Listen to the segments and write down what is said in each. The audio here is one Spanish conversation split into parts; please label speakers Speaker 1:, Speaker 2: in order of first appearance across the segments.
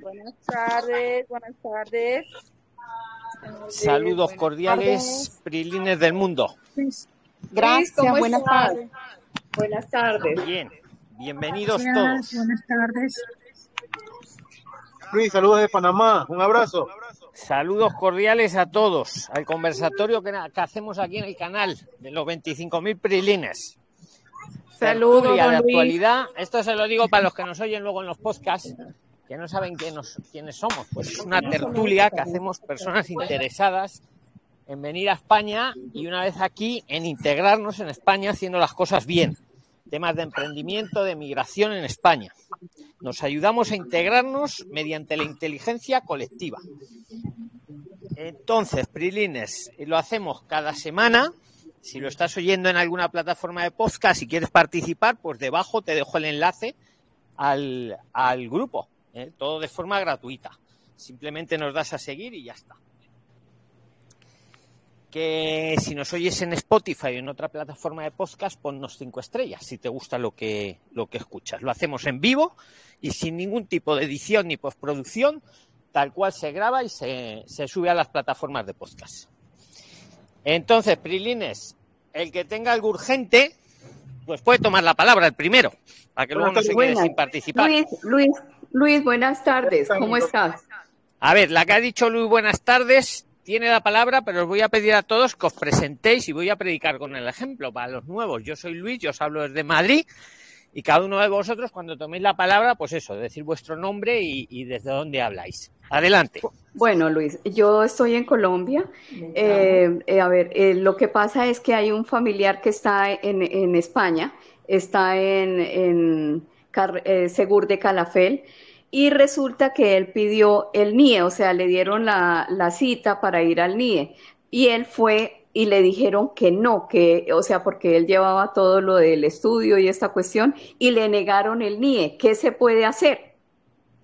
Speaker 1: Buenas tardes, buenas tardes.
Speaker 2: Saludos cordiales, Prilines del mundo.
Speaker 1: Gracias, buenas tardes. Buenas tardes.
Speaker 2: Bien, bienvenidos todos.
Speaker 1: Buenas tardes.
Speaker 3: Luis, saludos de Panamá, un abrazo.
Speaker 2: Saludos cordiales a todos al conversatorio que, que hacemos aquí en el canal de los 25.000 Prilines.
Speaker 1: Saludos,
Speaker 2: de actualidad. Esto se lo digo para los que nos oyen luego en los podcasts, que no saben quién nos- quiénes somos. Pues es una tertulia que hacemos personas interesadas en venir a España y una vez aquí en integrarnos en España haciendo las cosas bien. Temas de emprendimiento, de migración en España. Nos ayudamos a integrarnos mediante la inteligencia colectiva. Entonces, Prilines, lo hacemos cada semana. Si lo estás oyendo en alguna plataforma de podcast, si quieres participar, pues debajo te dejo el enlace al, al grupo. ¿Eh? Todo de forma gratuita. Simplemente nos das a seguir y ya está. Que si nos oyes en Spotify o en otra plataforma de podcast, ponnos cinco estrellas si te gusta lo que, lo que escuchas. Lo hacemos en vivo y sin ningún tipo de edición ni postproducción, tal cual se graba y se, se sube a las plataformas de podcast. Entonces, Prilines, el que tenga algo urgente, pues puede tomar la palabra el primero, para que luego no se quede sin participar.
Speaker 1: Luis, Luis, Luis, buenas tardes. ¿Cómo estás?
Speaker 2: A ver, la que ha dicho Luis, buenas tardes, tiene la palabra, pero os voy a pedir a todos que os presentéis y voy a predicar con el ejemplo para los nuevos. Yo soy Luis, yo os hablo desde Madrid y cada uno de vosotros cuando toméis la palabra, pues eso, decir vuestro nombre y, y desde dónde habláis. Adelante.
Speaker 1: Bueno, Luis, yo estoy en Colombia. Eh, eh, a ver, eh, lo que pasa es que hay un familiar que está en, en España, está en, en eh, Segur de Calafel, y resulta que él pidió el NIE, o sea, le dieron la, la cita para ir al NIE, y él fue y le dijeron que no, que, o sea, porque él llevaba todo lo del estudio y esta cuestión, y le negaron el NIE. ¿Qué se puede hacer?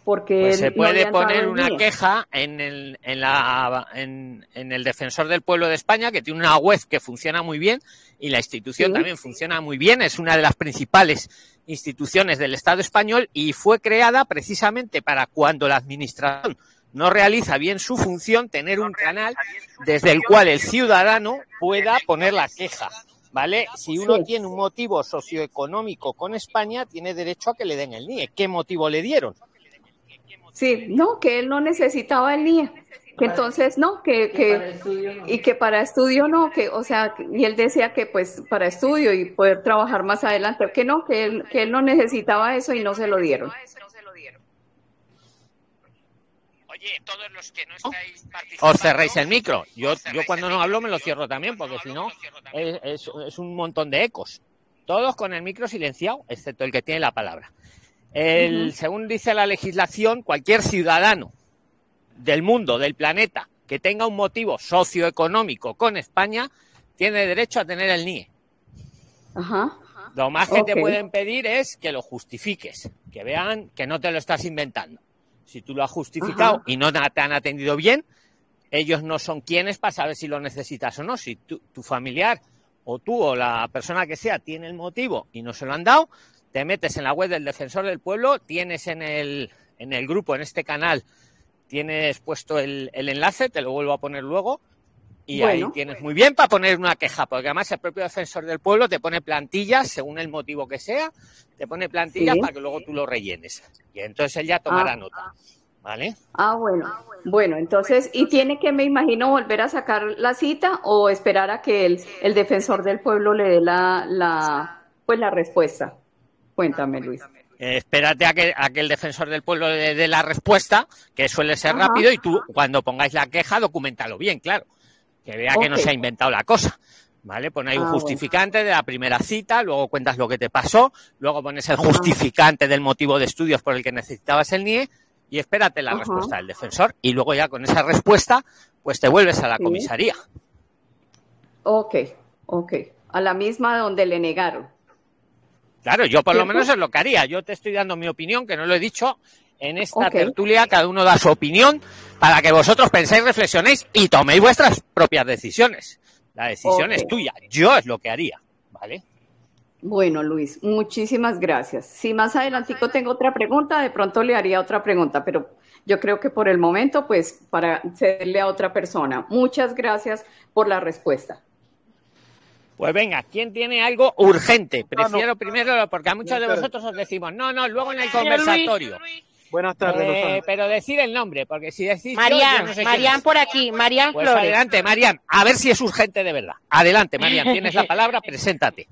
Speaker 1: Porque
Speaker 2: Pues
Speaker 1: él
Speaker 2: se puede poner una
Speaker 1: NIE.
Speaker 2: queja en el, en, la, en, en el Defensor del Pueblo de España, que tiene una web que funciona muy bien y la institución
Speaker 1: Sí.
Speaker 2: también funciona muy bien, es una de las principales instituciones del Estado español y fue creada precisamente para cuando la Administración no realiza bien su función, tener un canal desde el cual el ciudadano pueda poner la queja. ¿Vale? Si uno tiene un motivo socioeconómico con España, tiene derecho a que le den el NIE. ¿Qué motivo le dieron?
Speaker 1: Sí, no, que él no necesitaba el NIE, que entonces no, que, que, y que para estudio no, que, o sea, y él decía que pues para estudio y poder trabajar más adelante, que no, que él, que él no necesitaba eso y no se lo dieron.
Speaker 2: Oye, todos los que no estáis Os cerréis el micro. Yo, yo cuando no hablo me lo cierro también, porque si no es, es- es un montón de ecos. Todos con el micro silenciado, excepto el que tiene la palabra. El. Según dice la legislación, cualquier ciudadano del mundo, del planeta, que tenga un motivo socioeconómico con España, tiene derecho a tener el NIE.
Speaker 1: Ajá.
Speaker 2: Lo más que te pueden pedir es que lo justifiques, que vean que no te lo estás inventando. Si tú lo has justificado
Speaker 1: Ajá.
Speaker 2: y no te han atendido bien, ellos no son quienes para saber si lo necesitas o no. Si tu, tu familiar o tú o la persona que sea tiene el motivo y no se lo han dado, te metes en la web del Defensor del Pueblo, tienes en el, en el grupo, en este canal, tienes puesto el, el enlace, te lo vuelvo a poner luego, y ahí
Speaker 1: Bueno.
Speaker 2: tienes muy bien para poner una queja, porque además el propio defensor del pueblo te pone plantillas, según el motivo que sea, te pone plantillas
Speaker 1: Sí.
Speaker 2: para que luego tú lo rellenes. Y entonces él ya tomará
Speaker 1: Ah.
Speaker 2: nota. ¿Vale?
Speaker 1: Ah, bueno. Bueno, entonces, ¿y tiene que, me imagino, volver a sacar la cita o esperar a que el, el defensor del pueblo le dé la, la, pues la respuesta? Cuéntame, Luis.
Speaker 2: Eh, espérate a que, a que el defensor del pueblo le dé la respuesta, que suele ser
Speaker 1: Ajá.
Speaker 2: rápido, y tú, cuando pongáis la queja, documentalo bien, claro. Que vea que no se ha inventado la cosa. ¿Vale? Pon ahí un
Speaker 1: Ah, bueno.
Speaker 2: justificante de la primera cita, luego cuentas lo que te pasó, luego pones el justificante del motivo de estudios por el que necesitabas el NIE y espérate la
Speaker 1: Ajá.
Speaker 2: respuesta del defensor. Y luego ya con esa respuesta, pues te vuelves a la
Speaker 1: Sí.
Speaker 2: comisaría.
Speaker 1: Ok, ok. A la misma donde le negaron.
Speaker 2: Claro, yo por lo menos es lo que haría. Yo te estoy dando mi opinión, que no lo he dicho. En esta tertulia cada uno da su opinión para que vosotros penséis, reflexionéis y toméis vuestras propias decisiones. La decisión es tuya. Yo es lo que haría, ¿vale?
Speaker 1: Bueno, Luis, muchísimas gracias. Si más adelantico tengo otra pregunta, de pronto le haría otra pregunta, pero yo creo que por el momento, pues, para cederle a otra persona. Muchas gracias por la respuesta.
Speaker 2: Pues venga, ¿quién tiene algo urgente? Prefiero primero, porque a muchos de vosotros os decimos, no, no, luego en el conversatorio.
Speaker 3: Buenas tardes.
Speaker 2: Eh, pero decir el nombre, porque si decís.
Speaker 4: Marian, Marian por aquí, Marian
Speaker 2: pues Adelante, Marian, a ver si es urgente de verdad. Adelante, Marian, tienes la palabra, preséntate.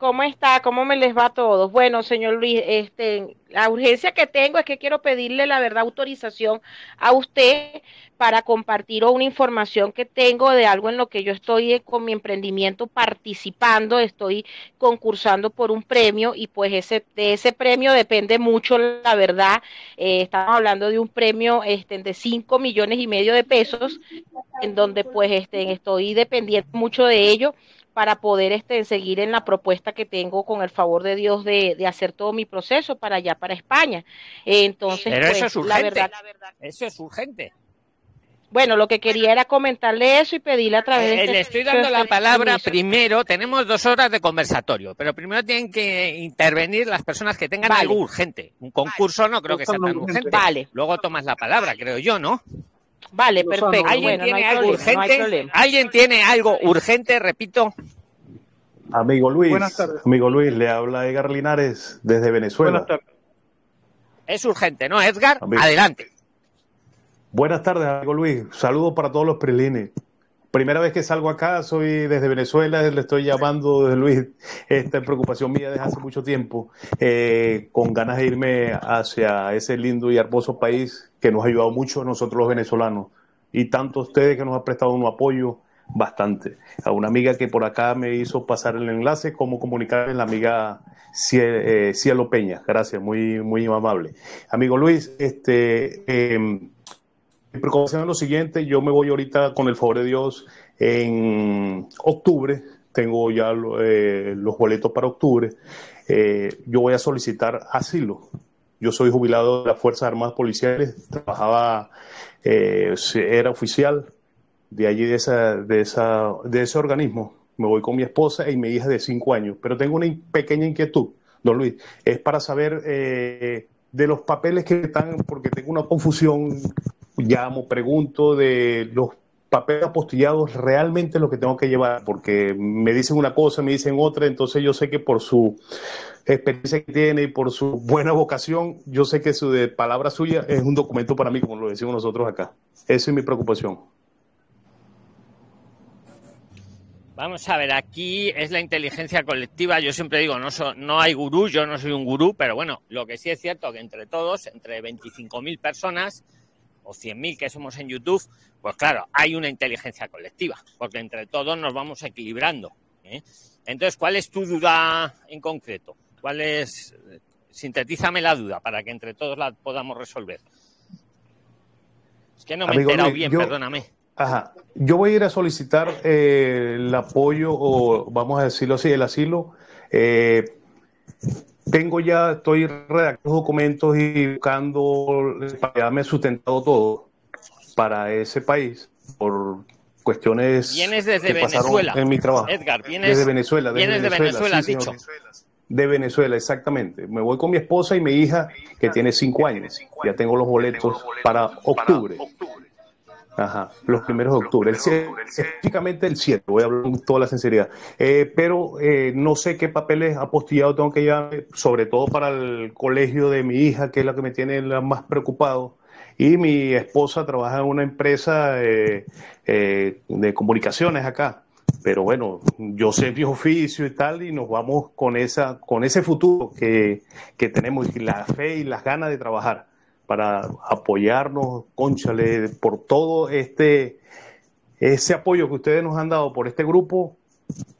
Speaker 4: ¿Cómo está? ¿Cómo me les va a todos? Bueno, señor Luis, este, la urgencia que tengo es que quiero pedirle la verdad autorización a usted para compartir una información que tengo de algo en lo que yo estoy eh, con mi emprendimiento participando, estoy concursando por un premio y pues ese de ese premio depende mucho la verdad. Eh, estamos hablando de un premio este, de 5 millones y medio de pesos, en donde pues este, estoy dependiendo mucho de ello para poder este, seguir en la propuesta que tengo con el favor de Dios de, hacer todo mi proceso para allá, para España. Entonces,
Speaker 2: Pero eso pues, es urgente. La verdad, eso es urgente.
Speaker 4: Bueno, lo que quería era comentarle eso y pedirle a través de...
Speaker 2: Eh, este le estoy dando la palabra primero, tenemos dos horas de conversatorio, pero primero tienen que intervenir las personas que tengan algo urgente. Un concurso no creo que sea tan urgente. Vale. Luego tomas la palabra, creo yo, ¿no?
Speaker 4: Vale, perfecto.
Speaker 2: ¿Alguien tiene algo urgente? ¿Alguien tiene algo urgente? Repito.
Speaker 5: Amigo Luis, amigo Luis, le habla Edgar Linares desde Venezuela.
Speaker 2: Es urgente, ¿no, Edgar? Adelante.
Speaker 5: Buenas tardes, amigo Luis. Saludos para todos los prelines. Primera vez que salgo acá, soy desde Venezuela, le estoy llamando desde Luis. Esta preocupación mía desde hace mucho tiempo, eh, con ganas de irme hacia ese lindo y hermoso país que nos ha ayudado mucho a nosotros los venezolanos y tanto a ustedes que nos han prestado un apoyo bastante. A una amiga que por acá me hizo pasar el enlace, cómo comunicarle la amiga eh, Cielo Peña. Gracias, muy, muy amable. Amigo Luis, este... Eh, mi preocupación es lo siguiente, yo me voy ahorita con el favor de Dios en octubre, tengo ya eh, los boletos para octubre, eh, yo voy a solicitar asilo. Yo soy jubilado de las Fuerzas Armadas Policiales, trabajaba, eh, era oficial de allí, de, esa, de, esa, de ese organismo. Me voy con mi esposa y mi hija de cinco años, pero tengo una pequeña inquietud, don Luis, es para saber de los papeles que están, porque tengo una confusión llamo, pregunto de los papeles apostillados realmente lo que tengo que llevar, porque me dicen una cosa, me dicen otra, entonces yo sé que por su experiencia que tiene y por su buena vocación, yo sé que su de palabra suya es un documento para mí, como lo decimos nosotros acá. Esa es mi preocupación.
Speaker 2: Vamos a ver, aquí es la inteligencia colectiva. Yo siempre digo, no, no hay gurú, yo no soy un gurú, pero bueno, lo que sí es cierto que entre todos, entre 25.000 personas, o 100.000 que somos en YouTube, pues claro, hay una inteligencia colectiva, porque entre todos nos vamos equilibrando. ¿eh? Entonces, ¿cuál es tu duda en concreto? ¿Cuál es? Sintetízame la duda para que entre todos la podamos resolver. Es que no me he enterado bien, perdóname.
Speaker 5: Ajá. Yo voy a ir a solicitar eh, el apoyo, o vamos a decirlo así, el asilo. Eh, tengo ya, estoy redactando documentos y buscando para quedarme sustentado todo para ese país por cuestiones
Speaker 2: vienes desde Venezuela
Speaker 5: en mi trabajo.
Speaker 2: Edgar, vienes
Speaker 5: desde Venezuela,
Speaker 2: vienes de Venezuela, has dicho.
Speaker 5: De Venezuela, exactamente. Me voy con mi esposa y mi hija que tiene cinco años. Ya tengo los boletos para octubre. Ajá, los primeros de octubre, el específicamente el 7, voy a hablar con toda la sinceridad. Eh, pero eh, no sé qué papeles apostillados tengo que llevar, sobre todo para el colegio de mi hija, que es la que me tiene más preocupado. Y mi esposa trabaja en una empresa eh, de comunicaciones acá. Pero bueno, yo sé mi oficio y tal, y nos vamos con, esa, con ese futuro que, que tenemos, y la fe y las ganas de trabajar para apoyarnos, conchale, por todo este ese apoyo que ustedes nos han dado por este grupo.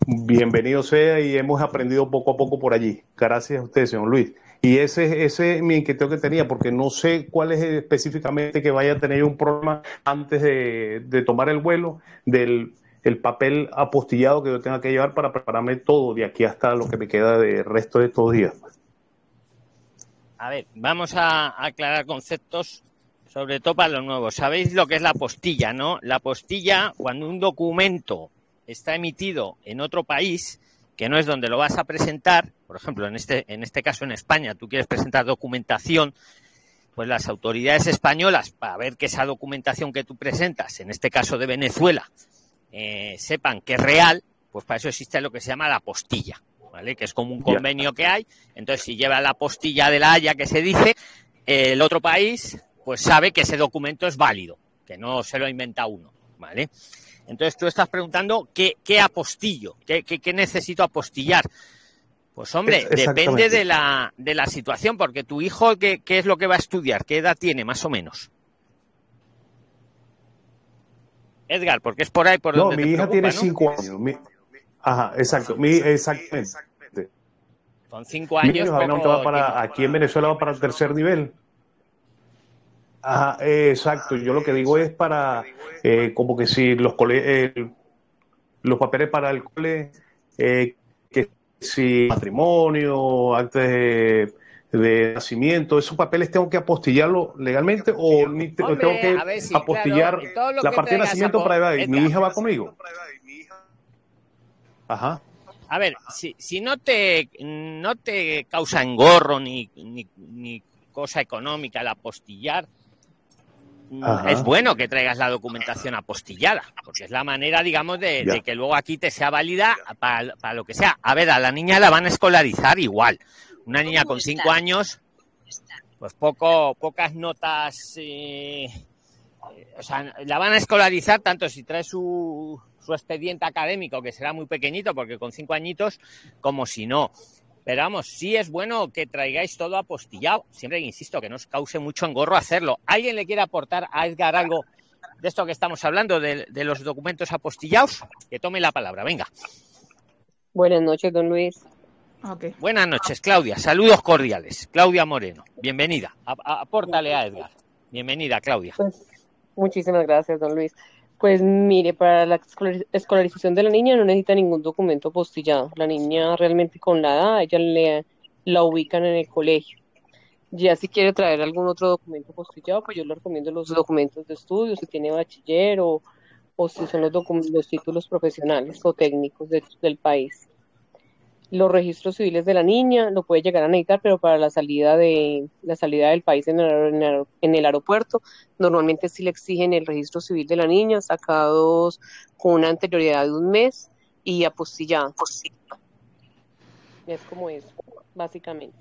Speaker 5: Bienvenido sea y hemos aprendido poco a poco por allí. Gracias a usted, señor Luis. Y ese, ese es mi inquietud que tenía, porque no sé cuál es específicamente que vaya a tener un problema antes de, de tomar el vuelo del el papel apostillado que yo tenga que llevar para prepararme todo de aquí hasta lo que me queda de resto de estos días.
Speaker 2: A ver, vamos a aclarar conceptos, sobre todo para los nuevos. Sabéis lo que es la postilla, ¿no? La postilla, cuando un documento está emitido en otro país, que no es donde lo vas a presentar, por ejemplo, en este, en este caso en España, tú quieres presentar documentación, pues las autoridades españolas, para ver que esa documentación que tú presentas, en este caso de Venezuela, eh, sepan que es real, pues para eso existe lo que se llama la postilla, ¿vale? Que es como un convenio que hay. Entonces, si lleva la postilla de la Haya que se dice, el otro país, pues sabe que ese documento es válido, que no se lo ha inventado uno, ¿vale? Entonces tú estás preguntando qué, qué apostillo, qué, qué, necesito apostillar. Pues hombre, depende de la, de la situación, porque tu hijo, ¿qué, ¿qué es lo que va a estudiar? ¿Qué edad tiene, más o menos? Edgar, porque es por ahí por donde.
Speaker 5: No, mi hija tiene cinco años. Ajá, exacto. Mi, exactamente.
Speaker 2: Con cinco años.
Speaker 5: va para, aquí en Venezuela va para el tercer nivel. Ajá, exacto. Yo lo que digo es para, eh, como que si los cole, los papeles para el cole, eh, que si matrimonio, antes de, nacimiento, esos papeles tengo que apostillarlo legalmente o tengo que apostillar la parte de nacimiento para mi hija va conmigo.
Speaker 2: Ajá. A ver, si, si no te no te causa engorro ni, ni, ni cosa económica el apostillar, es bueno que traigas la documentación apostillada, porque es la manera, digamos, de, que luego aquí te sea válida para, lo que sea. A ver, a la niña la van a escolarizar igual. Una niña con cinco años, pues poco, pocas notas, eh, o sea, la van a escolarizar tanto si trae su, su expediente académico, que será muy pequeñito, porque con cinco añitos, como si no. Pero vamos, sí es bueno que traigáis todo apostillado. Siempre insisto que no os cause mucho engorro hacerlo. ¿Alguien le quiere aportar a Edgar algo de esto que estamos hablando, de, los documentos apostillados? Que tome la palabra, venga.
Speaker 6: Buenas noches, don Luis.
Speaker 2: Buenas noches, Claudia. Saludos cordiales. Claudia Moreno, bienvenida. apórtale a Edgar. Bienvenida, Claudia.
Speaker 6: Pues, muchísimas gracias, don Luis. Pues mire, para la escolarización de la niña no necesita ningún documento postillado. La niña realmente con la edad, ella le, la ubican en el colegio. Ya si quiere traer algún otro documento postillado, pues yo le recomiendo los documentos de estudio, si tiene bachiller o, o si son los, los títulos profesionales o técnicos del país los registros civiles de la niña, lo puede llegar a necesitar, pero para la salida de la salida del país en el, en el aeropuerto, normalmente sí le exigen el registro civil de la niña, sacados con una anterioridad de un mes y apostillados. Es como eso, básicamente.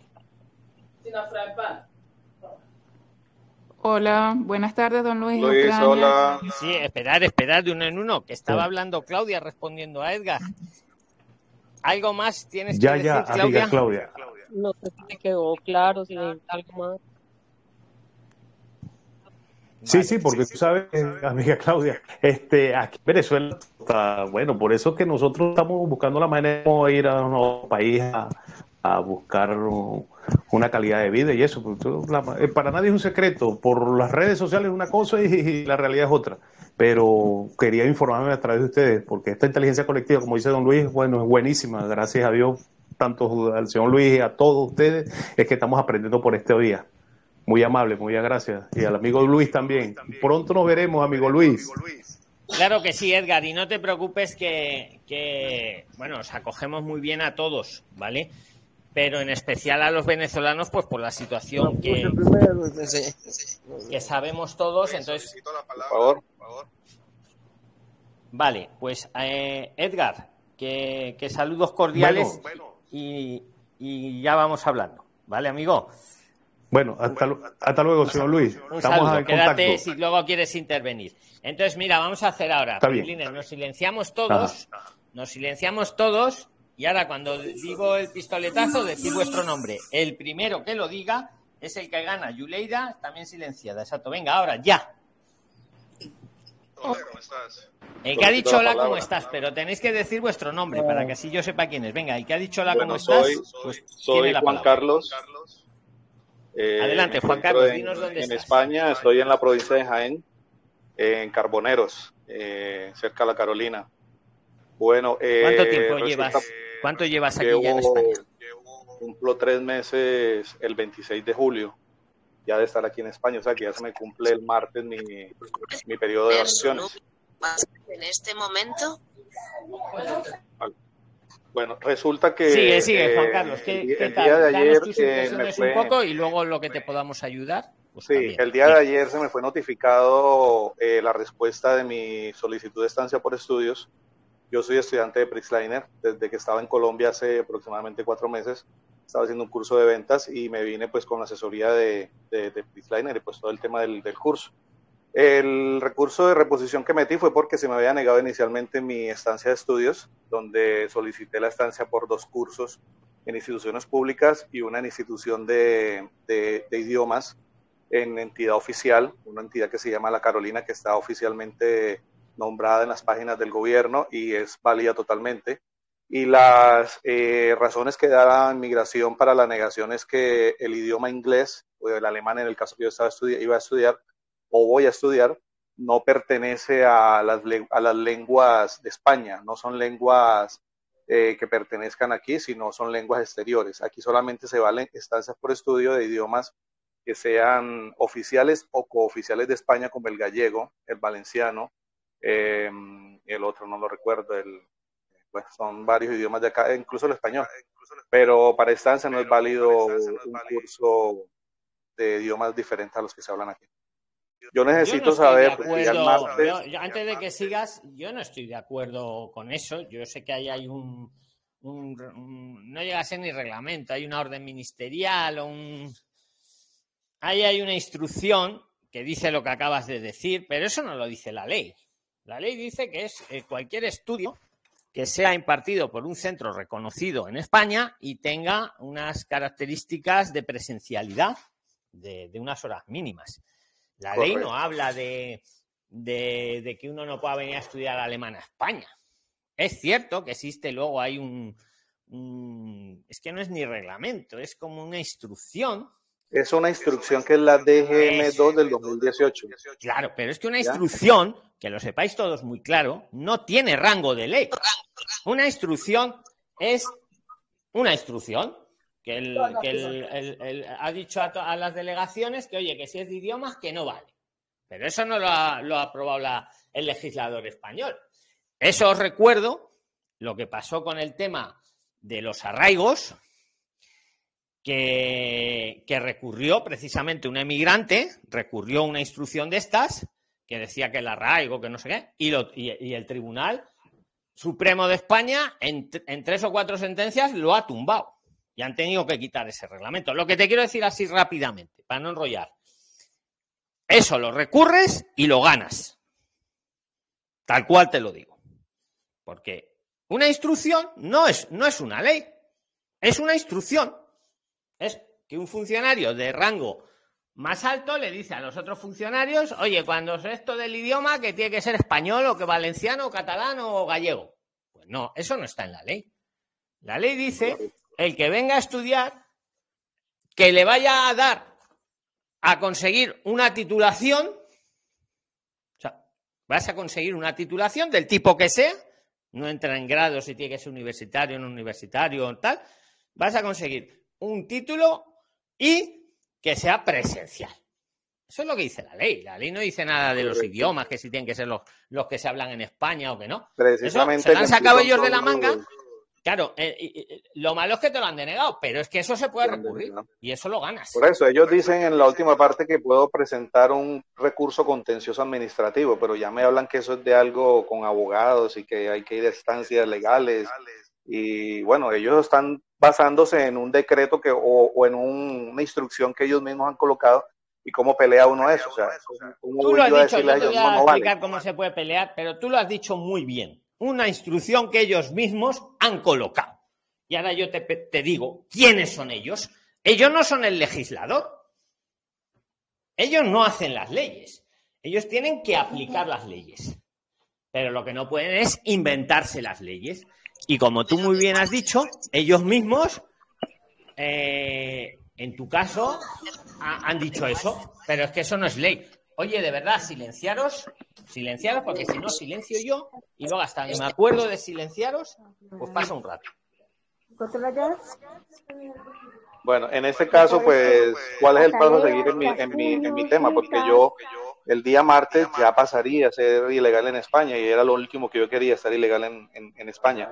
Speaker 7: Hola, buenas tardes, don Luis.
Speaker 3: Luis, hola.
Speaker 2: Sí, esperar, esperar de uno en uno, que estaba hablando Claudia respondiendo a Edgar. ¿Algo más tienes
Speaker 5: que
Speaker 2: decir,
Speaker 5: ya,
Speaker 2: Claudia?
Speaker 5: Claudia.
Speaker 6: No sé si me quedó claro, si algo más.
Speaker 5: Sí, sí, porque tú sabes, amiga Claudia, este, aquí en Venezuela está, bueno, por eso que nosotros estamos buscando la manera de ir a un país a, a buscar una calidad de vida y eso. Pues, eh, para nadie es un secreto, por las redes sociales es una cosa y la realidad es otra pero quería informarme a través de ustedes, porque esta inteligencia colectiva, como dice don Luis, bueno, es buenísima, gracias a Dios, tanto al señor Luis y a todos ustedes, es que estamos aprendiendo por este día. Muy amable, muy gracias. Y al amigo Luis también. Pronto nos veremos, amigo Luis.
Speaker 2: Claro que sí, Edgar, y no te preocupes que, que bueno, os acogemos muy bien a todos, ¿vale? Pero en especial a los venezolanos, pues por la situación que, que sabemos todos. Entonces, por favor. Vale, pues eh, Edgar, que, saludos cordiales Y, ya vamos hablando, ¿vale, amigo?
Speaker 5: Bueno, hasta, luego, señor Luis.
Speaker 2: Un saludo, quédate si luego quieres intervenir. Entonces, mira, vamos a hacer ahora. Nos silenciamos todos, nos silenciamos todos y ahora cuando digo el pistoletazo, decir vuestro nombre. El primero que lo diga es el que gana. Yuleida, también silenciada. Exacto. Venga, ahora, ya. Hola, ¿cómo estás? El que ha dicho hola, ¿cómo estás? Pero tenéis que decir vuestro nombre para que así yo sepa quién es. Venga, el que ha dicho hola, ¿cómo estás?
Speaker 8: Pues soy Juan Carlos.
Speaker 2: Eh, Adelante, Juan Carlos, dinos dónde
Speaker 8: estás. En España, estoy en la provincia de Jaén, en Carboneros, eh, cerca de la Carolina. Bueno,
Speaker 2: eh, ¿cuánto tiempo llevas? ¿Cuánto llevas aquí ya en España?
Speaker 8: Cumplo tres meses el 26 de julio ya de estar aquí en España, o sea que ya se me cumple el martes mi, mi periodo de vacaciones.
Speaker 9: En este momento.
Speaker 8: Bueno, resulta que.
Speaker 2: Sigue, sigue, Juan Carlos. ¿Qué,
Speaker 8: el,
Speaker 2: qué
Speaker 8: el
Speaker 2: tal?
Speaker 8: día de ayer eh, me
Speaker 2: un
Speaker 8: fue.
Speaker 2: poco y luego lo que te podamos ayudar. Pues
Speaker 8: Sí,
Speaker 2: también.
Speaker 8: el día de ayer se me fue notificado eh, la respuesta de mi solicitud de estancia por estudios. Yo soy estudiante de Prixliner desde que estaba en Colombia hace aproximadamente cuatro meses. Estaba haciendo un curso de ventas y me vine pues con la asesoría de, de, de Prixliner y pues todo el tema del, del curso. El recurso de reposición que metí fue porque se me había negado inicialmente mi estancia de estudios, donde solicité la estancia por dos cursos en instituciones públicas y una en institución de, de, de idiomas en entidad oficial, una entidad que se llama La Carolina, que está oficialmente nombrada en las páginas del gobierno y es válida totalmente. Y las eh, razones que da migración para la negación es que el idioma inglés, o el alemán en el caso que yo estaba iba a estudiar, o voy a estudiar, no pertenece a las, a las lenguas de España, no son lenguas eh, que pertenezcan aquí, sino son lenguas exteriores. Aquí solamente se valen estancias por estudio de idiomas que sean oficiales o cooficiales de España, como el gallego, el valenciano, eh, el otro no lo recuerdo, el, pues son varios idiomas de acá, incluso el español. Pero para estancia no es válido un curso de idiomas diferentes a los que se hablan aquí. Yo necesito
Speaker 2: yo no
Speaker 8: saber,
Speaker 2: acuerdo,
Speaker 8: martes,
Speaker 2: yo- yo antes de que sigas, yo no estoy de acuerdo con eso. Yo sé que ahí hay un, un- un- no llega a ser ni reglamento, hay una orden ministerial o un, ahí hay una instrucción que dice lo que acabas de decir, pero eso no lo dice la ley. La ley dice que es eh, cualquier estudio que sea impartido por un centro reconocido en España y tenga unas características de presencialidad de, de unas horas mínimas. La ley no habla de, de- de que uno no pueda venir a estudiar alemán a España. Es cierto que existe luego, hay un, un- Es que no es ni reglamento, es como una instrucción.
Speaker 8: Es una instrucción que es la DGM2 del 2018.
Speaker 2: Claro, pero es que una instrucción, que lo sepáis todos muy claro, no tiene rango de ley. Una instrucción es una instrucción que, el, que el- el- el- ha dicho a, to- a las delegaciones que, oye, que si es de idiomas, que no vale. Pero eso no lo ha, lo ha aprobado la- el legislador español. Eso os recuerdo lo que pasó con el tema de los arraigos, que, recurrió precisamente un emigrante, recurrió una instrucción de estas, que decía que el arraigo, que no sé qué, y, y- el Tribunal Supremo de España, en, en tres o cuatro sentencias, lo ha tumbado. Y han tenido que quitar ese reglamento. Lo que te quiero decir así rápidamente, para no enrollar. Eso lo recurres y lo ganas. Tal cual te lo digo. Porque una instrucción no es, no es una ley, es una instrucción. Es que un funcionario de rango más alto le dice a los otros funcionarios, oye, cuando es esto del idioma, que tiene que ser español o que valenciano o catalán o gallego. Pues no, eso no está en la ley. La ley dice, el que venga a estudiar, que le vaya a dar a conseguir una titulación, o sea, vas a conseguir una titulación del tipo que sea, no entra en grado si tiene que ser universitario, no universitario o tal, vas a conseguir un título y que sea presencial. Eso es lo que dice la ley. La ley no dice nada de los idiomas, que si tienen que ser los, los que se hablan en España o que no.
Speaker 8: Precisamente
Speaker 2: Eso se lo han sacado ellos de la manga. Claro, eh, lo malo es que te lo han denegado, pero es que eso se puede recurrir y eso lo ganas.
Speaker 8: Por eso, ellos dicen en la última parte que puedo presentar un recurso contencioso administrativo, pero ya me hablan que eso es de algo con abogados y que hay que ir a estancias legales. Y bueno, ellos están basándose en un decreto que, o, o en un- una instrucción que ellos mismos han colocado y cómo pelea uno eso. O sea, ¿cómo, cómo
Speaker 2: Tú lo has dicho,
Speaker 8: a
Speaker 2: yo te
Speaker 8: ellos,
Speaker 2: voy
Speaker 8: no,
Speaker 2: explicar cómo se puede pelear, pero tú lo has dicho muy bien. Una instrucción que ellos mismos han colocado. Y ahora yo te, te digo, ¿quiénes son ellos? Ellos no son el legislador. Ellos no hacen las leyes. Ellos tienen que aplicar las leyes. Pero lo que no pueden es inventarse las leyes. Y como tú muy bien has dicho, ellos mismos, eh, en tu caso, ha- han dicho eso. Pero es que eso no es ley. Oye, de verdad, silenciaros, silenciaros, porque si no silencio yo, y luego hasta que me acuerdo de silenciaros, pues pasa un rato.
Speaker 8: Bueno, en este caso, pues, ¿cuál es el paso a seguir en mi, en mi, en mi tema? Porque yo el día martes ya pasaría a ser ilegal en España y era lo último que yo quería, estar ilegal en, en, en España.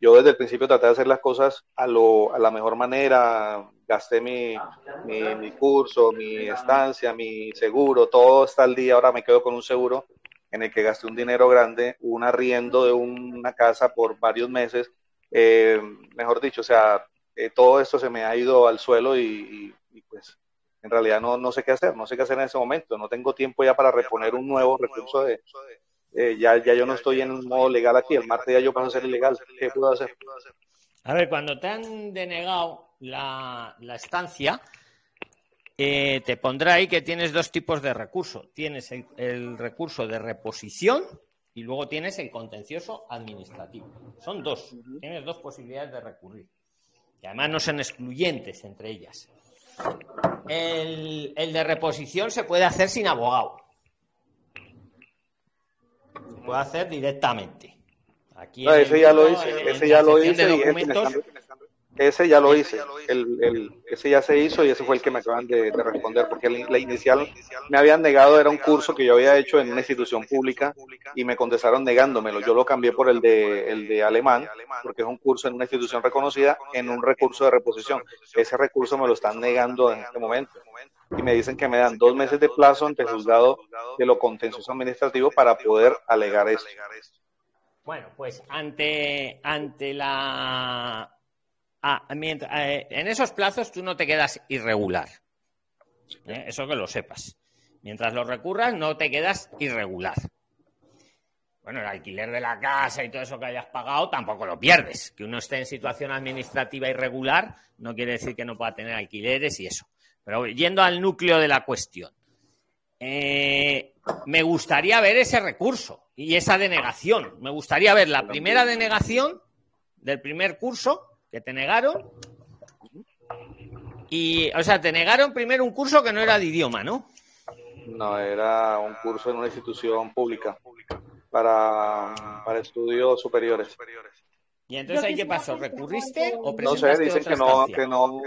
Speaker 8: yo desde el principio traté de hacer las cosas a, lo, a la mejor manera, gasté mi, mi, curso, mi estancia, mi seguro, todo está al día, ahora me quedo con un seguro en el que gasté un dinero grande, un arriendo de una casa por varios meses, eh, mejor dicho, o sea, eh, todo esto se me ha ido al suelo y, pues en realidad no, no sé qué hacer, no sé qué hacer en ese momento, no tengo tiempo ya para reponer un nuevo recurso de, eh, ya, ya yo no estoy en un modo legal aquí, el martes ya yo paso a ser ilegal, ¿qué puedo hacer?
Speaker 2: A ver, cuando te han denegado la, estancia, eh, te pondrá ahí que tienes dos tipos de recurso. Tienes el, recurso de reposición y luego tienes el contencioso administrativo. Son dos. Tienes dos posibilidades de recurrir. Y además no son excluyentes entre ellas. El, el de reposición se puede hacer sin abogado puede hacer directamente.
Speaker 8: Aquí ese, ya lo hice, ese ya lo hice, ese ya lo hice, el, ese ya se hizo y ese fue el que me acaban de, responder, porque la inicial me habían negado, era un curso que yo había hecho en una institución pública y me contestaron negándomelo. Yo lo cambié por el de, el de alemán, porque es un curso en una institución reconocida, en un recurso de reposición. Ese recurso me lo están negando en este momento y me dicen que me dan dos meses de plazo ante el juzgado de lo contencioso administrativo para poder alegar esto.
Speaker 2: Bueno, pues ante, ante la... Ah, eh, en esos plazos tú no te quedas irregular. ¿eh? Eso que lo sepas. Mientras lo recurras, no te quedas irregular. Bueno, el alquiler de la casa y todo eso que hayas pagado tampoco lo pierdes. Que uno esté en situación administrativa irregular no quiere decir que no pueda tener alquileres y eso. Pero yendo al núcleo de la cuestión, eh, me gustaría ver ese recurso y esa denegación. Me gustaría ver la primera denegación del primer curso que te negaron. Y, o sea, te negaron primero un curso que no era de idioma, ¿no?
Speaker 8: No, era un curso en una institución pública para, para estudios superiores.
Speaker 2: ¿Y entonces ahí qué pasó? ¿Recurriste o
Speaker 8: No sé, dicen que no, que no,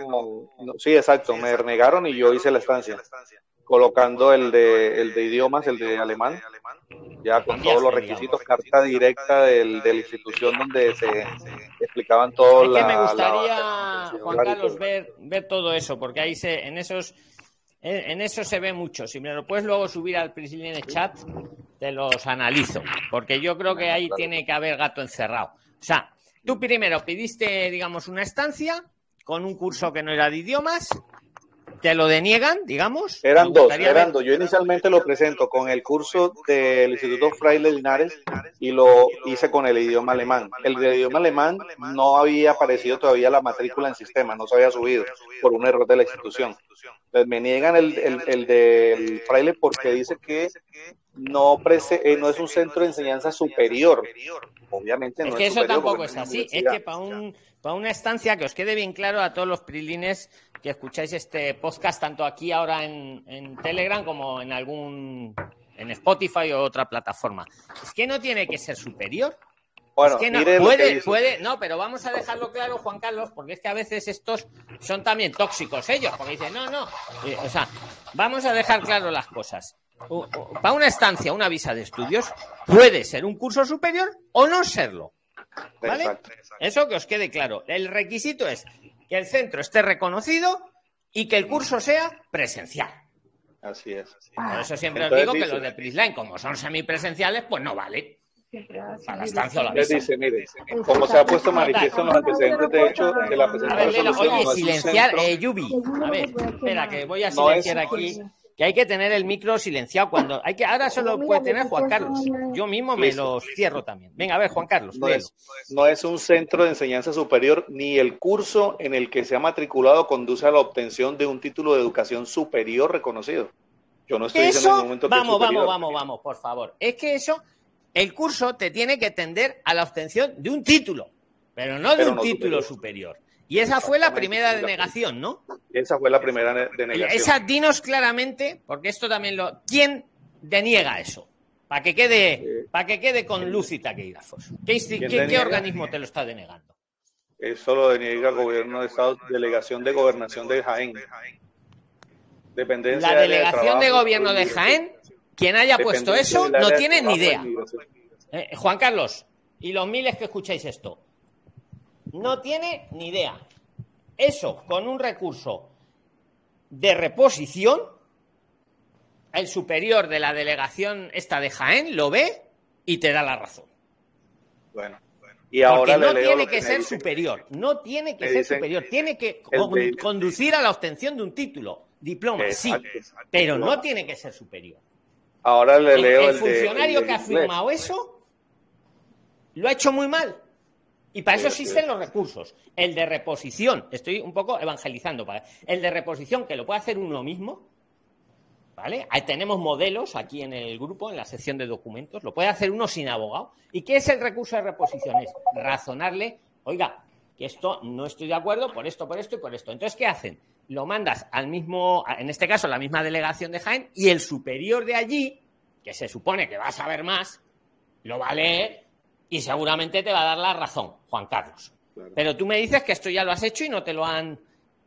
Speaker 8: Sí, exacto, me renegaron y yo hice la estancia, colocando el de, el de idiomas, el de alemán, ya con todos los requisitos, carta directa del, de la institución donde se explicaban todo.
Speaker 2: Es que me gustaría, Juan Carlos, ver, ver todo eso, porque ahí se, en esos en, eso se ve mucho. Si me lo puedes luego subir al Priscilline Chat, te los analizo. Porque yo creo que ahí tiene que haber gato encerrado. O sea, Tú primero pidiste, digamos, una estancia con un curso que no era de idiomas, te lo deniegan, digamos.
Speaker 8: Eran dos, eran dos. Yo inicialmente lo presento con el curso del Instituto Fraile Linares y lo hice con el idioma alemán. El de idioma alemán no había aparecido todavía la matrícula en sistema, no se había subido por un error de la institución. Entonces me niegan el, el, del fraile porque dice que no, eh, no es un centro de enseñanza superior. Obviamente no
Speaker 2: es que eso tampoco es así. Es que para, un, para una estancia que os quede bien claro a todos los prilines que escucháis este podcast, tanto aquí ahora en, en Telegram como en algún en Spotify o otra plataforma. Es que no tiene que ser superior.
Speaker 8: Bueno,
Speaker 2: no, puede, puede, no, pero vamos a dejarlo claro, Juan Carlos, porque es que a veces estos son también tóxicos ellos, porque dicen, no, no, eh, o sea, vamos a dejar claro las cosas. Para una estancia, una visa de estudios, puede ser un curso superior o no serlo. ¿Vale? Eso que os quede claro. El requisito es que el centro esté reconocido y que el curso sea presencial.
Speaker 8: Así es.
Speaker 2: Por eso siempre os digo que los de Prisline, como son semipresenciales, pues no vale. Para la estancia o la visa.
Speaker 8: Dice, mire, como se ha puesto manifiesto en los antecedentes de hecho de la presentación.
Speaker 2: oye, silenciar, eh, Yubi. A ver, espera, que voy a silenciar aquí que hay que tener el micro silenciado cuando hay que ahora solo puede tener Juan Carlos. yo mismo me lo cierro también. Venga a ver Juan Carlos
Speaker 8: no es, no es, un centro de enseñanza superior ni el curso en el que se ha matriculado conduce a la obtención de un título de educación superior reconocido. Yo no estoy diciendo en ningún momento
Speaker 2: vamos vamos vamos vamos por favor. Es que eso el curso te tiene que tender a la obtención de un título pero no de un título superior. Y esa fue la primera denegación, ¿no?
Speaker 8: Esa fue la primera denegación.
Speaker 2: Esa, dinos claramente, porque esto también lo. ¿Quién deniega eso? Para que quede, para que quede con luz y taquígrafos. ¿Qué, qué, organismo te lo está denegando?
Speaker 8: Eso lo deniega el gobierno de Estado, delegación de gobernación de Jaén.
Speaker 2: Dependencia la delegación de, gobierno de Jaén, quien haya puesto eso, no tiene ni idea. Eh, Juan Carlos, y los miles que escucháis esto, No tiene ni idea. Eso, con un recurso de reposición, el superior de la delegación esta de Jaén lo ve y te da la razón.
Speaker 8: Bueno. Y ahora
Speaker 2: Porque no tiene que, ser superior, no tiene que ser superior, tiene que conducir a la obtención de un título, diploma, sí, pero no tiene que ser superior.
Speaker 8: Ahora le leo
Speaker 2: el, funcionario que ha firmado eso lo ha hecho muy mal. Y para eso existen los recursos. El de reposición, estoy un poco evangelizando, el de reposición que lo puede hacer uno mismo, ¿vale? Ahí tenemos modelos aquí en el grupo, en la sección de documentos, lo puede hacer uno sin abogado. ¿Y qué es el recurso de reposición? Es razonarle, oiga, que esto no estoy de acuerdo por esto, por esto y por esto. Entonces, ¿qué hacen? Lo mandas al mismo, en este caso, la misma delegación de Jaén, y el superior de allí, que se supone que va a saber más, lo va a leer y seguramente te va a dar la razón, Juan Carlos. Pero tú me dices que esto ya lo has hecho y no te lo han,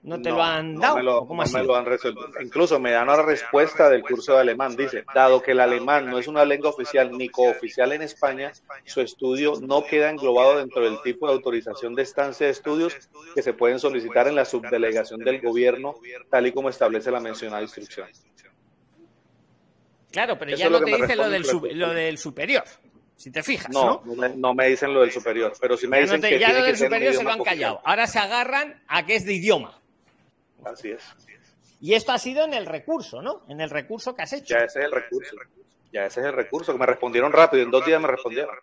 Speaker 2: no te lo han dado.
Speaker 8: No me lo, han resuelto. Incluso me dan una respuesta del curso de alemán. Dice, dado que el alemán no es una lengua oficial ni cooficial en España, su estudio no queda englobado dentro del tipo de autorización de estancia de estudios que se pueden solicitar en la subdelegación del gobierno, tal y como establece la mencionada instrucción.
Speaker 2: Claro, pero ya no te dice lo del, lo del superior. Si te fijas, ¿no?
Speaker 8: No, me, dicen lo del superior, pero si me dicen que.
Speaker 2: Ya lo del superior se lo han callado. Ahora se agarran a que es de idioma.
Speaker 8: Así es.
Speaker 2: Y esto ha sido en el recurso, ¿no? En el recurso que has hecho.
Speaker 8: Ya ese es el recurso. Ya ese es el recurso, que me respondieron rápido, en dos días me respondieron.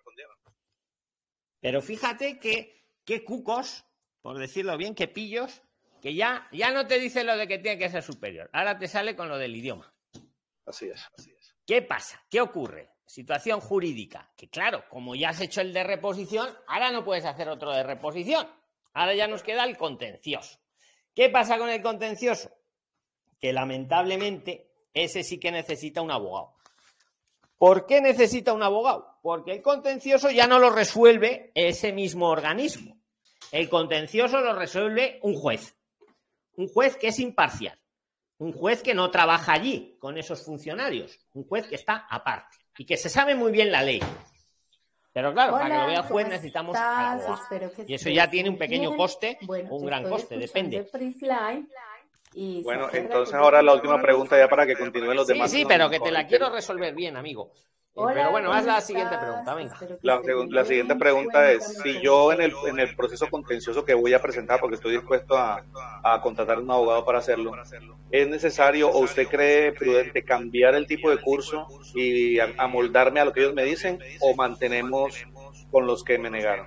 Speaker 2: Pero fíjate que, qué cucos, por decirlo bien, que pillos, que ya, ya no te dice lo de que tiene que ser superior. Ahora te sale con lo del idioma.
Speaker 8: Así es, así es.
Speaker 2: ¿Qué pasa? ¿Qué ocurre? Situación jurídica, que claro, como ya has hecho el de reposición, ahora no puedes hacer otro de reposición. Ahora ya nos queda el contencioso. ¿Qué pasa con el contencioso? Que lamentablemente ese sí que necesita un abogado. ¿Por qué necesita un abogado? Porque el contencioso ya no lo resuelve ese mismo organismo. El contencioso lo resuelve un juez. Un juez que es imparcial. Un juez que no trabaja allí con esos funcionarios. Un juez que está aparte y que se sabe muy bien la ley. Pero claro, para que lo vea el juez necesitamos Y eso ya tiene un pequeño coste o un gran coste, depende.
Speaker 8: Bueno, entonces ahora la última pregunta ya para que continúen los demás.
Speaker 2: Sí, sí, pero que te la quiero resolver bien, amigo. Pero bueno, haz la siguiente pregunta, venga.
Speaker 8: La, siguiente pregunta es, si yo en el, en el proceso contencioso que voy a presentar, porque estoy dispuesto a, a contratar un abogado para hacerlo, ¿es necesario o usted cree prudente cambiar el tipo de curso y amoldarme a lo que ellos me dicen o mantenemos con los que me negaron?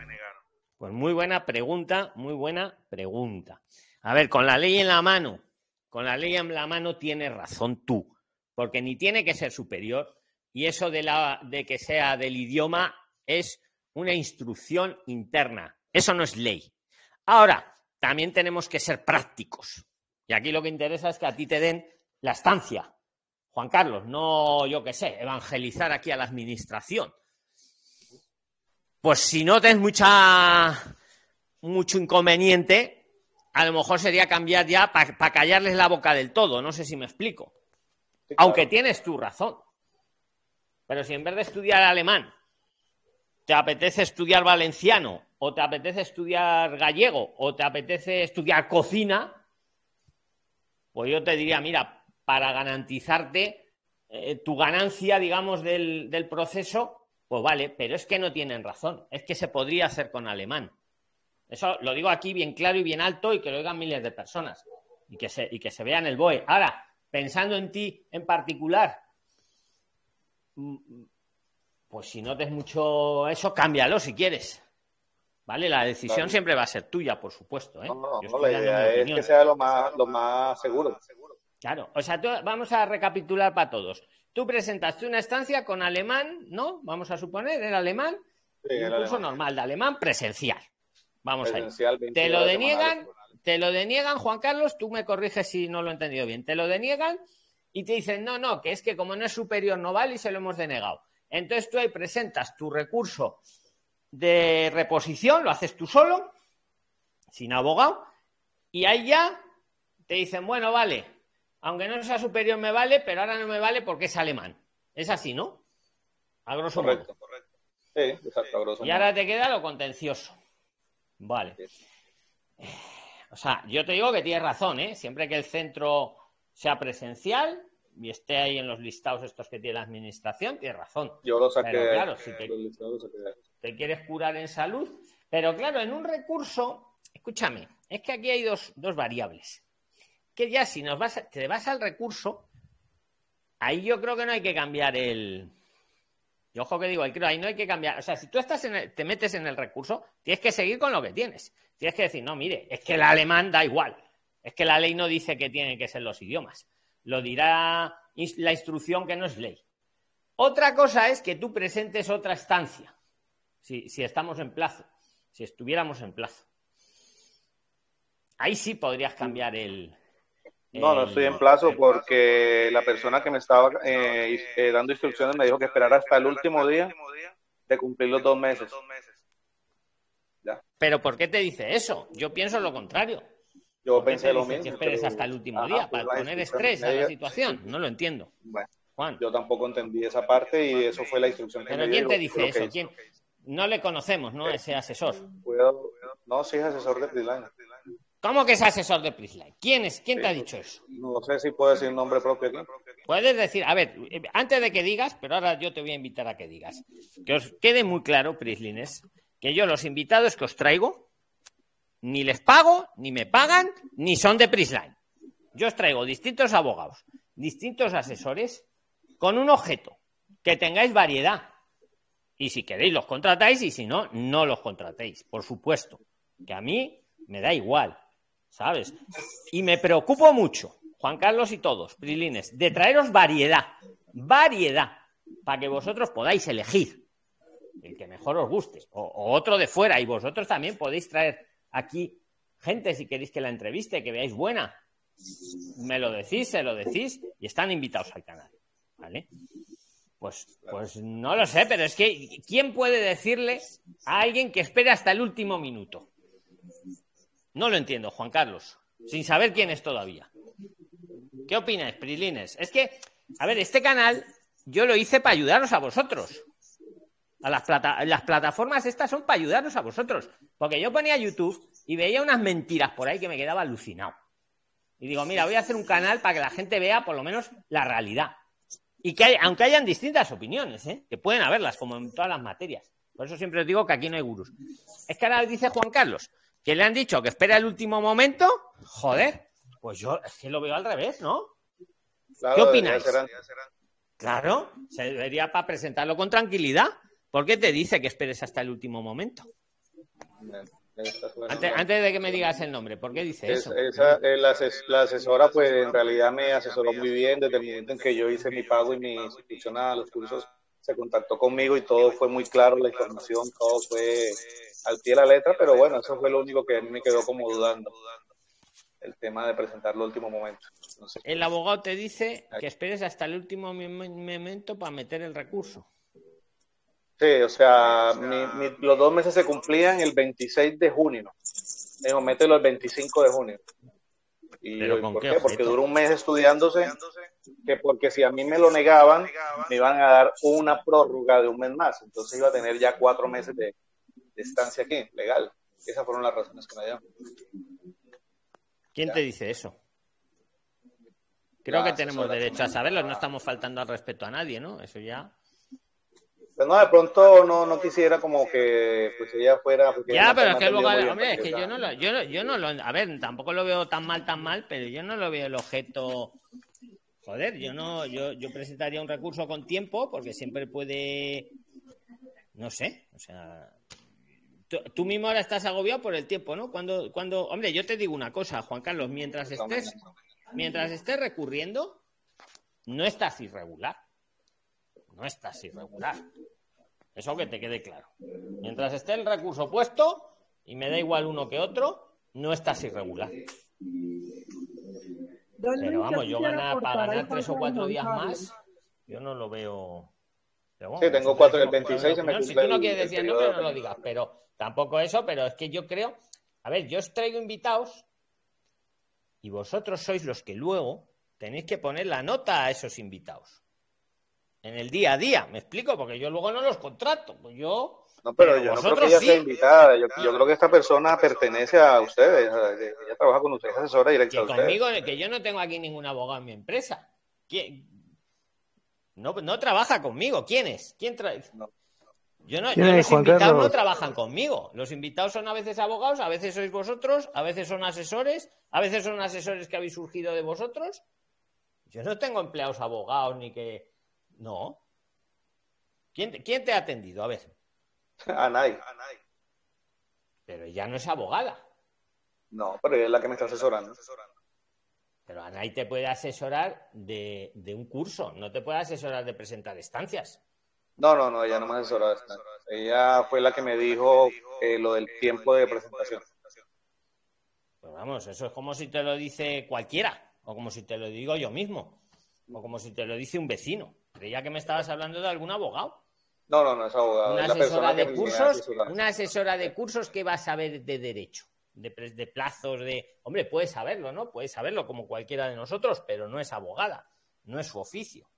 Speaker 2: Pues muy buena pregunta, muy buena pregunta. A ver, con la ley en la mano, con la ley en la mano tienes razón tú, porque ni tiene que ser superior y eso de, la, de que sea del idioma es una instrucción interna. Eso no es ley. Ahora, también tenemos que ser prácticos. Y aquí lo que interesa es que a ti te den la estancia. Juan Carlos, no, yo qué sé, evangelizar aquí a la administración. Pues si no tienes mucha, mucho inconveniente, a lo mejor sería cambiar ya para callarles la boca del todo. No sé si me explico. Aunque tienes tu razón. Pero si en vez de estudiar alemán te apetece estudiar valenciano, o te apetece estudiar gallego, o te apetece estudiar cocina, pues yo te diría, mira, para garantizarte eh, tu ganancia, digamos, del, proceso, pues vale, pero es que no tienen razón, es que se podría hacer con alemán. Eso lo digo aquí bien claro y bien alto y que lo oigan miles de personas y que se, y que se vean el BOE. Ahora, pensando en ti en particular, pues si notes mucho eso, cámbialo si quieres. ¿Vale? La decisión siempre va a ser tuya, por supuesto. ¿eh?
Speaker 8: No, no, la idea es que sea lo más, lo más seguro.
Speaker 2: Claro, o sea, vamos a recapitular para todos. Tú presentaste una estancia con alemán, ¿no? Vamos a suponer, el alemán, sí, un curso normal de alemán presencial. Vamos a Te lo deniegan, te lo deniegan, Juan Carlos, tú me corriges si no lo he entendido bien. Te lo deniegan y te dicen, no, no, que es que como no es superior no vale y se lo hemos denegado. Entonces tú ahí presentas tu recurso de reposición, lo haces tú solo, sin abogado, y ahí ya te dicen, bueno, vale, aunque no sea superior me vale, pero ahora no me vale porque es alemán. Es así, ¿no? A grosso
Speaker 8: correcto, Correcto, Sí, exacto, a grosso
Speaker 2: Y ahora te queda lo contencioso. Vale. O sea, yo te digo que tienes razón, ¿eh? Siempre que el centro sea presencial y esté ahí en los listados estos que tiene la administración, tienes razón.
Speaker 8: Yo lo saqué.
Speaker 2: Pero claro, si te, te quieres curar en salud, pero claro, en un recurso, escúchame, es que aquí hay dos, dos variables. Que ya si nos vas, te vas al recurso, ahí yo creo que no hay que cambiar el. Y ojo que digo, ahí creo, ahí no hay que cambiar. O sea, si tú estás en el, te metes en el recurso, tienes que seguir con lo que tienes. Tienes que decir, no, mire, es que el alemán da igual. Es que la ley no dice que tienen que ser los idiomas. Lo dirá la instrucción que no es ley. Otra cosa es que tú presentes otra estancia. Si, si estamos en plazo. Si estuviéramos en plazo. Ahí sí podrías cambiar el,
Speaker 8: no, no estoy en plazo porque la persona que me estaba eh, eh, dando instrucciones me dijo que esperara hasta el último día de cumplir los dos meses.
Speaker 2: Pero ¿por qué te dice eso? Yo pienso lo contrario.
Speaker 8: Yo pensé lo mismo.
Speaker 2: Que esperes hasta el último día para poner estrés a la situación. No lo entiendo.
Speaker 8: Juan. Yo tampoco entendí esa parte y eso fue la instrucción
Speaker 2: que ¿Pero quién te dice eso? ¿Quién? No le conocemos, ¿no? Ese asesor.
Speaker 8: No, sí es asesor de Prisline.
Speaker 2: ¿Cómo que es asesor de Prisline? ¿Quién es? ¿Quién te ha dicho eso?
Speaker 8: No sé si puedo decir nombre propio aquí.
Speaker 2: Puedes decir, a ver, antes de que digas, pero ahora yo te voy a invitar a que digas. Que os quede muy claro, Prislines, que yo los invitados que os traigo, ni les pago, ni me pagan, ni son de Prisline. Yo os traigo distintos abogados, distintos asesores, con un objeto, que tengáis variedad. Y si queréis los contratáis y si no, no los contratéis, por supuesto. Que a mí me da igual. ¿sabes? Y me preocupo mucho, Juan Carlos y todos, Prilines, de traeros variedad, variedad, para que vosotros podáis elegir el que mejor os guste, o, otro de fuera, y vosotros también podéis traer aquí gente si queréis que la entreviste, que veáis buena. Me lo decís, se lo decís, y están invitados al canal, ¿vale? Pues, pues no lo sé, pero es que ¿quién puede decirle a alguien que espere hasta el último minuto? No lo entiendo, Juan Carlos, sin saber quién es todavía. ¿Qué opináis, Prilines? Es que, a ver, este canal yo lo hice para ayudaros a vosotros. A las, las plataformas estas son para ayudaros a vosotros. Porque yo ponía YouTube y veía unas mentiras por ahí que me quedaba alucinado. Y digo, mira, voy a hacer un canal para que la gente vea por lo menos la realidad. Y que aunque hayan distintas opiniones, ¿eh? que pueden haberlas, como en todas las materias. Por eso siempre os digo que aquí no hay gurús. Es que ahora dice Juan Carlos, que le han dicho que espera el último momento, joder, pues yo es que lo veo al revés, ¿no? ¿Qué opináis? Claro, se debería para presentarlo con tranquilidad. ¿Por qué te dice que esperes hasta el último momento? Antes, de que me digas el nombre, ¿por qué dice eso?
Speaker 8: Eh, la, asesora, pues en realidad me asesoró muy bien desde el momento en que yo hice mi pago y mi inscripción a los cursos. Se contactó conmigo y todo fue muy claro, la información, todo fue al pie de la letra, pero bueno, eso fue lo único que a mí me quedó como dudando. El tema de presentarlo al último momento.
Speaker 2: El abogado te dice que esperes hasta el último momento para meter el recurso.
Speaker 8: Sí, o sea, los dos meses se cumplían el 26 de junio. Dijo, mételo el 25 de junio. Y ¿Por qué? Porque duró un mes estudiándose, que porque si a mí me lo negaban, me iban a dar una prórroga de un mes más. Entonces iba a tener ya cuatro meses de, estancia aquí, legal. Esas fueron las razones que me dieron.
Speaker 2: ¿Quién te dice eso? Creo que tenemos derecho a saberlo, no estamos faltando al respeto a nadie, ¿no? Eso ya.
Speaker 8: Pues no, de pronto no, no quisiera como que pues ella fuera.
Speaker 2: Ya, pero es que luego, hombre, es que yo no, lo, yo, yo no lo. A ver, tampoco lo veo tan mal, tan mal, pero yo no lo veo el objeto. Joder, yo no, yo, yo presentaría un recurso con tiempo porque siempre puede. No sé, o sea, Tú, mismo ahora estás agobiado por el tiempo, ¿no? Cuando, cuando, hombre, yo te digo una cosa, Juan Carlos, mientras estés, mientras estés recurriendo, no estás irregular. No estás irregular. Eso que te quede claro. Mientras esté el recurso puesto, y me da igual uno que otro, no estás irregular. Pero vamos, yo ganar, para ganar tres o cuatro días más, yo no lo veo.
Speaker 8: sí, tengo cuatro, el 26 me
Speaker 2: Si tú no quieres decir no, no lo digas, pero Tampoco eso, pero es que yo creo. A ver, yo os traigo invitados y vosotros sois los que luego tenéis que poner la nota a esos invitados. En el día a día, ¿me explico? Porque yo luego no los contrato. Pues yo
Speaker 8: No, pero, yo no creo que ella sea invitada. Yo, creo que esta persona pertenece a ustedes. Ella trabaja con ustedes, asesora directa.
Speaker 2: Que conmigo, que yo no tengo aquí ningún abogado en mi empresa. ¿Quién? No, no trabaja conmigo. ¿Quién es? ¿Quién trae? Yo no, los invitados no trabajan conmigo. Los invitados son a veces abogados, a veces sois vosotros, a veces son asesores, a veces son asesores que habéis surgido de vosotros. Yo no tengo empleados abogados ni que. No. ¿Quién te, quién te ha atendido? A ver.
Speaker 8: Anay.
Speaker 2: Pero ella no es abogada.
Speaker 8: No, pero ella es la que me está asesorando.
Speaker 2: Pero Anay te puede asesorar de, de un curso, no te puede asesorar de presentar estancias.
Speaker 8: No, no, no, ella no me asesoró. Ella fue la que me dijo eh, lo del tiempo de presentación.
Speaker 2: Pues vamos, eso es como si te lo dice cualquiera, o como si te lo digo yo mismo, o como si te lo dice un vecino. Creía que me estabas hablando de algún abogado.
Speaker 8: No, no, no es abogado.
Speaker 2: Una asesora de cursos, una asesora de cursos que va a saber de derecho, de, de plazos, de. Hombre, puede saberlo, ¿no? Puede saberlo como cualquiera de nosotros, pero no es abogada, no es su oficio.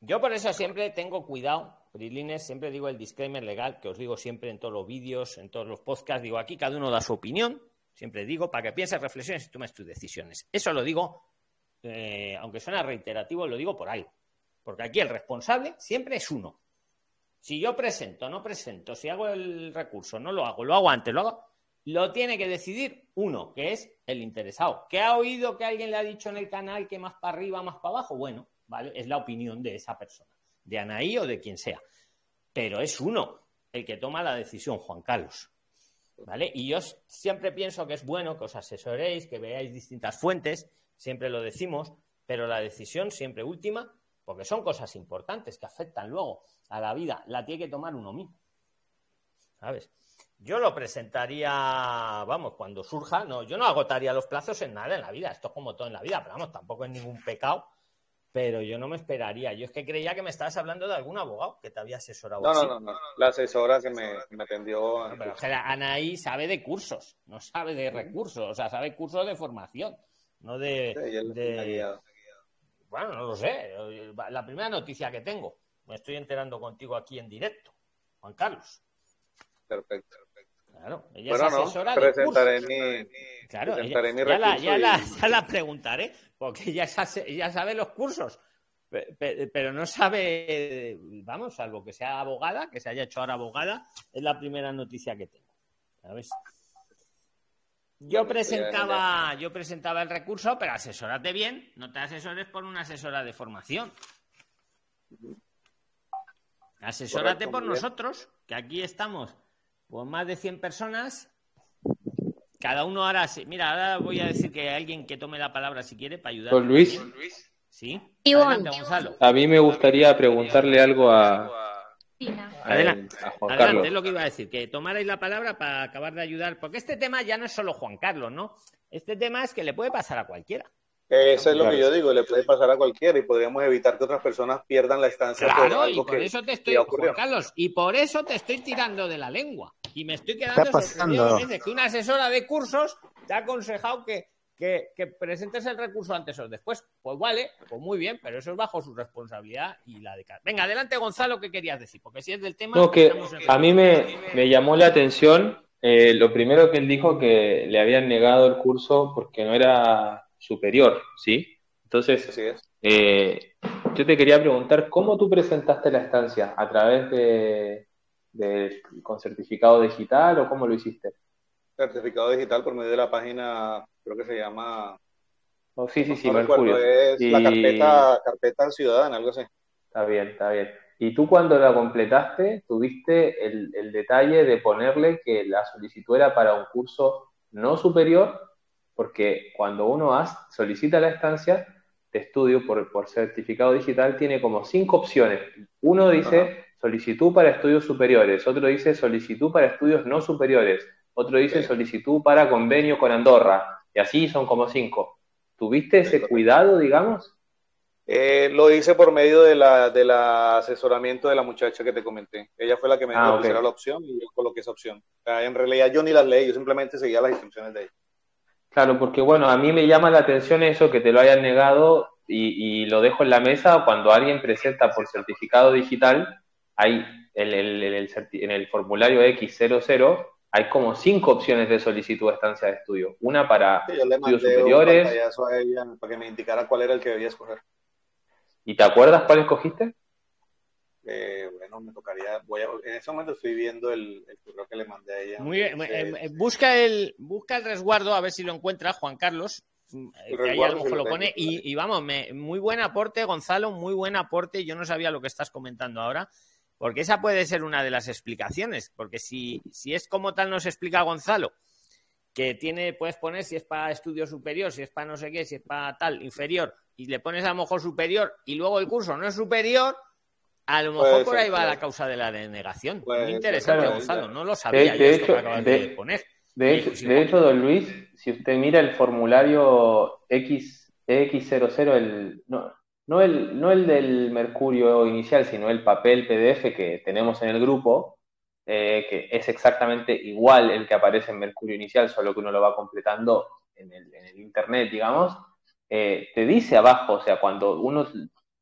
Speaker 2: Yo por eso siempre tengo cuidado, Prilines, siempre digo el disclaimer legal, que os digo siempre en todos los vídeos, en todos los podcasts, digo aquí cada uno da su opinión, siempre digo, para que pienses, reflexiones y tomes tus decisiones. Eso lo digo, eh, aunque suena reiterativo, lo digo por algo, porque aquí el responsable siempre es uno. Si yo presento, no presento, si hago el recurso, no lo hago, lo hago antes, lo hago, lo tiene que decidir uno, que es el interesado. ¿Que ha oído que alguien le ha dicho en el canal que más para arriba, más para abajo? Bueno, ¿vale? Es la opinión de esa persona, de Anaí o de quien sea. Pero es uno el que toma la decisión, Juan Carlos. ¿Vale? Y yo siempre pienso que es bueno que os asesoréis, que veáis distintas fuentes, siempre lo decimos, pero la decisión siempre última, porque son cosas importantes que afectan luego a la vida, la tiene que tomar uno mismo. ¿Sabes? Yo lo presentaría, vamos, cuando surja, no, yo no agotaría los plazos en nada en la vida, esto es como todo en la vida, pero vamos, tampoco es ningún pecado pero yo no me esperaría. Yo es que creía que me estabas hablando de algún abogado que te había asesorado.
Speaker 8: No, no, no, La asesora que me, me atendió.
Speaker 2: pero Anaí sabe de cursos, no sabe de recursos, o sea, sabe cursos de formación, no de. Bueno, no lo sé. La primera noticia que tengo, me estoy enterando contigo aquí en directo, Juan Carlos.
Speaker 8: Perfecto.
Speaker 2: Claro, ella es asesora de
Speaker 8: presentaré mi,
Speaker 2: claro, ya, la, ya, la, ya la preguntaré porque ya, ya sabe los cursos, pero no sabe, vamos, salvo que sea abogada, que se haya hecho ahora abogada, es la primera noticia que tengo. ¿Sabes? Yo presentaba, yo presentaba el recurso, pero asesórate bien, no te asesores por una asesora de formación. Asesórate por nosotros, que aquí estamos, por más de 100 personas, cada uno ahora, mira, ahora voy a decir que hay alguien que tome la palabra si quiere para ayudar.
Speaker 9: Don Luis.
Speaker 2: Sí.
Speaker 9: Adelante, Gonzalo. A mí me gustaría preguntarle algo a,
Speaker 2: Adelante, es lo que iba a decir, que tomarais la palabra para acabar de ayudar, porque este tema ya no es solo Juan Carlos, ¿no? Este tema es que le puede pasar a cualquiera.
Speaker 8: Eso es lo que yo digo, le puede pasar a cualquiera y podríamos evitar que otras personas pierdan la estancia.
Speaker 2: Claro, y por eso te estoy, Juan Carlos, y por eso te estoy tirando de la lengua. Y me estoy quedando sorprendido que una asesora de cursos te ha aconsejado que, que, presentes el recurso antes o después. Pues vale, pues muy bien, pero eso es bajo su responsabilidad y la de cada. Venga, adelante, Gonzalo, ¿qué querías decir? Porque si es del tema.
Speaker 9: No, que a mí me, me, llamó la atención eh, lo primero que él dijo que le habían negado el curso porque no era superior, ¿sí? Entonces, eh, yo te quería preguntar, ¿cómo tú presentaste la estancia? ¿A través de, con certificado digital o cómo lo hiciste?
Speaker 8: Certificado digital por medio de la página, creo que se llama.
Speaker 9: Oh, sí, sí, sí,
Speaker 8: es la carpeta, carpeta ciudadana, algo así.
Speaker 9: Está bien, está bien. Y tú cuando la completaste, tuviste el, el detalle de ponerle que la solicitud era para un curso no superior, porque cuando uno solicita la estancia de estudio por, por certificado digital, tiene como cinco opciones. Uno dice solicitud para estudios superiores, otro dice solicitud para estudios no superiores, otro dice solicitud para convenio con Andorra, y así son como cinco. ¿Tuviste ese cuidado, digamos?
Speaker 8: Eh, lo hice por medio de la, del asesoramiento de la muchacha que te comenté. Ella fue la que me ah, dijo que era la opción y yo coloqué esa opción. en realidad yo ni las leí, yo simplemente seguía las instrucciones de ella.
Speaker 9: Claro, porque bueno, a mí me llama la atención eso que te lo hayan negado y, y lo dejo en la mesa cuando alguien presenta por certificado digital hay en el, en el, en el formulario X00 hay como cinco opciones de solicitud de estancia de estudio. Una para
Speaker 8: Sí, yo le
Speaker 9: estudios
Speaker 8: mandé
Speaker 9: superiores.
Speaker 8: pantallazo a ella para que me indicara cuál era el que debía escoger.
Speaker 9: ¿Y te acuerdas cuál escogiste?
Speaker 8: Eh, bueno, me tocaría, voy a, en ese momento estoy viendo el, el correo que le mandé a ella.
Speaker 2: Muy bien,
Speaker 8: Eh,
Speaker 2: eh, eh, busca el busca el resguardo a ver si lo encuentra Juan Carlos. mm, que ahí a lo mejor
Speaker 8: lo
Speaker 2: pone y, y vamos, me- muy buen aporte Gonzalo, muy buen aporte. Yo no sabía lo que estás comentando ahora, porque esa puede ser una de las explicaciones, porque si, si es como tal nos explica Gonzalo, que tiene, puedes poner si es para estudio superior, si es para no sé qué, si es para tal, inferior, y le pones a lo mejor superior y luego el curso no es superior, a lo mejor por ahí va la causa de la denegación. Muy interesante,
Speaker 9: claro.
Speaker 2: Gonzalo, no lo sabía
Speaker 9: De-
Speaker 2: yo
Speaker 9: de
Speaker 2: esto
Speaker 9: hecho-
Speaker 2: que acabas de,
Speaker 9: de-
Speaker 2: poner.
Speaker 9: De hecho,
Speaker 2: pues,
Speaker 9: de hecho, don Luis, si usted mira el formulario X, X00, el, no, no, el, no el del Mercurio inicial, sino el papel PDF que tenemos en el grupo, eh, que es exactamente igual el que aparece en Mercurio inicial, solo que uno lo va completando en el, en el Internet, digamos, eh, te dice abajo, o sea, cuando uno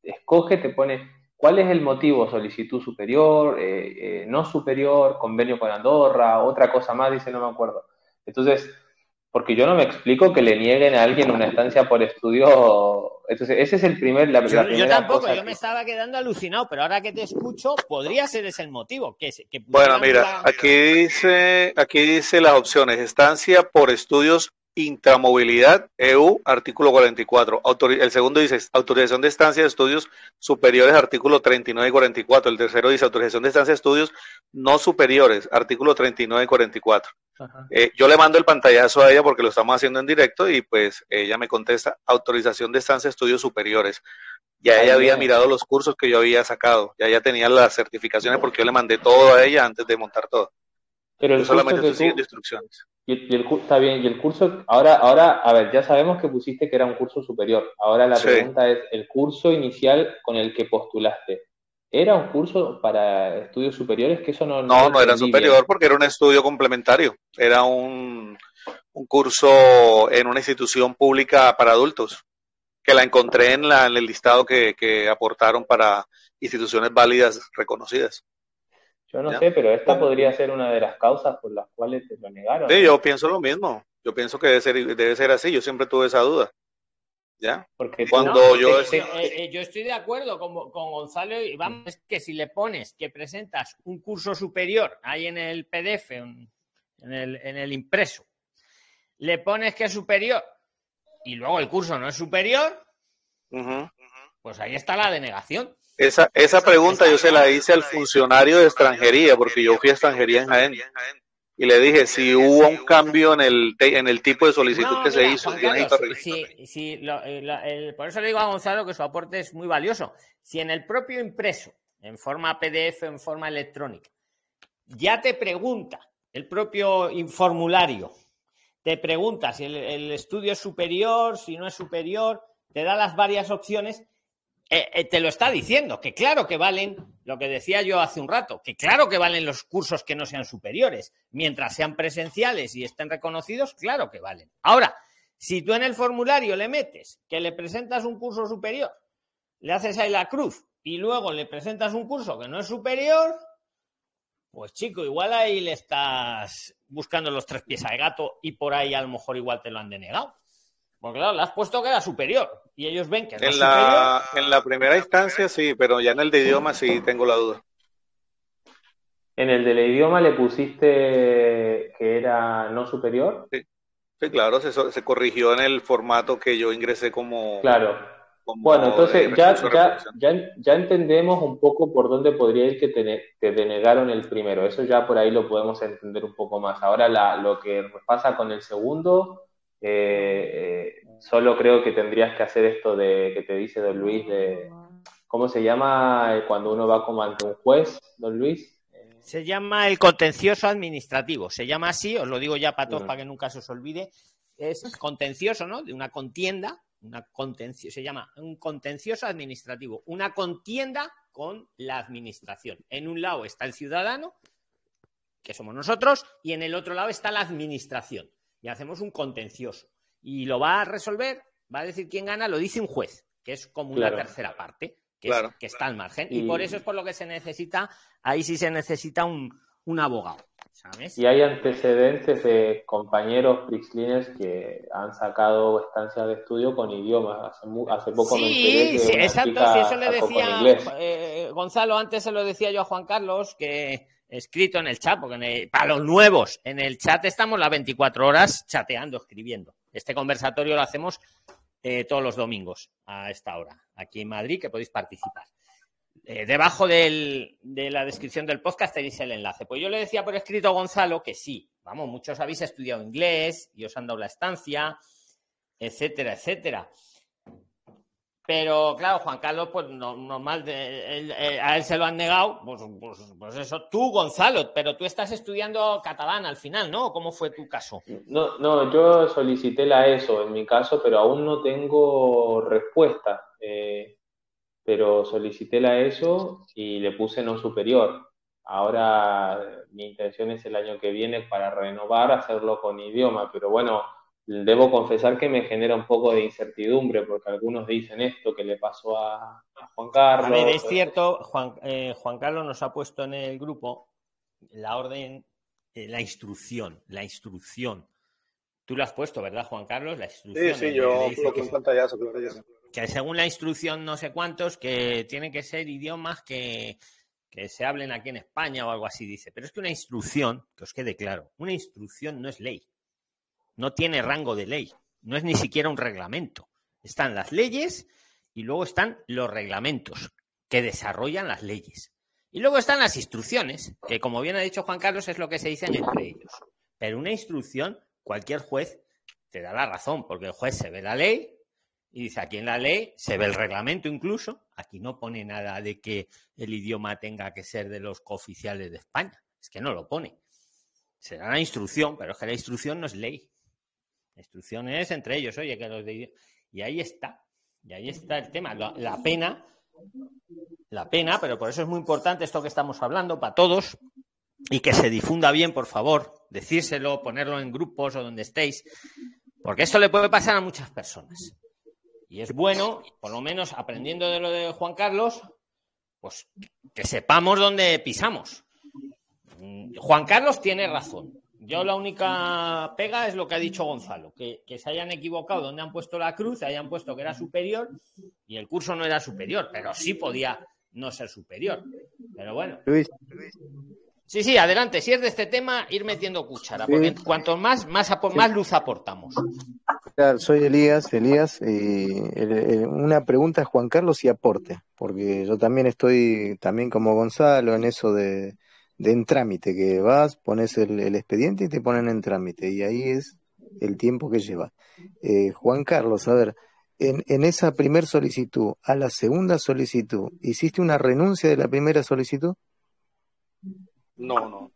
Speaker 9: escoge, te pone cuál es el motivo, solicitud superior, eh, no superior, convenio con Andorra, otra cosa más, dice, no me acuerdo. Entonces, porque yo no me explico que le nieguen a alguien una estancia por estudio. Entonces, ese es el primer, la, la
Speaker 2: Yo, yo
Speaker 9: primera
Speaker 2: tampoco,
Speaker 9: cosa
Speaker 2: yo
Speaker 9: que-
Speaker 2: me estaba quedando alucinado, pero ahora que te escucho, podría ser ese el motivo. Que,
Speaker 8: Bueno, mira,
Speaker 2: la-
Speaker 8: aquí dice, aquí dice las opciones. Estancia por estudios intramovilidad, EU, artículo 44. Autori- el segundo dice autorización de estancia de estudios superiores, artículo 39 y 44. El tercero dice autorización de estancia de estudios no superiores, artículo 39 y 44.
Speaker 9: Ajá.
Speaker 8: Eh, yo le mando el pantallazo a ella porque lo estamos haciendo en directo y pues ella me contesta autorización de estancia de estudios superiores. Ya ella había mirado los cursos que yo había sacado, ya ella tenía las certificaciones porque yo le mandé todo a ella antes de montar todo.
Speaker 9: Pero
Speaker 8: Yo solamente estoy siguiendo instrucciones.
Speaker 9: Y el, y el cu- está bien, y el curso, ahora, ahora, a ver, ya sabemos que pusiste que era un curso superior. Ahora la
Speaker 8: Sí.
Speaker 9: pregunta es, el curso inicial con el que postulaste, ¿era un curso para estudios superiores? Que eso no,
Speaker 8: No,
Speaker 9: lo
Speaker 8: no era superior
Speaker 9: bien.
Speaker 8: porque era un estudio complementario. Era un, un curso en una institución pública para adultos, que la encontré en, la, en el listado que, que aportaron para instituciones válidas reconocidas.
Speaker 9: Yo no
Speaker 8: ¿Ya?
Speaker 9: sé, pero esta podría ser una de las causas por las cuales te lo negaron.
Speaker 8: Sí, yo pienso lo mismo. Yo pienso que debe ser, debe ser así. Yo siempre tuve esa duda. ¿Ya?
Speaker 9: Porque
Speaker 8: Cuando
Speaker 2: No,
Speaker 8: yo-
Speaker 2: eh, eh, eh, yo estoy de acuerdo con, con Gonzalo y vamos, es que si le pones que presentas un curso superior ahí en el PDF, en, en el, en el impreso, le pones que es superior y luego el curso no es superior, pues ahí está la denegación.
Speaker 8: Esa, esa pregunta yo se la hice al funcionario de extranjería, porque yo fui a extranjería en Jaén. Y le dije, si hubo un cambio en el, en el tipo de solicitud
Speaker 2: No,
Speaker 8: que se hizo,
Speaker 2: Carlos, lo- eh, el- por eso le digo a Gonzalo que su aporte es muy valioso. Si en el propio impreso, en forma PDF, en forma electrónica, ya te pregunta el propio formulario, te pregunta si el, el estudio es superior, si no es superior, te da las varias opciones, eh, eh, te lo está diciendo, que claro que valen, lo que decía yo hace un rato, que claro que valen los cursos que no sean superiores, mientras sean presenciales y estén reconocidos, claro que valen. Ahora, si tú en el formulario le metes que le presentas un curso superior, le haces ahí la cruz y luego le presentas un curso que no es superior, pues chico, igual ahí le estás buscando los tres pies al gato y por ahí a lo mejor igual te lo han denegado. Porque claro, le has puesto que era superior y ellos ven que es
Speaker 8: En
Speaker 2: superior.
Speaker 8: la, en la primera instancia sí, pero ya en el de idioma sí tengo la duda.
Speaker 9: En el del idioma le pusiste que era no superior.
Speaker 8: Sí, claro, se, corrigió en el formato que yo ingresé como,
Speaker 9: Claro.
Speaker 8: como
Speaker 9: Bueno, entonces ya, ya, ya, ya entendemos un poco por dónde podría ir que te, te denegaron el primero. Eso ya por ahí lo podemos entender un poco más. Ahora la, lo que pasa con el segundo, eh, eh, solo creo que tendrías que hacer esto de que te dice don Luis de ¿cómo se llama eh, cuando uno va como ante un juez, don Luis?
Speaker 2: Se llama el contencioso administrativo. Se llama así, os lo digo ya para todos, para que nunca se os olvide. Es contencioso, ¿no? De una contienda, una contencio, se llama un contencioso administrativo. Una contienda con la administración. En un lado está el ciudadano, que somos nosotros, y en el otro lado está la administración. Y hacemos un contencioso. Y lo va a resolver, va a decir quién gana, lo dice un juez, que es como una
Speaker 9: Claro.
Speaker 2: tercera parte. que, que está al margen. Y... por eso es por lo que se necesita, ahí sí se necesita un, un abogado. ¿sabes?
Speaker 9: Y hay antecedentes de compañeros Prixliners que han sacado estancias de estudio con idiomas. Hace, hace poco
Speaker 2: sí,
Speaker 9: me enteré que
Speaker 2: sí, exacto,
Speaker 9: chica
Speaker 2: sí, eso le decía eh, Gonzalo, antes se lo decía yo a Juan Carlos, que escrito en el chat, porque para los nuevos, en el chat estamos las 24 horas chateando, escribiendo. Este conversatorio lo hacemos eh, todos los domingos a esta hora, aquí en Madrid, que podéis participar. Eh, debajo de la descripción del podcast tenéis el enlace. Pues yo le decía por escrito a Gonzalo que sí, vamos, muchos habéis estudiado inglés y os han dado la estancia, etcétera, etcétera. Pero claro, Juan Carlos, pues no- normal, de- eh, a él se lo han negado, pues, pues, pues eso, tú Gonzalo, pero tú estás estudiando catalán al final, ¿no? ¿Cómo fue tu caso?
Speaker 9: No, no, yo solicité la ESO en mi caso, pero aún no tengo respuesta. Eh, pero solicité la ESO y le puse no superior. Ahora mi intención es el año que viene para renovar, hacerlo con idioma, pero bueno, debo confesar que me genera un poco de incertidumbre porque algunos dicen esto que le pasó a, a Juan Carlos.
Speaker 2: A ver, es cierto, Juan, eh, Juan Carlos nos ha puesto en el grupo la orden, eh, la instrucción, la instrucción. Tú lo has puesto, ¿verdad, Juan Carlos? La instrucción.
Speaker 8: Sí, sí,
Speaker 2: donde
Speaker 8: yo coloqué
Speaker 2: que-
Speaker 8: un pantallazo, claro que
Speaker 2: según la instrucción no sé cuántos, que tienen que ser idiomas que, que se hablen aquí en España o algo así, dice. Pero es que una instrucción, que os quede claro, una instrucción no es ley. No tiene rango de ley. No es ni siquiera un reglamento. Están las leyes y luego están los reglamentos que desarrollan las leyes. Y luego están las instrucciones, que como bien ha dicho Juan Carlos, es lo que se dicen entre ellos. Pero una instrucción, cualquier juez te da la razón, porque el juez se ve la ley y dice, aquí en la ley se ve el reglamento incluso, aquí no pone nada de que el idioma tenga que ser de los cooficiales de España, es que no lo pone. Será la instrucción, pero es que la instrucción no es ley. La instrucción es entre ellos, oye, que los de... Y ahí está, y ahí está el tema. La, la pena, la pena, pero por eso es muy importante esto que estamos hablando para todos y que se difunda bien, por favor, decírselo, ponerlo en grupos o donde estéis, porque esto le puede pasar a muchas personas. Y es bueno, por lo menos aprendiendo de lo de Juan Carlos, pues que sepamos dónde pisamos. Mm, Juan Carlos tiene razón. Yo la única pega es lo que ha dicho Gonzalo, que, que se hayan equivocado donde han puesto la cruz, hayan puesto que era superior y el curso no era superior, pero sí podía no ser superior. Pero bueno.
Speaker 10: Luis,
Speaker 2: Sí, sí, adelante. Si es de este tema, ir metiendo cuchara,
Speaker 10: Sí.
Speaker 2: porque cuanto más, más, luz aportamos.
Speaker 10: claro, soy Elías, Elías, y el- el- una pregunta es Juan Carlos y aporte, porque yo también estoy, también como Gonzalo, en eso de, de en trámite, que vas, pones el, el expediente y te ponen en trámite, y ahí es el tiempo que lleva. Eh, Juan Carlos, a ver, en, en esa primer solicitud, a la segunda solicitud, ¿hiciste una renuncia de la primera solicitud?
Speaker 8: No, no.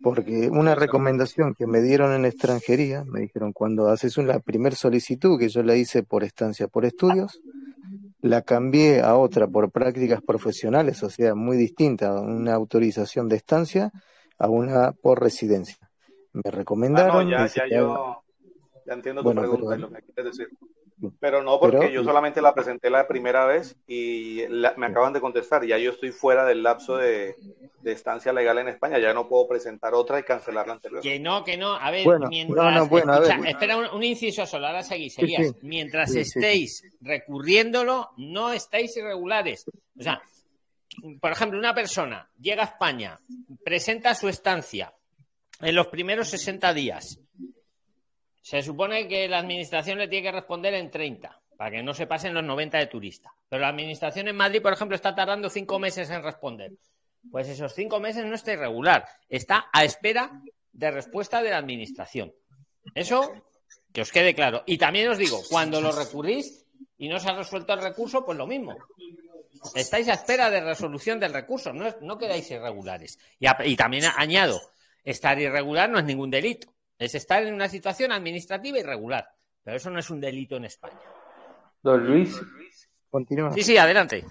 Speaker 10: Porque una recomendación que me dieron en extranjería, me dijeron, cuando haces una primer solicitud, que yo la hice por estancia por estudios, la cambié a otra por prácticas profesionales, o sea, muy distinta, una autorización de estancia a una por residencia. Me
Speaker 8: Ah, no,
Speaker 10: recomendaron,
Speaker 8: ya,
Speaker 10: me dice
Speaker 8: ya
Speaker 10: haga-
Speaker 8: yo ya entiendo tu
Speaker 10: Bueno,
Speaker 8: pregunta
Speaker 10: pero-
Speaker 8: y lo que quieres decir. Pero no porque
Speaker 10: pero-
Speaker 8: yo solamente la presenté la primera vez y la- me acaban de contestar. Ya yo estoy fuera del lapso de, de estancia legal en España. Ya no puedo presentar otra y cancelar la anterior.
Speaker 2: Que no, que no. A ver,
Speaker 10: Bueno,
Speaker 2: mientras.
Speaker 10: no, no, bueno, a
Speaker 2: escucha,
Speaker 10: ver.
Speaker 2: espera un, un inciso solo, ahora seguís,
Speaker 10: Sí, sí.
Speaker 2: Mientras
Speaker 10: Sí, sí, sí.
Speaker 2: estéis recurriéndolo, no estáis irregulares. O sea, por ejemplo, una persona llega a España, presenta su estancia en los primeros 60 días. Se supone que la administración le tiene que responder en 30, para que no se pasen los 90 de turista. Pero la administración en Madrid, por ejemplo, está tardando cinco meses en responder. Pues esos cinco meses no está irregular, está a espera de respuesta de la administración. Eso que os quede claro. Y también os digo, cuando lo recurrís y no se ha resuelto el recurso, pues lo mismo. Estáis a espera de resolución del recurso, no, no quedáis irregulares. Y, y también añado, estar irregular no es ningún delito, es estar en una situación administrativa irregular. Pero eso no es un delito en España.
Speaker 9: Don Luis,
Speaker 10: Continúa.
Speaker 2: Sí, sí, adelante.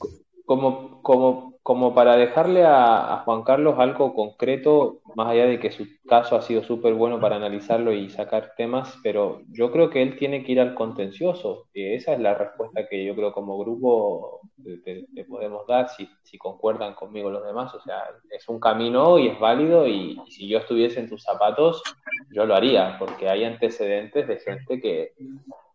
Speaker 9: Como, como, como para dejarle a, Juan Carlos algo concreto, más allá de que su caso ha sido súper bueno para analizarlo y sacar temas, pero yo creo que él tiene que ir al contencioso. Y esa es la respuesta que yo creo como grupo le podemos dar, si, si, concuerdan conmigo los demás. O sea, es un camino y es válido y si yo estuviese en tus zapatos, yo lo haría, porque hay antecedentes de gente que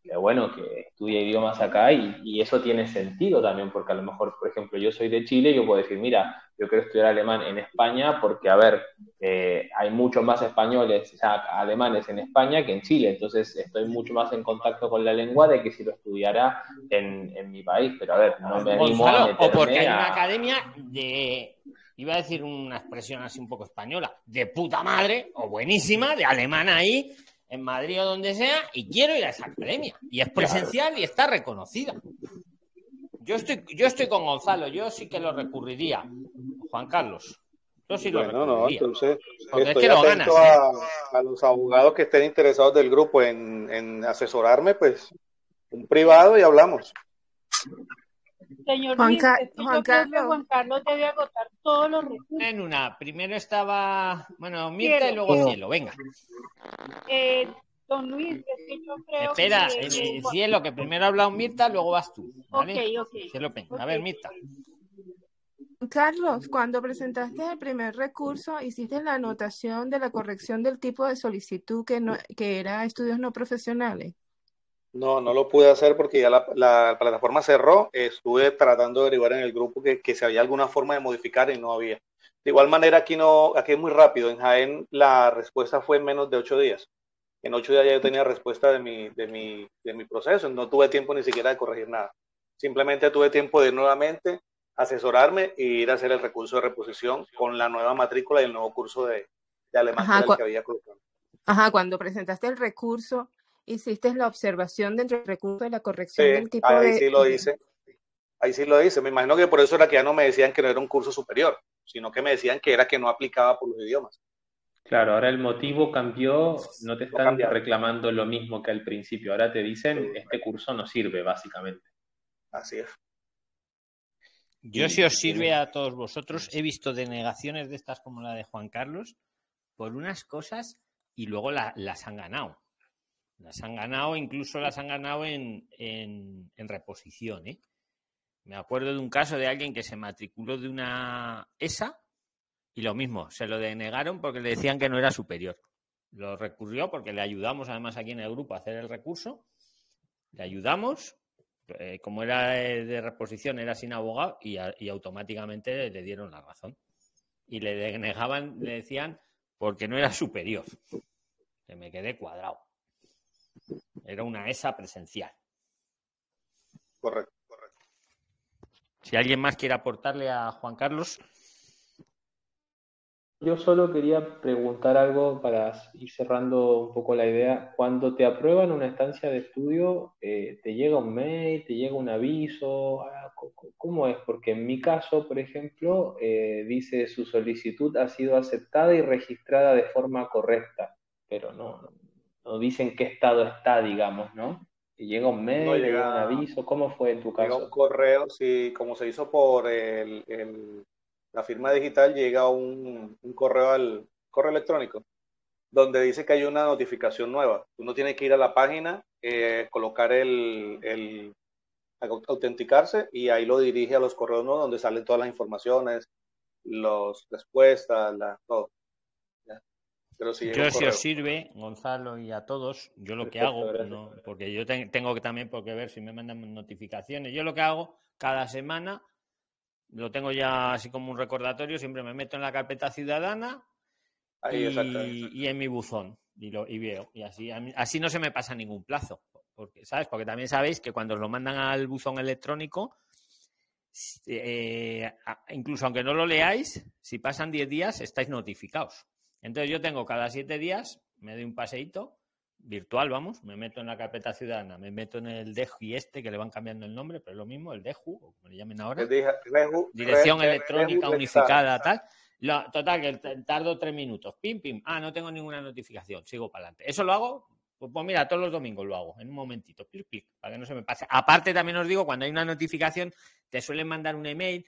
Speaker 9: que bueno, que estudia idiomas acá y, y, eso tiene sentido también, porque a lo mejor, por ejemplo, yo soy de Chile y yo puedo decir, mira, yo quiero estudiar alemán en España porque, a ver, eh, hay muchos más españoles, o sea, alemanes en España que en Chile, entonces estoy mucho más en contacto con la lengua de que si lo estudiara en, en mi país, pero a ver, no me animo
Speaker 2: Gonzalo,
Speaker 9: a
Speaker 2: O porque hay
Speaker 9: a-
Speaker 2: una academia de, iba a decir una expresión así un poco española, de puta madre o buenísima, de alemán ahí, en Madrid o donde sea, y quiero ir a esa academia. Y es presencial y está reconocida. Yo estoy, yo estoy con Gonzalo, yo sí que lo recurriría. Juan Carlos, yo sí lo
Speaker 8: Bueno, no,
Speaker 2: recurriría.
Speaker 8: entonces
Speaker 2: Porque es
Speaker 8: estoy
Speaker 2: que lo
Speaker 8: atento
Speaker 2: ganas, ¿eh?
Speaker 8: a, a los abogados que estén interesados del grupo en, en asesorarme, pues un privado y hablamos.
Speaker 11: Señor
Speaker 12: Juan
Speaker 11: Luis,
Speaker 12: Ca-
Speaker 11: es que
Speaker 12: Juan
Speaker 11: yo creo que
Speaker 12: Carlos.
Speaker 11: Juan Carlos debe agotar todos los recursos.
Speaker 2: En una, primero estaba, bueno, Mirta y luego Cielo, venga.
Speaker 11: Eh, don Luis, es que yo creo
Speaker 2: Espera,
Speaker 11: que...
Speaker 2: eh, eh, Cielo, que primero ha hablado Mirta, luego vas tú. ¿vale?
Speaker 11: Ok, ok.
Speaker 2: Cielo Peña. A ver, Mirta.
Speaker 12: Carlos, cuando presentaste el primer recurso, hiciste la anotación de la corrección del tipo de solicitud que, no, que era estudios no profesionales.
Speaker 8: No, no lo pude hacer porque ya la, la plataforma cerró. Estuve tratando de averiguar en el grupo que, que si había alguna forma de modificar y no había. De igual manera, aquí no, aquí es muy rápido. En Jaén la respuesta fue en menos de ocho días. En ocho días ya yo tenía respuesta de mi, de mi, de mi proceso. No tuve tiempo ni siquiera de corregir nada. Simplemente tuve tiempo de ir nuevamente asesorarme e ir a hacer el recurso de reposición con la nueva matrícula y el nuevo curso de, de alemán
Speaker 12: Ajá,
Speaker 8: que había colocado.
Speaker 12: Ajá, cuando presentaste el recurso, hiciste la observación dentro del recurso de la corrección
Speaker 8: Sí,
Speaker 12: del tipo
Speaker 8: ahí
Speaker 12: de...
Speaker 8: sí lo hice. Ahí sí lo hice. Me imagino que por eso era que ya no me decían que no era un curso superior, sino que me decían que era que no aplicaba por los idiomas.
Speaker 9: Claro, ahora el motivo cambió, no te están reclamando lo mismo que al principio, ahora te dicen, este curso no sirve, básicamente.
Speaker 8: Así es.
Speaker 2: Yo, si os sirve a todos vosotros, he visto denegaciones de estas como la de Juan Carlos por unas cosas y luego la- las han ganado. Las han ganado, incluso las han ganado en, en- en reposición. ¿eh? Me acuerdo de un caso de alguien que se matriculó de una ESA y lo mismo, se lo denegaron porque le decían que no era superior. Lo recurrió porque le ayudamos además aquí en el grupo a hacer el recurso. Le ayudamos, eh, como era de, reposición, era sin abogado y, y automáticamente le dieron la razón. Y le denegaban, le decían, porque no era superior. Que me quedé cuadrado. Era una ESA presencial.
Speaker 8: Correcto, correcto.
Speaker 2: Si alguien más quiere aportarle a Juan Carlos,
Speaker 9: Yo solo quería preguntar algo para ir cerrando un poco la idea. Cuando te aprueban una estancia de estudio, eh, ¿te llega un mail, te llega un aviso? Ah, ¿Cómo es? Porque en mi caso, por ejemplo, eh, dice su solicitud ha sido aceptada y registrada de forma correcta, pero no, no, no dicen qué estado está, digamos, ¿no? ¿Te llega un mail,
Speaker 8: No
Speaker 9: llega un aviso? ¿Cómo fue en tu
Speaker 8: Llega un
Speaker 9: caso?
Speaker 8: correo, sí, como se hizo por el, el- la firma digital, llega un, un correo al correo electrónico donde dice que hay una notificación nueva. Uno tiene que ir a la página, eh, colocar el, el au- autenticarse y ahí lo dirige a los correos nuevos donde salen todas las informaciones, las respuestas, la, todo. Pero llega
Speaker 2: yo si os sirve, Gonzalo y a todos, yo lo que hago,
Speaker 9: gracias.
Speaker 2: no, porque yo te- tengo que también por qué ver si me mandan notificaciones. Yo lo que hago cada semana, lo tengo ya así como un recordatorio, siempre me meto en la carpeta ciudadana
Speaker 8: Ahí,
Speaker 2: y, en mi buzón y lo y veo y así así no se me pasa ningún plazo porque sabes porque también sabéis que cuando os lo mandan al buzón electrónico eh, incluso aunque no lo leáis si pasan 10 días estáis notificados entonces yo tengo cada 7 días me doy un paseíto virtual vamos me meto en la carpeta ciudadana me meto en el DEJU este que le van cambiando el nombre pero es lo mismo el DEJU o como le llamen ahora
Speaker 8: dije, Reju-
Speaker 2: dirección
Speaker 8: Re- Re-
Speaker 2: electrónica
Speaker 8: Reju-
Speaker 2: unificada, tal. Lo- total, que tardo tres minutos. Pim, pim. Ah, no tengo ninguna notificación. Sigo para adelante. Eso lo hago Pues, pues mira, todos los domingos lo hago, en un momentito, clic, clic, para que no se me pase. Aparte, también os digo, cuando hay una notificación, te suelen mandar un email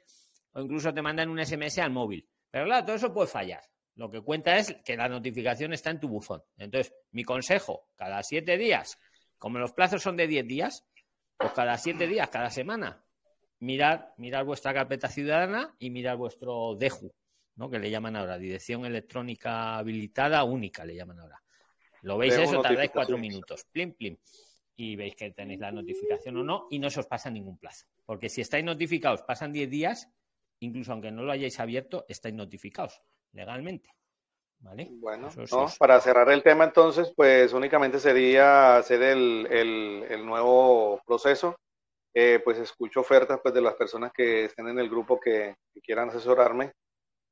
Speaker 2: o incluso te mandan un SMS al móvil. Pero claro, todo eso puede fallar. Lo que cuenta es que la notificación está en tu buzón. Entonces, mi consejo, cada siete días, como los plazos son de diez días, pues cada siete días, cada semana, mirar, mirar vuestra carpeta ciudadana y mirar vuestro DEJU, ¿no? que le llaman ahora, Dirección Electrónica Habilitada Única, le llaman ahora. Lo veis eso, tardáis cuatro minutos. Plim, plim. Y veis que tenéis la notificación o no, y no se os pasa ningún plazo. Porque si estáis notificados, pasan diez días, incluso aunque no lo hayáis abierto, estáis notificados legalmente. ¿Vale?
Speaker 8: Bueno, para cerrar el tema entonces, pues únicamente sería hacer el, el, nuevo proceso. Eh, pues escucho ofertas pues, de las personas que estén en el grupo que, quieran asesorarme.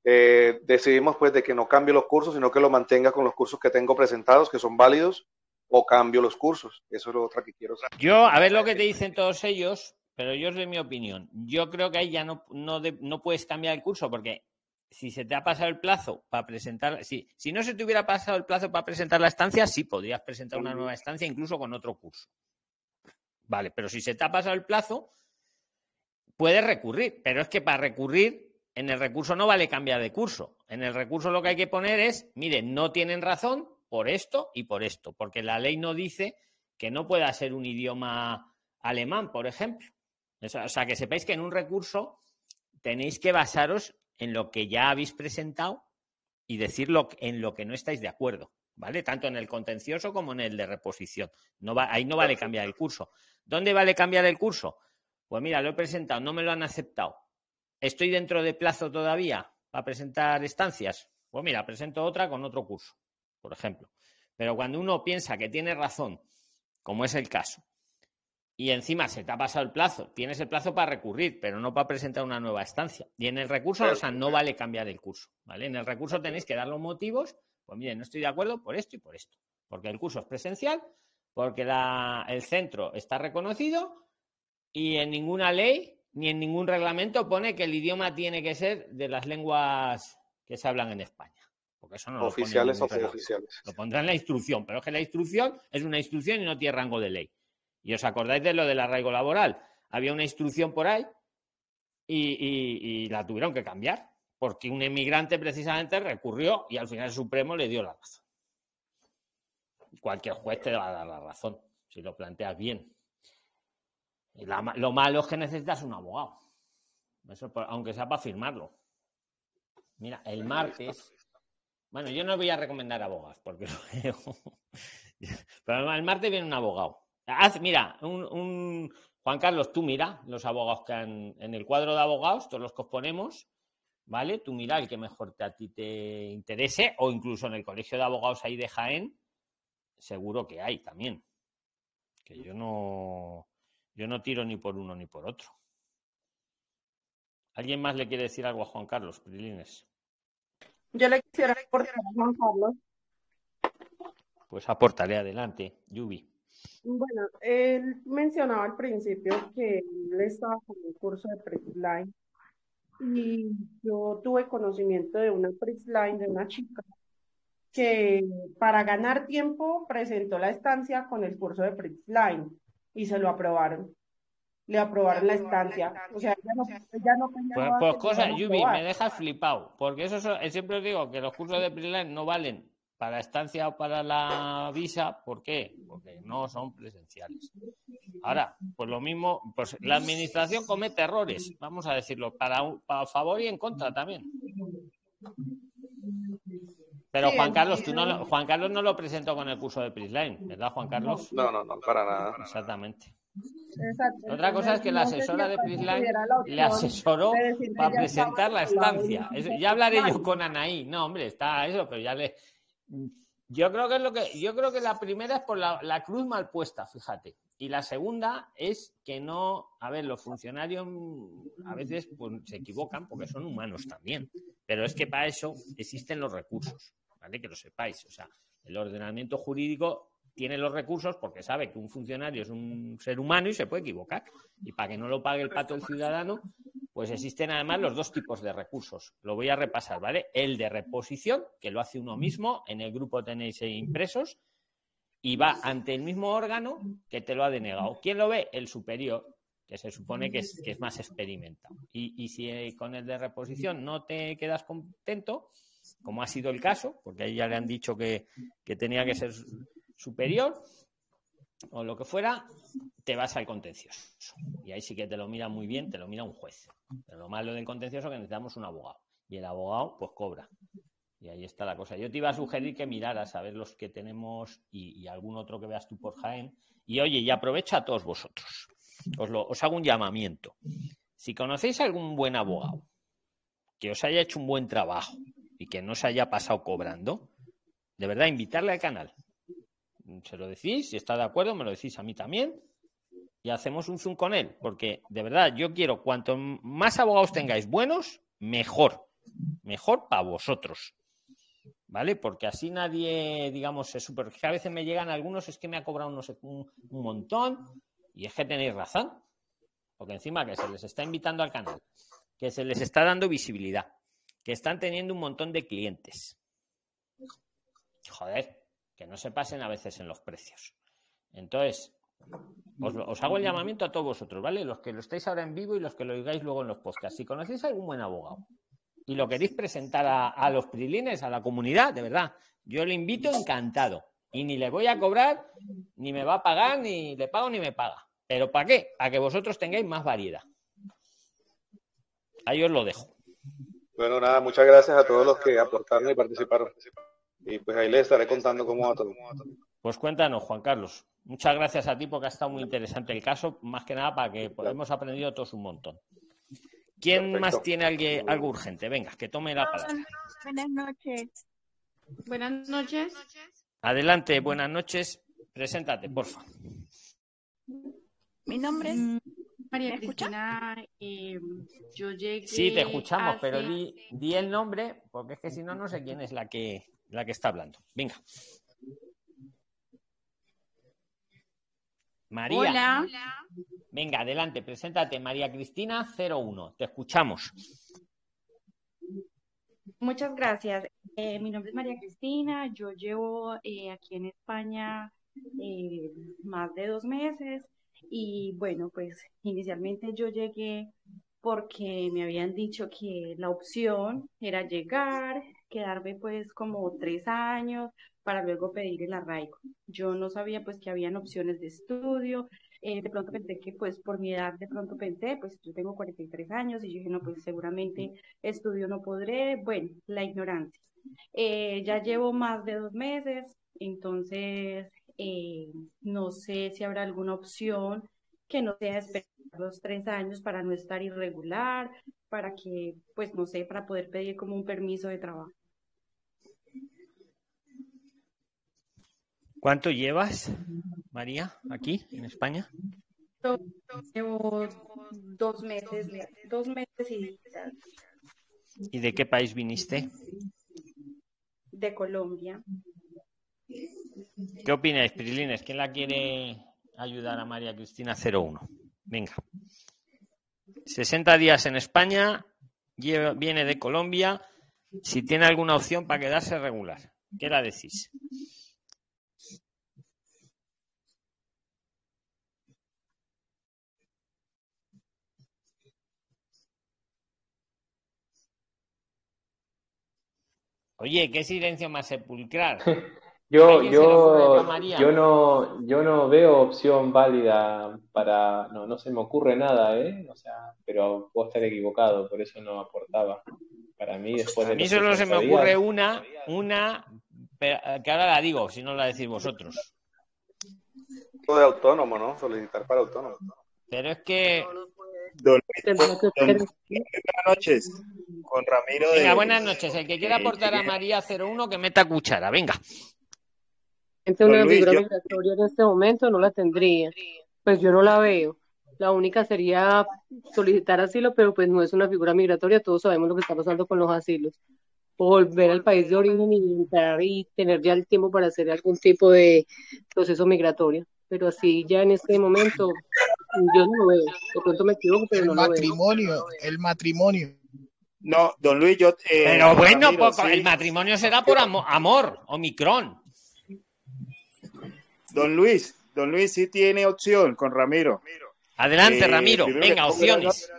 Speaker 8: Eh, decidimos pues de que no cambie los cursos, sino que lo mantenga con los cursos que tengo presentados, que son válidos, o cambio los cursos. Eso es lo otro que quiero saber.
Speaker 2: Yo, a ver lo que te dicen todos ellos, pero yo es de mi opinión. Yo creo que ahí ya no, no, no puedes cambiar el curso porque si se te ha pasado el plazo para presentar, si, si no se te hubiera pasado el plazo para presentar la estancia, sí podrías presentar una nueva estancia incluso con otro curso. Vale, pero si se te ha pasado el plazo, puedes recurrir, pero es que para recurrir en el recurso no vale cambiar de curso. En el recurso lo que hay que poner es, miren, no tienen razón por esto y por esto, porque la ley no dice que no pueda ser un idioma alemán, por ejemplo. O sea, que sepáis que en un recurso tenéis que basaros en lo que ya habéis presentado y decirlo en lo que no estáis de acuerdo, ¿vale? Tanto en el contencioso como en el de reposición. No va, ahí no vale cambiar el curso. ¿Dónde vale cambiar el curso? Pues mira, lo he presentado, no me lo han aceptado. ¿Estoy dentro de plazo todavía para presentar estancias? Pues mira, presento otra con otro curso, por ejemplo. Pero cuando uno piensa que tiene razón, como es el caso, y encima se te ha pasado el plazo, tienes el plazo para recurrir, pero no para presentar una nueva estancia. Y en el recurso, o sea, no vale cambiar el curso, ¿vale? En el recurso tenéis que dar los motivos, pues miren, no estoy de acuerdo por esto y por esto, porque el curso es presencial, porque el centro está reconocido y en ninguna ley ni en ningún reglamento pone que el idioma tiene que ser de las lenguas que se hablan en España. Porque eso no
Speaker 8: oficiales
Speaker 2: lo
Speaker 8: o oficiales.
Speaker 2: Lo pondrá en la instrucción, pero es que la instrucción es una instrucción y no tiene rango de ley. Y os acordáis de lo del arraigo laboral. Había una instrucción por ahí y, la tuvieron que cambiar, porque un emigrante precisamente recurrió y al final el Supremo le dio la razón. Cualquier juez te va a dar la razón, si lo planteas bien. lo malo es que necesitas un abogado. Eso, aunque sea para firmarlo. Mira, el martes. Bueno, yo no voy a recomendar abogados porque lo veo. Pero el martes viene un abogado mira, un, Juan Carlos, tú mira los abogados que han en el cuadro de abogados, todos los que os ponemos, ¿vale? Tú mira el que mejor te, a ti te interese, o incluso en el colegio de abogados ahí de Jaén, seguro que hay también. Que yo no, yo no tiro ni por uno ni por otro. ¿Alguien más le quiere decir algo a Juan Carlos, Prilines?
Speaker 11: Yo le quisiera aportar a Juan Carlos.
Speaker 2: Pues aportaré adelante, Yubi.
Speaker 11: Bueno, él mencionaba al principio que él estaba con un curso de Prisline y yo tuve conocimiento de una Prisline de una chica que para ganar tiempo presentó la estancia con el curso de Prisline y se lo aprobaron. Le aprobaron la estancia. O sea, ya no, ya no
Speaker 2: Pues, pues cosa, Yubi, me dejas flipado, porque eso siempre os digo que los cursos de Prisline no valen para estancia o para la visa, ¿por qué? Porque no son presenciales. Ahora, pues lo mismo, pues la administración comete errores, vamos a decirlo, para, para favor y en contra también. Pero Juan Carlos, tú no Juan Carlos no lo presentó con el curso de Prisline, ¿verdad, Juan Carlos?
Speaker 8: No, no, no, para nada.
Speaker 2: Exactamente. Otra cosa es que la asesora de Prisline le asesoró para presentar la estancia. ya hablaré yo con Anaí. No, hombre, está eso, pero ya le, yo creo que es lo que. Yo creo que la primera es por la, cruz mal puesta, fíjate. Y la segunda es que no. A ver, los funcionarios a veces pues, se equivocan porque son humanos también. Pero es que para eso existen los recursos, ¿vale? Que lo sepáis. O sea, el ordenamiento jurídico tiene los recursos porque sabe que un funcionario es un ser humano y se puede equivocar. Y para que no lo pague el pato el ciudadano, pues existen además los dos tipos de recursos. Lo voy a repasar, ¿vale? El de reposición, que lo hace uno mismo, en el grupo tenéis impresos, y va ante el mismo órgano que te lo ha denegado. ¿Quién lo ve? El superior, que se supone que es, más experimentado. Y, y si eh, con el de reposición no te quedas contento, como ha sido el caso, porque ahí ya le han dicho que, que tenía que ser superior, o lo que fuera, te vas al contencioso. Y ahí sí que te lo mira muy bien, te lo mira un juez. Pero lo malo del contencioso es que necesitamos un abogado. Y el abogado, pues cobra. Y ahí está la cosa. Yo te iba a sugerir que miraras a ver los que tenemos y, algún otro que veas tú por Jaén. Y oye, y aprovecha a todos vosotros. Os, lo, os hago un llamamiento. Si conocéis algún buen abogado que os haya hecho un buen trabajo y que no se haya pasado cobrando, de verdad, invitarle al canal se lo decís, si está de acuerdo, me lo decís a mí también y hacemos un zoom con él, porque de verdad yo quiero cuanto más abogados tengáis buenos, mejor, mejor para vosotros. ¿Vale? Porque así nadie, digamos, es súper. a veces me llegan algunos, es que me ha cobrado un, un montón, y es que tenéis razón. Porque encima que se les está invitando al canal, que se les está dando visibilidad, que están teniendo un montón de clientes. Joder, que no se pasen a veces en los precios. Entonces, os, hago el llamamiento a todos vosotros, ¿vale? Los que lo estáis ahora en vivo y los que lo oigáis luego en los podcasts. Si conocéis a algún buen abogado y lo queréis presentar a, los prilines, a la comunidad, de verdad, yo le invito encantado. Y ni le voy a cobrar, ni me va a pagar, ni le pago, ni me paga. ¿Pero para qué? Para que vosotros tengáis más variedad. Ahí os lo dejo.
Speaker 8: Bueno, nada, muchas gracias a todos los que aportaron y participaron. Y pues ahí les estaré contando cómo va todo.
Speaker 2: Pues cuéntanos, Juan Carlos. Muchas gracias a ti porque ha estado muy interesante el caso, más que nada para que hemos aprendido todos un montón. ¿Quién más tiene algo, algo urgente? Venga, que tome la palabra.
Speaker 13: Buenas noches. Buenas noches.
Speaker 2: Adelante, buenas noches. Preséntate, porfa.
Speaker 13: Mi nombre es mm, María Cristina. Eh, yo llegué.
Speaker 2: Sí, te escuchamos, pero di, di, el nombre, porque es que si no, no sé quién es la que, la que está hablando. Venga. María.
Speaker 13: Hola.
Speaker 2: Venga, adelante, preséntate, María Cristina 01. Te escuchamos.
Speaker 13: Muchas gracias. Eh, mi nombre es María Cristina. Yo llevo eh, aquí en España eh, más de dos meses. Y bueno, pues inicialmente yo llegué porque me habían dicho que la opción era llegar, quedarme pues como tres años para luego pedir el arraigo. Yo no sabía pues que habían opciones de estudio, eh, de pronto pensé que pues por mi edad de pronto pensé, pues yo tengo 43 años y yo dije, no, pues seguramente estudio no podré, bueno, la ignorancia. Eh, ya llevo más de dos meses, entonces eh, no sé si habrá alguna opción que no sea esperar los tres años para no estar irregular, para que, pues no sé, para poder pedir como un permiso de trabajo.
Speaker 2: ¿Cuánto llevas, María, aquí en España?
Speaker 13: Llevo dos meses, dos meses y...
Speaker 2: ¿Y de qué país viniste?
Speaker 13: De Colombia.
Speaker 2: ¿Qué opináis, Pirilines? ¿Quién la quiere ayudar a María Cristina 01? Venga. 60 días en España, viene de Colombia. Si tiene alguna opción para quedarse regular, ¿qué la decís? Oye, qué silencio más sepulcral.
Speaker 9: yo, yo, yo no, yo no veo opción válida para, no, no se me ocurre nada, ¿eh? O sea, pero puedo estar equivocado, por eso no aportaba. Para mí, después de.
Speaker 2: A mí solo se me ocurre una, una, que ahora la digo, si no la decís vosotros.
Speaker 8: De autónomo, ¿no? Solicitar para autónomo.
Speaker 2: Pero es que
Speaker 3: buenas noches. Con Ramiro
Speaker 2: Venga, buenas noches. El que quiera aportar a María 01 que meta cuchara. Venga.
Speaker 6: una figura migratoria en este momento no la tendría. Pues yo no la veo. La única sería solicitar asilo, pero pues no es una figura migratoria. Todos sabemos lo que está pasando con los asilos. Volver al país de origen y entrar y tener ya el tiempo para hacer algún tipo de proceso migratorio. Pero así ya en este momento yo no lo veo. De pronto me equivoco, pero
Speaker 3: el
Speaker 6: no
Speaker 3: matrimonio, lo veo. El matrimonio. No, don Luis, yo.
Speaker 2: Eh, pero bueno, el matrimonio será por amor, Omicron.
Speaker 14: Don Luis, don Luis sí tiene opción con Ramiro.
Speaker 2: Adelante,
Speaker 14: Eh,
Speaker 2: Ramiro.
Speaker 14: primero
Speaker 2: Venga, opciones.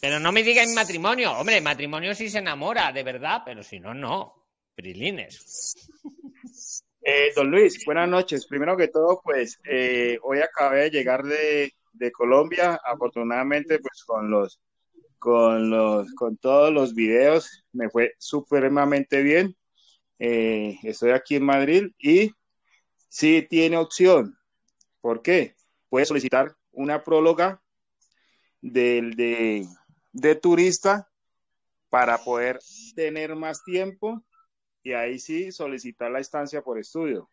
Speaker 2: Pero no me digáis matrimonio. Hombre, matrimonio sí se enamora, de verdad, pero si no, no. Prilines.
Speaker 14: Eh, don Luis, buenas noches. Primero que todo, pues eh, hoy acabé de llegar de, Colombia, afortunadamente, pues con los, con los, con todos los videos me fue supremamente bien. Eh, estoy aquí en Madrid y sí tiene opción. ¿Por qué? Puede solicitar una próloga del de, de turista para poder tener más tiempo y ahí sí solicitar la estancia por estudio.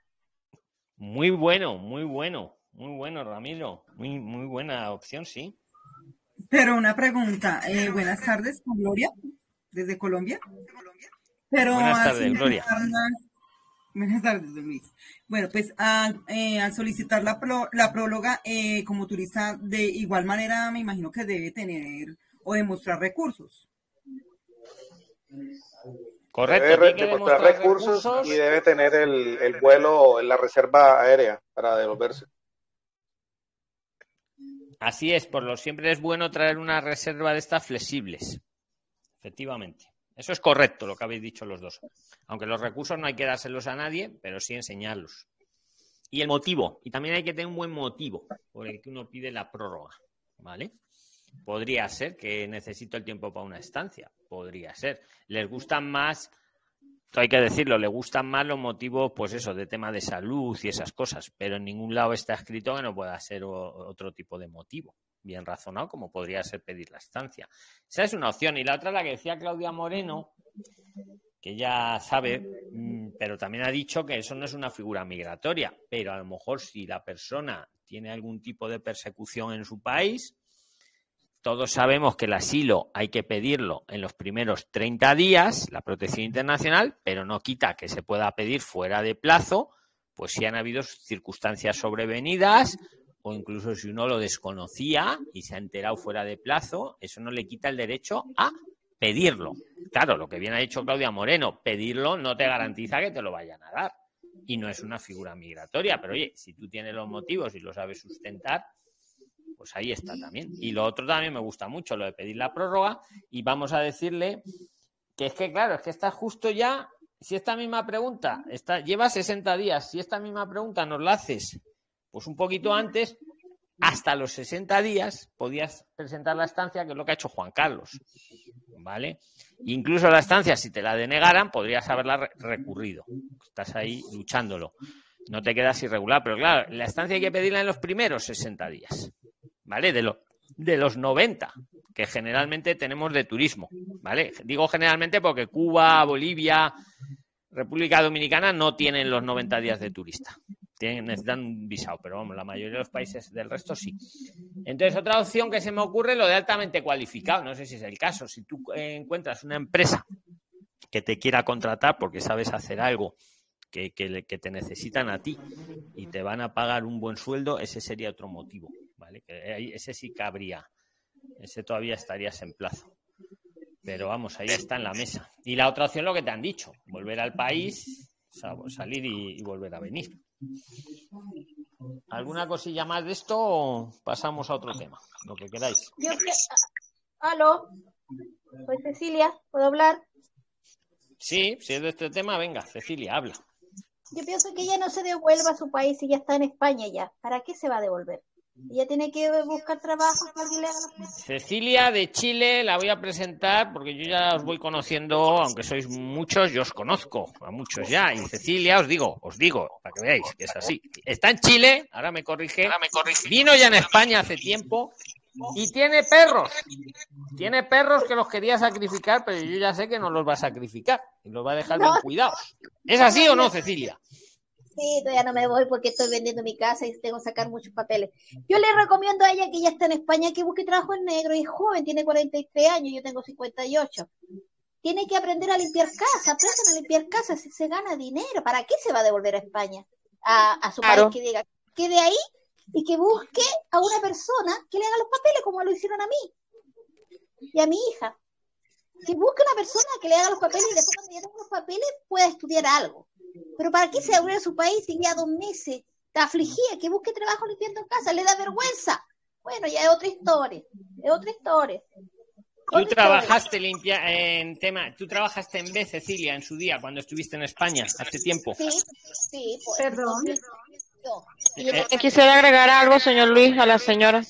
Speaker 2: Muy bueno, muy bueno. Muy bueno, Ramiro. Muy, muy buena opción, sí.
Speaker 15: Pero una pregunta, eh, buenas tardes, con Gloria, desde Colombia. Pero
Speaker 2: Buenas
Speaker 15: al
Speaker 2: tardes, Gloria.
Speaker 15: Buenas tardes, Luis. Bueno, pues al, eh, al solicitar la, pro- la próloga eh, como turista, de igual manera me imagino que debe tener o demostrar recursos.
Speaker 2: Correcto.
Speaker 8: debe demostrar
Speaker 2: demostrar
Speaker 8: recursos,
Speaker 2: recursos.
Speaker 8: y debe tener el, el vuelo en la reserva aérea para devolverse.
Speaker 2: Así es, por lo siempre es bueno traer una reserva de estas flexibles. Efectivamente. Eso es correcto lo que habéis dicho los dos. Aunque los recursos no hay que dárselos a nadie, pero sí enseñarlos. Y el motivo. Y también hay que tener un buen motivo por el que uno pide la prórroga. ¿Vale? Podría ser que necesito el tiempo para una estancia. Podría ser. Les gustan más, hay que decirlo, le gustan más los motivos, pues eso, de tema de salud y esas cosas. Pero en ningún lado está escrito que no pueda ser otro tipo de motivo. Bien razonado, como podría ser pedir la estancia. Esa es una opción. Y la otra, la que decía Claudia Moreno, que ya sabe, mm, pero también ha dicho que eso no es una figura migratoria. Pero a lo mejor si la persona tiene algún tipo de persecución en su país, todos sabemos que el asilo hay que pedirlo en los primeros 30 días, la protección internacional, pero no quita que se pueda pedir fuera de plazo, pues si han habido circunstancias sobrevenidas o incluso si uno lo desconocía y se ha enterado fuera de plazo, eso no le quita el derecho a pedirlo. Claro, lo que bien ha dicho Claudia Moreno, pedirlo no te garantiza que te lo vayan a dar. Y no es una figura migratoria, pero oye, si tú tienes los motivos y lo sabes sustentar, pues ahí está también. Y lo otro también me gusta mucho, lo de pedir la prórroga. Y vamos a decirle que es que, claro, es que está justo ya. Si esta misma pregunta está, lleva 60 días, si esta misma pregunta nos la haces, pues un poquito antes, hasta los 60 días podías presentar la estancia, que es lo que ha hecho Juan Carlos. ¿Vale? Incluso la estancia, si te la denegaran, podrías haberla re- recurrido. Estás ahí luchándolo. No te quedas irregular, pero claro, la estancia hay que pedirla en los primeros 60 días. ¿Vale? De, lo- de los 90, que generalmente tenemos de turismo. ¿Vale? Digo generalmente porque Cuba, Bolivia, República Dominicana no tienen los 90 días de turista. Tienen, necesitan un visado, pero vamos, la mayoría de los países del resto sí. Entonces, otra opción que se me ocurre, lo de altamente cualificado. No sé si es el caso. Si tú eh, encuentras una empresa que te quiera contratar porque sabes hacer algo que, que que te necesitan a ti y te van a pagar un buen sueldo, ese sería otro motivo. ¿Vale? Que ese sí cabría. Ese todavía estarías en plazo. Pero vamos, ahí está en la mesa. Y la otra opción, lo que te han dicho, volver al país, sa- salir y, y volver a venir. ¿Alguna cosilla más de esto o pasamos a otro tema? Lo que queráis.
Speaker 16: Yo Aló, soy Cecilia, ¿puedo hablar?
Speaker 2: Sí, si es de este tema, venga, Cecilia, habla.
Speaker 16: Yo pienso que ella no se devuelva a su país y ya está en España ya. ¿Para qué se va a devolver? Ella tiene que buscar trabajo que alguien le haga los-
Speaker 2: Cecilia de Chile la voy a presentar porque yo ya os voy conociendo, aunque sois muchos, yo os conozco a muchos ya. Y Cecilia, os digo, os digo, para que veáis que es así. Está en Chile, ahora me corrige, vino ya en España hace tiempo y tiene perros. Tiene perros que los quería sacrificar, pero yo ya sé que no los va a sacrificar y los va a dejar bien cuidados. ¿Es así o no, Cecilia?
Speaker 16: Sí, todavía no me voy porque estoy vendiendo mi casa y tengo que sacar muchos papeles. Yo le recomiendo a ella que ya está en España que busque trabajo en negro y es joven, tiene 43 años, yo tengo 58. Tiene que aprender a limpiar casa, aprendan a limpiar casa, si se gana dinero, ¿para qué se va a devolver a España? A, a su
Speaker 4: Claro.
Speaker 16: país que diga, que de ahí y que busque a una persona que le haga los papeles como lo hicieron a mí y a mi hija. Que busque una persona que le haga los papeles y después cuando ya tenga los papeles pueda estudiar algo. Pero ¿para qué se va a volver a su país ya dos meses? Está afligida, que busque trabajo limpiando casa, le da vergüenza. Bueno, ya es otra historia, es otra historia.
Speaker 2: Tú trabajaste limpia en tema, tú trabajaste en B, Cecilia, en su día, cuando estuviste en España, hace tiempo.
Speaker 16: Sí, sí, pues,
Speaker 13: Perdón.
Speaker 2: Eh,
Speaker 4: Quisiera agregar algo, señor Luis, a la señora.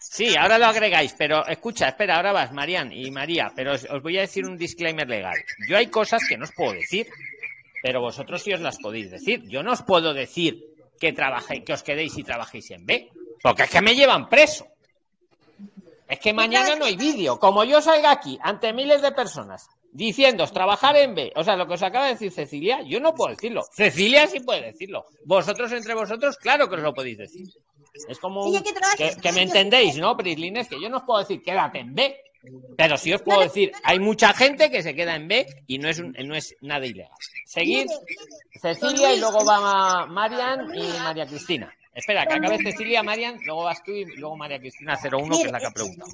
Speaker 2: Sí, ahora lo agregáis, pero escucha, espera, ahora vas, Marian y María, pero os, os voy a decir un disclaimer legal. Yo hay cosas que no os puedo decir, pero vosotros sí os las podéis decir. Yo no os puedo decir que trabajéis, que os quedéis y trabajéis en B, porque es que me llevan preso. Es que mañana no hay vídeo. Como yo salga aquí ante miles de personas diciendo trabajar en B, o sea, lo que os acaba de decir Cecilia, yo no puedo decirlo. Cecilia sí puede decirlo. Vosotros entre vosotros, claro que os lo podéis decir. Es como un-
Speaker 16: que
Speaker 2: que, me entendéis, ¿no, Prislines? Que yo no os puedo decir quédate en B, pero sí os puedo decir, hay mucha gente que se queda en B y no es, un- no es nada ilegal. Seguid, Cecilia y luego va Marian y María Cristina. Espera, que acabe Cecilia, Marian, luego vas tú y luego María Cristina 01, que es la que ha preguntado.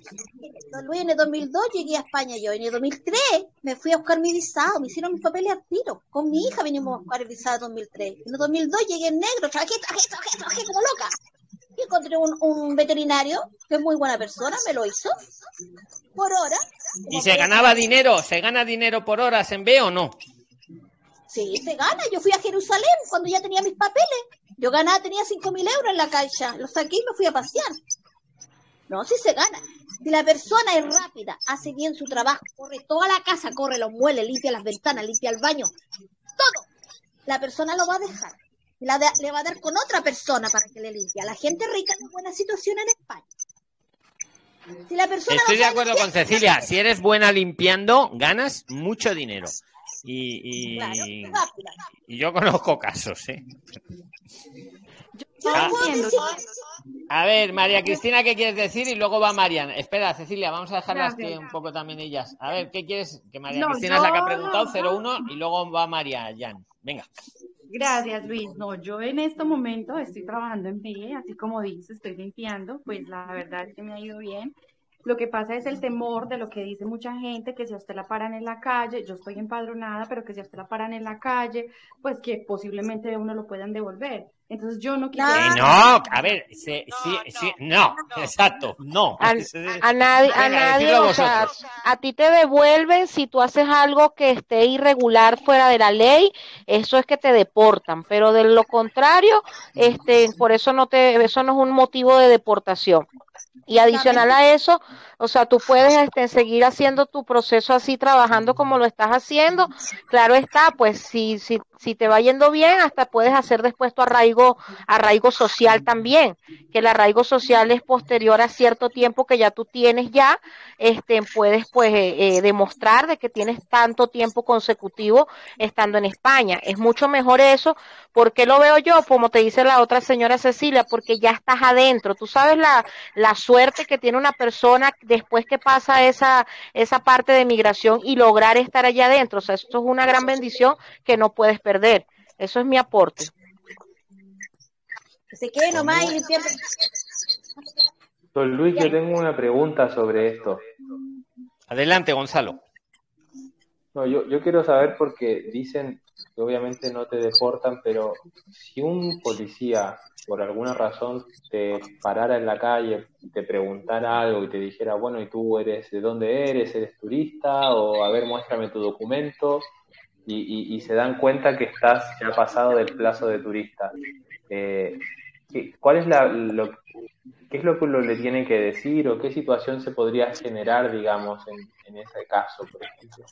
Speaker 16: Don Luis, en el 2002 llegué a España yo, en el 2003 me fui a buscar mi visado, me hicieron mis papeles al tiro. Con mi hija venimos a buscar el visado en 2003. En el 2002 llegué en negro, trabajé, trabajé, trabajé, trabajé como loca. Y encontré un, un veterinario que es muy buena persona, me lo hizo. Por hora.
Speaker 2: ¿Y se ganaba dinero? ¿Se gana dinero por horas en B o no?
Speaker 16: Sí, se gana. Yo fui a Jerusalén cuando ya tenía mis papeles. Yo ganaba, tenía cinco mil euros en la caixa. Los saqué y me fui a pasear. No, sí se gana. Si la persona es rápida, hace bien su trabajo, corre toda la casa, corre los muebles, limpia las ventanas, limpia el baño, todo, la persona lo va a dejar. La de- le va a dar con otra persona para que le limpie. A la gente rica no es buena situación en España. Si la persona
Speaker 2: Estoy
Speaker 16: no
Speaker 2: de acuerdo
Speaker 16: limpiar,
Speaker 2: con Cecilia. Si eres buena limpiando, ganas mucho dinero. Y, y-
Speaker 16: rápida.
Speaker 2: y yo conozco casos, ¿eh?
Speaker 16: Yo
Speaker 2: Ah. A ver, María Cristina, ¿qué quieres decir? Y luego va Marian. Espera, Cecilia, vamos a dejarlas que un poco también ellas. A ver, ¿qué quieres? Que María
Speaker 13: No,
Speaker 2: Cristina es la que ha preguntado,
Speaker 13: no,
Speaker 2: 01, y luego va María Jan. Venga.
Speaker 13: Gracias, Luis. No, yo en este momento estoy trabajando en PIE, así como dices, estoy limpiando, pues la verdad es que me ha ido bien. Lo que pasa es el temor de lo que dice mucha gente, que si a usted la paran en la calle, yo estoy empadronada, pero que si a usted la paran en la calle, pues que posiblemente uno lo puedan devolver. Entonces yo no quisiera...
Speaker 2: Eh, no, a ver, se- sí, sí, no, exacto, no.
Speaker 4: A, a nadie, a nadie, o sea, a ti te devuelven si tú haces algo que esté irregular fuera de la ley, eso es que te deportan, pero de lo contrario, este, por eso no te, eso no es un motivo de deportación. Y adicional a eso, o sea, tú puedes este, seguir haciendo tu proceso así, trabajando como lo estás haciendo. Claro está, pues si, si, si te va yendo bien, hasta puedes hacer después tu arraigo, arraigo social también, que el arraigo social es posterior a cierto tiempo que ya tú tienes ya, este, puedes pues eh, eh, demostrar de que tienes tanto tiempo consecutivo estando en España. Es mucho mejor eso, porque lo veo yo, como te dice la otra señora Cecilia, porque ya estás adentro. Tú sabes la, la suerte que tiene una persona después que pasa esa, esa parte de migración y lograr estar allá adentro. O sea, esto es una gran bendición que no puedes perder. Eso es mi aporte.
Speaker 16: que se quede nomás y.
Speaker 9: Don Luis, yo tengo una pregunta sobre esto.
Speaker 2: Adelante, Gonzalo.
Speaker 9: No, yo, yo quiero saber porque dicen que obviamente no te deportan, pero si un policía por alguna razón te parara en la calle y te preguntara algo y te dijera, bueno, ¿y tú eres de dónde eres? ¿Eres turista? O a ver, muéstrame tu documento. Y, y- se dan cuenta que estás ya pasado del plazo de turista. Eh, ¿qué- ¿Cuál es la, lo, qué es lo que le tienen que decir o qué situación se podría generar, digamos, en, en ese caso, por ejemplo?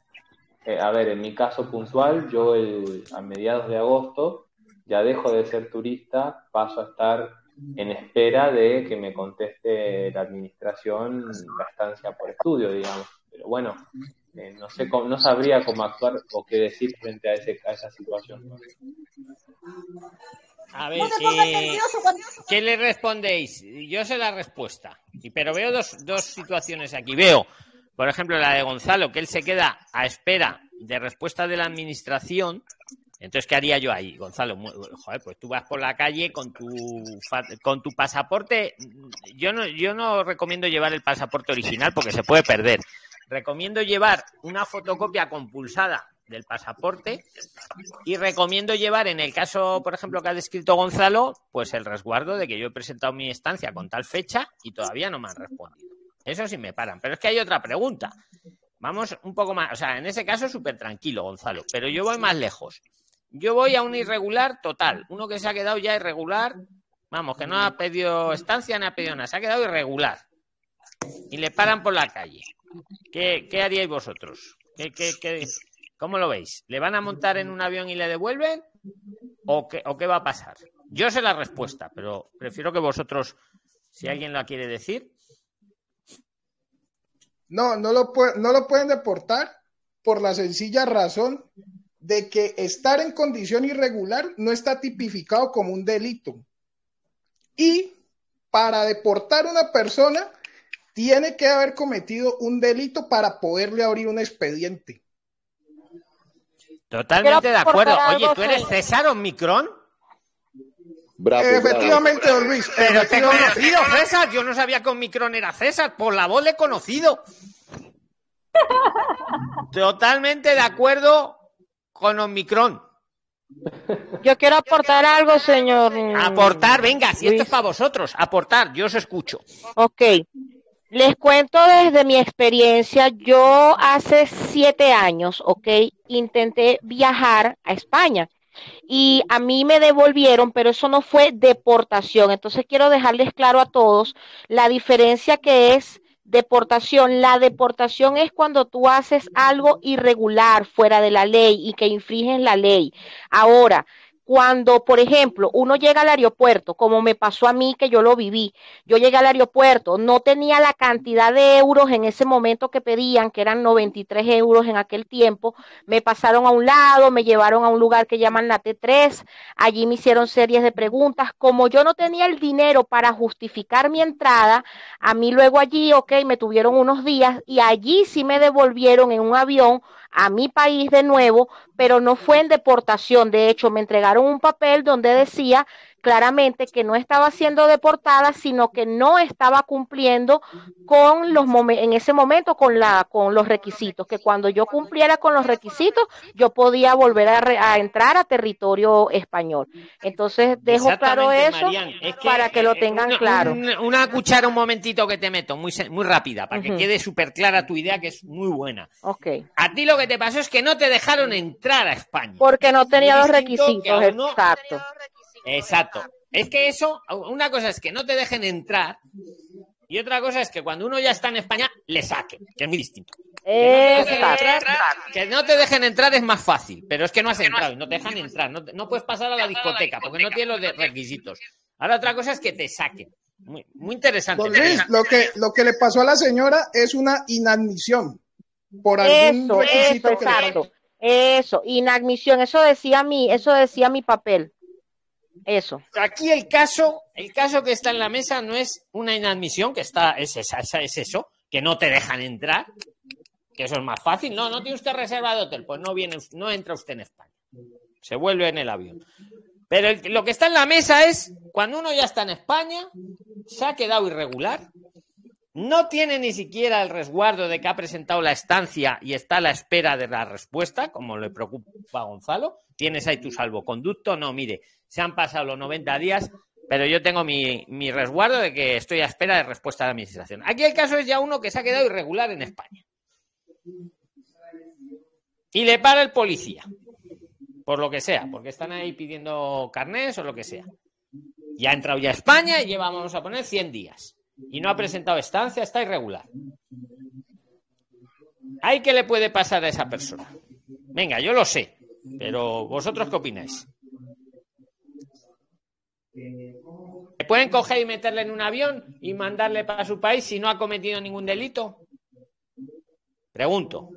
Speaker 9: Eh, a ver, en mi caso puntual, yo el- a mediados de agosto ya dejo de ser turista, paso a estar en espera de que me conteste la administración la estancia por estudio, digamos. Pero bueno, eh, no sé cómo- no sabría cómo actuar o qué decir frente a, ese, a esa situación.
Speaker 2: A ver, eh. ¿qué le respondéis? Yo sé la respuesta, y- pero veo dos, dos situaciones aquí. Veo, por ejemplo, la de Gonzalo, que él se queda a espera de respuesta de la administración. Entonces, ¿qué haría yo ahí, Gonzalo? Joder, pues tú vas por la calle con tu con tu pasaporte. Yo no, yo no recomiendo llevar el pasaporte original porque se puede perder. Recomiendo llevar una fotocopia compulsada del pasaporte y recomiendo llevar, en el caso, por ejemplo, que ha descrito Gonzalo, pues el resguardo de que yo he presentado mi estancia con tal fecha y todavía no me han respondido. Eso sí me paran. Pero es que hay otra pregunta. Vamos un poco más, o sea, en ese caso súper tranquilo, Gonzalo, pero yo voy más lejos. Yo voy a un irregular total, uno que se ha quedado ya irregular, vamos, que no ha pedido estancia ni ha pedido nada, se ha quedado irregular. Y le paran por la calle. ¿Qué, qué haríais vosotros? ¿Qué, qué, qué, ¿Cómo lo veis? ¿Le van a montar en un avión y le devuelven? ¿O qué, ¿O qué va a pasar? Yo sé la respuesta, pero prefiero que vosotros, si alguien la quiere decir.
Speaker 3: No, no lo, no lo pueden deportar por la sencilla razón de que estar en condición irregular no está tipificado como un delito. Y para deportar a una persona tiene que haber cometido un delito para poderle abrir un expediente.
Speaker 2: Totalmente de acuerdo. Oye, ¿tú eres César Omicron?
Speaker 3: Bravo, Efectivamente, don Luis.
Speaker 2: Pero te he conocido, César. Yo no sabía que Omicron era César. Por la voz le he conocido. Totalmente de acuerdo con Omicron.
Speaker 4: Yo quiero aportar algo, señor.
Speaker 2: Aportar, venga, si esto es para vosotros, aportar, yo os escucho.
Speaker 4: Ok. Les cuento desde mi experiencia, yo hace siete años, ok, intenté viajar a España y a mí me devolvieron, pero eso no fue deportación. Entonces quiero dejarles claro a todos la diferencia que es deportación. La deportación es cuando tú haces algo irregular, fuera de la ley y que infringen la ley. Ahora, cuando, por ejemplo, uno llega al aeropuerto, como me pasó a mí que yo lo viví, yo llegué al aeropuerto, no tenía la cantidad de euros en ese momento que pedían, que eran 93 euros en aquel tiempo, me pasaron a un lado, me llevaron a un lugar que llaman la T3, allí me hicieron series de preguntas, como yo no tenía el dinero para justificar mi entrada, a mí luego allí, ok, me tuvieron unos días y allí sí me devolvieron en un avión a mi país de nuevo, pero no fue en deportación. De hecho, me entregaron un papel donde decía claramente que no estaba siendo deportada, sino que no estaba cumpliendo con los en ese momento con la con los requisitos, que cuando yo cumpliera con los requisitos, yo podía volver a, entrar a territorio español. Entonces, dejo claro eso para que lo tengan claro.
Speaker 2: una cuchara un momentito que te meto, muy muy rápida, para que quede súper clara tu idea que es muy buena.
Speaker 4: Ok.
Speaker 2: A ti lo que te pasó es que no te dejaron entrar a España.
Speaker 4: Porque no tenía los requisitos, exacto.
Speaker 2: Exacto. Es que eso, una cosa es que no te dejen entrar y otra cosa es que cuando uno ya está en España, le saquen, que es muy distinto. Que no, te dejen entrar es más fácil, pero es que no has entrado y no te dejan entrar. No, puedes pasar a la discoteca porque no tienes los requisitos. Ahora otra cosa es que te saquen. Muy, muy interesante.
Speaker 3: lo que, lo que le pasó a la señora es una inadmisión por algún requisito
Speaker 4: eso, exacto. Eso, inadmisión, eso decía mi, eso decía mi papel. Eso.
Speaker 2: Aquí el caso, el caso que está en la mesa no es una inadmisión, que está, es, esa, es eso, que no te dejan entrar, que eso es más fácil. No, no tiene usted reserva de hotel, pues no viene, no entra usted en España. Se vuelve en el avión. Pero lo que está en la mesa es cuando uno ya está en España, se ha quedado irregular, no tiene ni siquiera el resguardo de que ha presentado la estancia y está a la espera de la respuesta, como le preocupa a Gonzalo. ¿Tienes ahí tu salvoconducto? No, mire, se han pasado los 90 días, pero yo tengo mi, resguardo de que estoy a espera de respuesta de la administración. Aquí el caso es ya uno que se ha quedado irregular en España. Y le para el policía, por lo que sea, porque están ahí pidiendo carnés o lo que sea. Y ha entrado ya a España y lleva, vamos a poner, 100 días. Y no ha presentado estancia, está irregular. ¿Hay qué le puede pasar a esa persona? Venga, yo lo sé, pero ¿vosotros qué opináis? ¿Le pueden coger y meterle en un avión y mandarle para su país si no ha cometido ningún delito? Pregunto.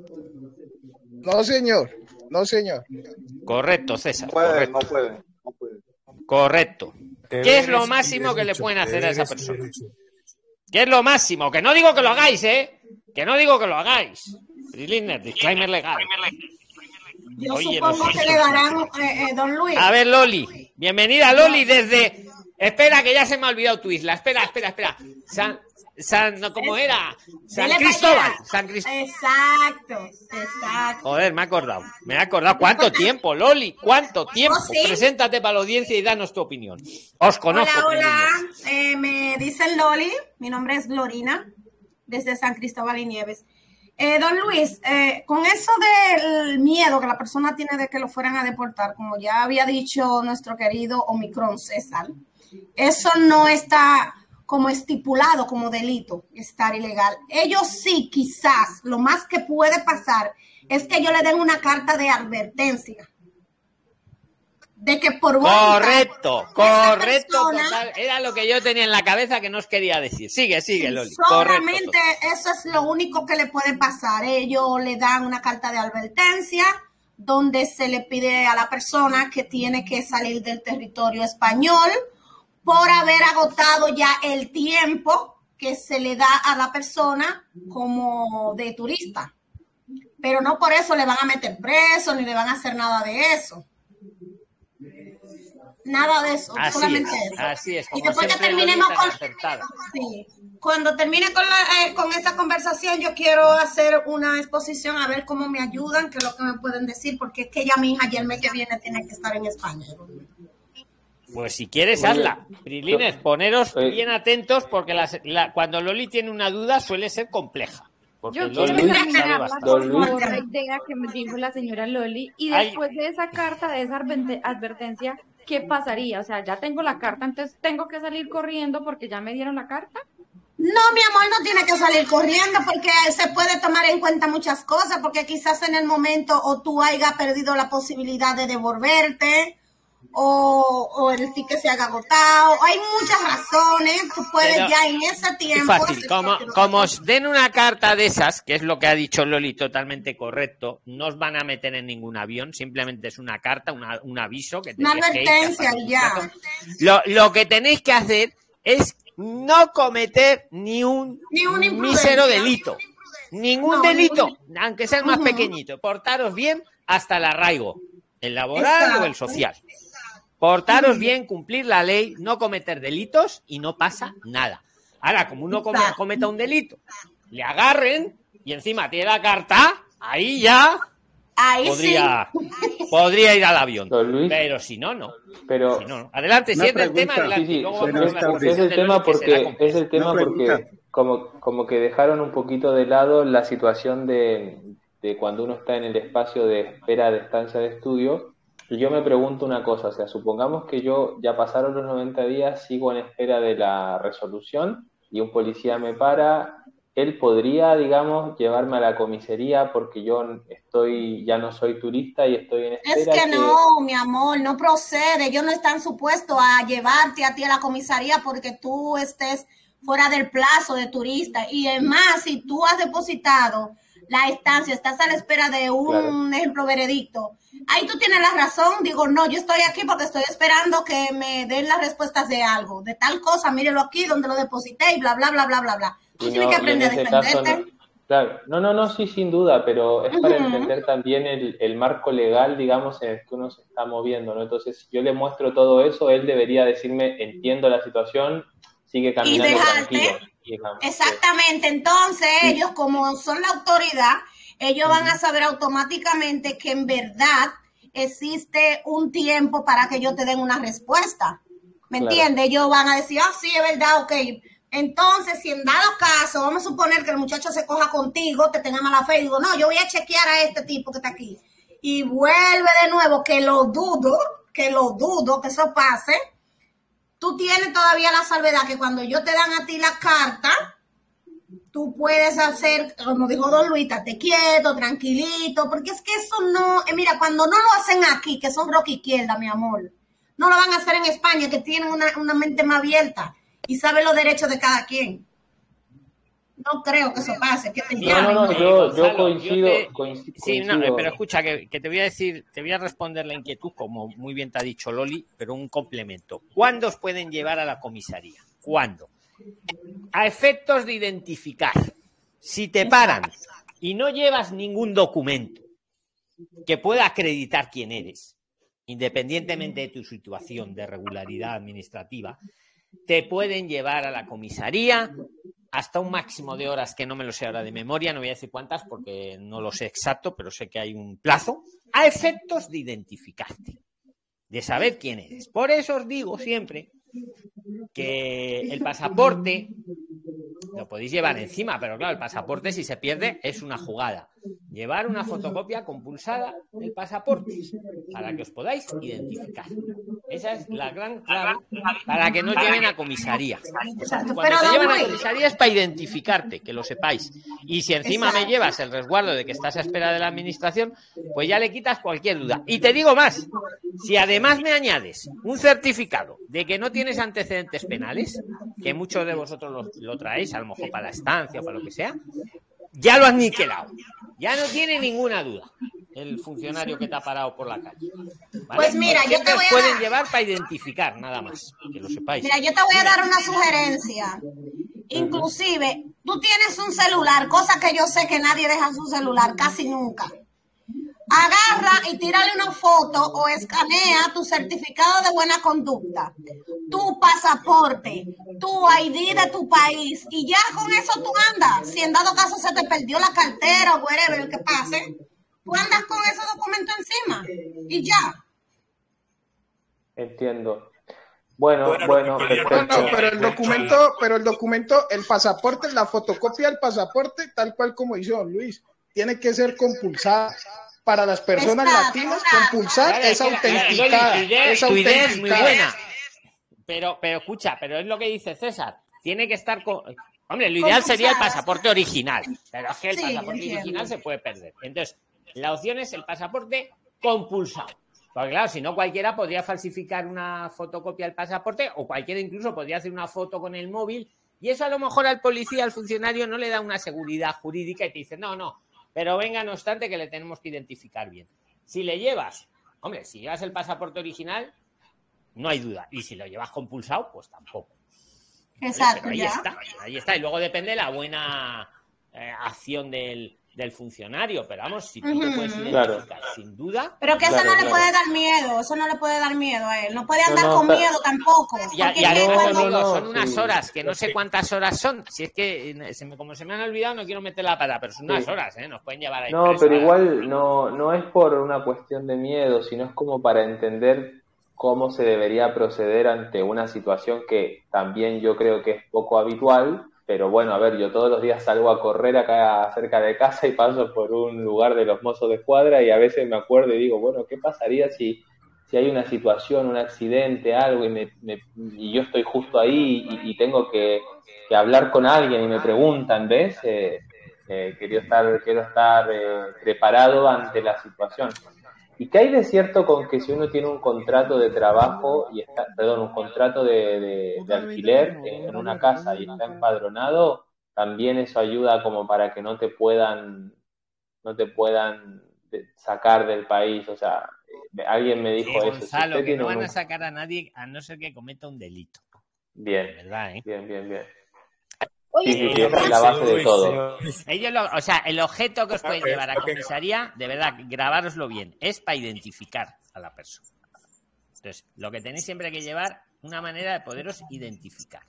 Speaker 3: No, señor. No, señor.
Speaker 2: Correcto, César.
Speaker 8: No puede, no puede,
Speaker 2: Correcto. ¿Qué es lo máximo que le pueden hacer a esa persona? ¿Qué es lo máximo? Que no digo que lo hagáis, ¿eh? Que no digo que lo hagáis. disclaimer legal.
Speaker 17: Yo supongo que le darán, eh, eh, don Luis.
Speaker 2: A ver, Loli. Bienvenida, Loli, desde. Espera, que ya se me ha olvidado tu isla. Espera, espera, espera. San, no, ¿cómo era? San Cristóbal. San Cristóbal.
Speaker 17: Exacto, exacto.
Speaker 2: Joder, me he acordado. Me he acordado. ¿Cuánto tiempo, Loli? ¿Cuánto tiempo?
Speaker 17: Oh, sí.
Speaker 2: Preséntate para la audiencia y danos tu opinión. Os conozco.
Speaker 17: Hola, hola. Eh, me dicen Loli. Mi nombre es Glorina, desde San Cristóbal y Nieves. Eh, don Luis, eh, con eso del miedo que la persona tiene de que lo fueran a deportar, como ya había dicho nuestro querido Omicron César, eso no está como estipulado como delito, estar ilegal. Ellos sí, quizás, lo más que puede pasar es que ellos le den una carta de advertencia de que por
Speaker 2: Correcto, correcto.
Speaker 17: persona-
Speaker 2: total. Era lo que yo tenía en la cabeza que no os quería decir. Sigue, sigue, Loli. Correcto.
Speaker 17: Solamente eso es lo único que le puede pasar. Ellos le dan una carta de advertencia donde se le pide a la persona que tiene que salir del territorio español por haber agotado ya el tiempo que se le da a la persona como de turista. Pero no por eso le van a meter preso ni le van a hacer nada de eso. Nada de eso,
Speaker 2: Así
Speaker 17: solamente
Speaker 2: es,
Speaker 17: eso.
Speaker 2: así es.
Speaker 17: Y después que terminemos con. Sí. Cuando termine con, la, eh, con esta conversación, yo quiero hacer una exposición a ver cómo me ayudan, qué es lo que me pueden decir, porque es que ya mi hija ya el mes que viene tiene que estar en España.
Speaker 2: Pues si quieres, hazla. Prilines, poneros
Speaker 9: Oye.
Speaker 2: bien atentos porque las- la- cuando Loli tiene una duda suele ser compleja. Porque
Speaker 13: Yo
Speaker 2: Loli
Speaker 13: quiero favor, la idea que me dijo la señora Loli y
Speaker 2: Ay.
Speaker 13: después de esa carta, de esa adverte- advertencia, ¿qué pasaría? O sea, ya tengo la carta, entonces tengo que salir corriendo porque ya me dieron la carta.
Speaker 17: No, mi amor, no tiene que salir corriendo porque se puede tomar en cuenta muchas cosas, porque quizás en el momento o tú hayas perdido la posibilidad de devolverte o, o el ticket se haya agotado. Hay muchas razones. Tú puedes
Speaker 2: Pero-
Speaker 17: ya en ese
Speaker 2: Es
Speaker 17: tiempo.
Speaker 2: fácil, como, os den una carta de esas, que es lo que ha dicho Loli totalmente correcto, no os van a meter en ningún avión, simplemente es una carta, una- un aviso que
Speaker 17: Una
Speaker 2: que que
Speaker 17: advertencia
Speaker 2: un
Speaker 17: ya.
Speaker 2: Lo, lo que tenéis que hacer es no cometer ni un
Speaker 17: Ni
Speaker 2: mísero delito. Ningún
Speaker 17: No,
Speaker 2: delito,
Speaker 17: ningún-
Speaker 2: aunque sea el más pequeñito. Portaros bien hasta el arraigo, el laboral o el social. Portaros bien, cumplir la ley, no cometer delitos y no pasa nada. Ahora, como uno come- cometa un delito, le agarren y encima tiene la carta, ahí ya
Speaker 17: Ahí
Speaker 2: podría, podría ir al avión.
Speaker 9: Luis.
Speaker 2: Pero si no, no.
Speaker 9: Pero
Speaker 2: Si no, no. Adelante, sigue el tema, adelante.
Speaker 9: Sí,
Speaker 2: y
Speaker 9: sí,
Speaker 2: luego
Speaker 9: es, el tema porque es el tema porque como, como que dejaron un poquito de lado la situación de, de cuando uno está en el espacio de espera de estancia de estudio. Yo me pregunto una cosa, o sea, supongamos que yo ya pasaron los 90 días, sigo en espera de la resolución y un policía me para, él podría, digamos, llevarme a la comisaría porque yo estoy, ya no soy turista y estoy en
Speaker 17: Es
Speaker 9: espera
Speaker 17: que no, mi amor, no procede. Ellos no están supuestos a llevarte a ti a la comisaría porque tú estés fuera del plazo de turista. Y además, si tú has depositado la estancia, estás a la espera de un
Speaker 9: Claro.
Speaker 17: ejemplo veredicto, ahí tú tienes la razón. Digo, no, yo estoy aquí porque estoy esperando que me den las respuestas de algo, de tal cosa, mírelo aquí donde lo deposité y bla, bla, bla, bla, bla, bla. Tú
Speaker 9: Y
Speaker 17: tienes
Speaker 9: no-
Speaker 17: que
Speaker 9: y en
Speaker 17: aprender a defenderte.
Speaker 9: no- claro, no, no, no, sí, sin duda, pero es para
Speaker 17: Ujú.
Speaker 9: entender también el, el marco legal, digamos, en el que uno se está moviendo, ¿no? Entonces, si yo le muestro todo eso, él debería decirme, entiendo la situación, sigue caminando
Speaker 17: dejarte.
Speaker 9: tranquilo. Digamos.
Speaker 17: Exactamente, entonces ellos como son la autoridad, ellos van a saber automáticamente que en verdad existe un tiempo para que ellos te den una respuesta. ¿Me
Speaker 9: Claro.
Speaker 17: entiendes? Ellos van a decir, ah, sí, es verdad, ok. Entonces, si en dado caso, vamos a suponer que el muchacho se coja contigo, te tenga mala fe, y digo, no, yo voy a chequear a este tipo que está aquí. Y vuelve de nuevo, que lo dudo, que lo dudo que eso pase tú tienes todavía la salvedad que cuando ellos te dan a ti la carta, tú puedes hacer, como dijo Don Luis, estate quieto, tranquilito, porque es que eso no, eh, mira, cuando no lo hacen aquí, que son rock izquierda, mi amor, no lo van a hacer en España, que tienen una, una mente más abierta y saben los derechos de cada quien. No creo que eso pase, que te
Speaker 9: No, no, no, yo, yo
Speaker 2: Gonzalo,
Speaker 9: coincido,
Speaker 2: yo te-
Speaker 9: coinci-
Speaker 2: Sí, no,
Speaker 9: coincido.
Speaker 2: pero escucha, que, que te voy a decir, te voy a responder la inquietud, como muy bien te ha dicho Loli, pero un complemento. ¿Cuándo os pueden llevar a la comisaría? ¿Cuándo? A efectos de identificar. Si te paran y no llevas ningún documento que pueda acreditar quién eres, independientemente de tu situación de regularidad administrativa, te pueden llevar a la comisaría hasta un máximo de horas que no me lo sé ahora de memoria, no voy a decir cuántas porque no lo sé exacto, pero sé que hay un plazo, a efectos de identificarte, de saber quién eres. Por eso os digo siempre que el pasaporte lo podéis llevar encima, pero claro, el pasaporte si se pierde es una jugada. Llevar una fotocopia compulsada del pasaporte para que os podáis identificar. Esa es la gran clave para que no lleven a comisaría. Cuando te llevan a comisaría es para identificarte, que lo sepáis. Y si encima me llevas el resguardo de que estás a espera de la administración, pues ya le quitas cualquier duda. Y te digo más, si además me añades un certificado de que no tienes antecedentes penales, que muchos de vosotros lo, lo traéis, a lo mejor para la estancia o para lo que sea, ya lo has niquelado. Ya no tiene ninguna duda el funcionario que te ha parado por la calle. ¿vale?
Speaker 17: Pues mira, yo te voy a
Speaker 2: pueden
Speaker 17: dar-
Speaker 2: llevar para identificar, nada más, que lo sepáis.
Speaker 17: Mira, yo te voy a dar una sugerencia. Inclusive, tú tienes un celular, cosa que yo sé que nadie deja su celular, casi nunca. Agarra y tírale una foto o escanea tu certificado de buena conducta, tu pasaporte, tu ID de tu país y ya con eso tú andas. Si en dado caso se te perdió la cartera o whatever que pase, tú andas con ese documento encima y ya.
Speaker 9: Entiendo. Bueno, bueno, perfecto.
Speaker 3: pero el documento, pero el documento, el pasaporte, la fotocopia del pasaporte, tal cual como don Luis, tiene que ser compulsada. Para las personas latinas, compulsar es
Speaker 2: idea-
Speaker 3: Es autenticada.
Speaker 2: Pero, pero escucha, pero es lo que dice César. Tiene que estar con. Hombre, lo ideal sería el pasaporte original. Pero es que el
Speaker 17: Sí,
Speaker 2: pasaporte
Speaker 17: entiendo.
Speaker 2: original se puede perder. Entonces, la opción es el pasaporte compulsado. Porque claro, si no cualquiera podría falsificar una fotocopia del pasaporte o cualquiera incluso podría hacer una foto con el móvil y eso a lo mejor al policía, al funcionario no le da una seguridad jurídica y te dice, no, no, pero venga, no obstante que le tenemos que identificar bien. Si le llevas, hombre, si llevas el pasaporte original, no hay duda. Y si lo llevas compulsado, pues tampoco.
Speaker 17: Exacto,
Speaker 2: Pero ahí
Speaker 17: ya.
Speaker 2: está, ahí está. Y luego depende de la buena eh, acción del, del funcionario. Pero vamos, si tú te puedes
Speaker 9: Claro.
Speaker 2: identificar sin duda.
Speaker 17: Pero que eso
Speaker 9: Claro,
Speaker 17: no le puede dar miedo, eso no le puede dar miedo a él. No puede andar
Speaker 9: no,
Speaker 17: con
Speaker 9: pero-
Speaker 17: miedo tampoco.
Speaker 2: Y, a-
Speaker 17: porque
Speaker 2: y
Speaker 17: es que
Speaker 2: además,
Speaker 17: cuando-
Speaker 2: amigo,
Speaker 9: no,
Speaker 2: son unas
Speaker 9: sí.
Speaker 2: horas, que no sé cuántas horas son. Si es que, se me- como se me han olvidado, no quiero meter la pata, pero son unas
Speaker 9: Sí.
Speaker 2: horas, ¿eh? Nos pueden llevar ahí.
Speaker 9: No, pero igual no, no es por una cuestión de miedo, sino es como para entender cómo se debería proceder ante una situación que también yo creo que es poco habitual, pero bueno, a ver, yo todos los días salgo a correr acá cerca de casa y paso por un lugar de los mozos de escuadra y a veces me acuerdo y digo, bueno, ¿qué pasaría si, si hay una situación, un accidente, algo y, me, me- y yo estoy justo ahí y, tengo que, que hablar con alguien y me preguntan, ¿ves? Eh, eh, quiero estar, quiero estar eh, preparado ante la situación. ¿Y qué hay de cierto con que si uno tiene un contrato de trabajo y está, perdón, un contrato de, de- de alquiler en, una casa y está empadronado, también eso ayuda como para que no te puedan, no te pudan de- sacar del país? O sea, eh, alguien me
Speaker 2: Sí,
Speaker 9: dijo eso.
Speaker 2: Gonzalo, que no van
Speaker 9: un-
Speaker 2: a sacar a nadie a no ser que cometa un delito.
Speaker 9: Bien,
Speaker 2: ¿Verdad, eh?
Speaker 9: bien, bien, bien.
Speaker 16: Oye,
Speaker 9: Sí, sí, es la base de todo.
Speaker 2: Ellos lo- o sea, el objeto que os pueden llevar a comisaría, de verdad, grabároslo bien, es para identificar a la persona. Entonces, lo que tenéis siempre que llevar, una manera de poderos identificar.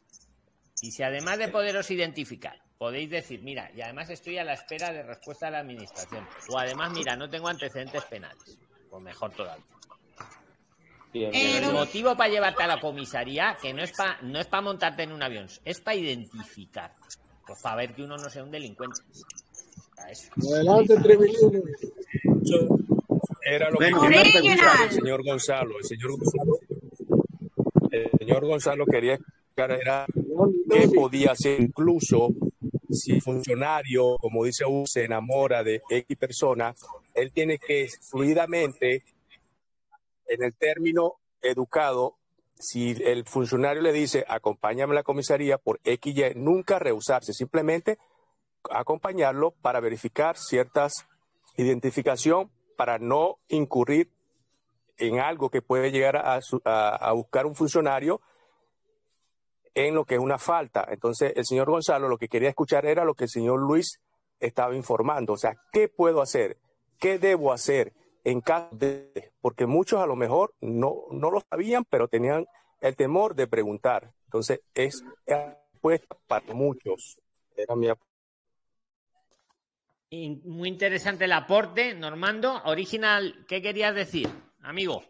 Speaker 2: Y si además de poderos identificar, podéis decir, mira, y además estoy a la espera de respuesta de la administración. O además, mira, no tengo antecedentes penales. Pues mejor todavía.
Speaker 9: Bien, bien,
Speaker 2: Pero el motivo para llevarte a la comisaría, que no es para no es para montarte en un avión, es para identificar. Pues para ver que uno no sea un delincuente. Eso.
Speaker 18: Adelante.
Speaker 19: Era lo que quería preguntar el señor Gonzalo. El señor Gonzalo, el señor Gonzalo quería explicar era qué podía hacer incluso si el funcionario, como dice U, se enamora de X persona, él tiene que fluidamente, en el término educado, si el funcionario le dice acompáñame a la comisaría por X y nunca rehusarse, simplemente acompañarlo para verificar ciertas identificación para no incurrir en algo que puede llegar a, a- a buscar un funcionario en lo que es una falta. Entonces, el señor Gonzalo lo que quería escuchar era lo que el señor Luis estaba informando. O sea, ¿qué puedo hacer? ¿Qué debo hacer en caso de...? Porque muchos a lo mejor no, no lo sabían, pero tenían el temor de preguntar. Entonces, es respuesta para muchos. Era mi
Speaker 2: Y muy interesante el aporte, Normando. Original, ¿qué querías decir, amigo?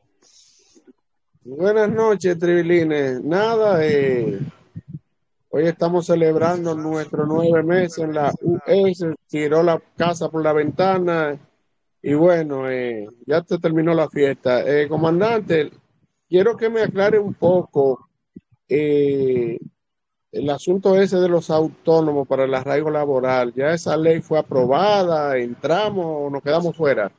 Speaker 18: Buenas noches, Tribilines. Nada, eh, hoy estamos celebrando nuestros nueve meses en la US, tiró la casa por la ventana y bueno, eh, ya se terminó la fiesta. Eh, comandante, quiero que me aclare un poco eh, el asunto ese de los autónomos para el arraigo laboral. ¿Ya esa ley fue aprobada? ¿Entramos o nos quedamos fuera?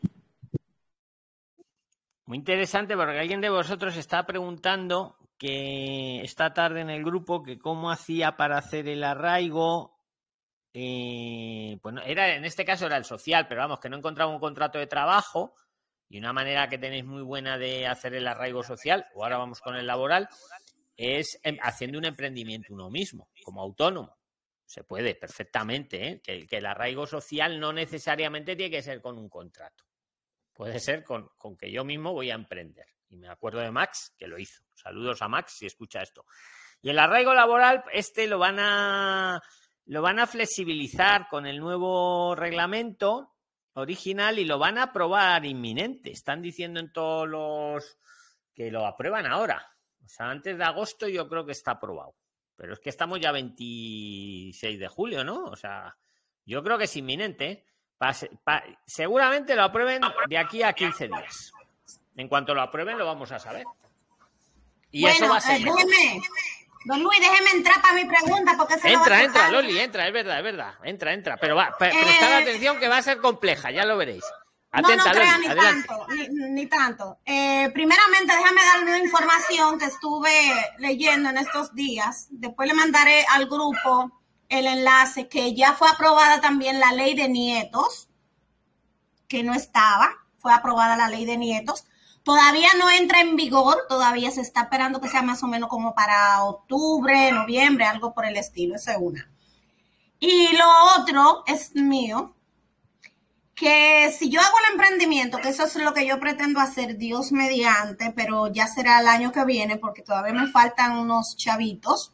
Speaker 2: Muy interesante porque alguien de vosotros está preguntando que esta tarde en el grupo que cómo hacía para hacer el arraigo. Eh, bueno, era, en este caso era el social, pero vamos, que no encontraba un contrato de trabajo y una manera que tenéis muy buena de hacer el arraigo social, o ahora vamos con el laboral, es em, haciendo un emprendimiento uno mismo, como autónomo. Se puede perfectamente, ¿eh? que, que el arraigo social no necesariamente tiene que ser con un contrato. Puede ser con, con que yo mismo voy a emprender. Y me acuerdo de Max, que lo hizo. Saludos a Max si escucha esto. Y el arraigo laboral, este lo van a, lo van a flexibilizar con el nuevo reglamento original y lo van a aprobar inminente. Están diciendo en todos los que lo aprueban ahora. O sea, antes de agosto yo creo que está aprobado. Pero es que estamos ya 26 de julio, ¿no? O sea, yo creo que es inminente. ¿eh? Pase- pa- seguramente lo aprueben de aquí a 15 días. En cuanto lo aprueben, lo vamos a saber. Y eso va a ser.
Speaker 17: eh, don Luis, déjeme entrar para mi pregunta porque se lo va a
Speaker 2: Entra, entra. Loli, entra, es verdad, es verdad. Entra, entra. Pero va, pre- prestad
Speaker 17: Eh,
Speaker 2: atención que va a ser compleja, ya lo veréis.
Speaker 17: No,
Speaker 2: Atenta,
Speaker 17: no crea
Speaker 2: Loli,
Speaker 17: ni
Speaker 2: adelante.
Speaker 17: tanto, ni, ni tanto. Eh, primeramente, déjame darle una información que estuve leyendo en estos días. Después le mandaré al grupo el enlace que ya fue aprobada también la ley de nietos, que no estaba, fue aprobada la ley de nietos. Todavía no entra en vigor, todavía se está esperando que sea más o menos como para octubre, noviembre, algo por el estilo, esa es una. Y lo otro es mío, que si yo hago el emprendimiento, que eso es lo que yo pretendo hacer, Dios mediante, pero ya será el año que viene porque todavía me faltan unos chavitos.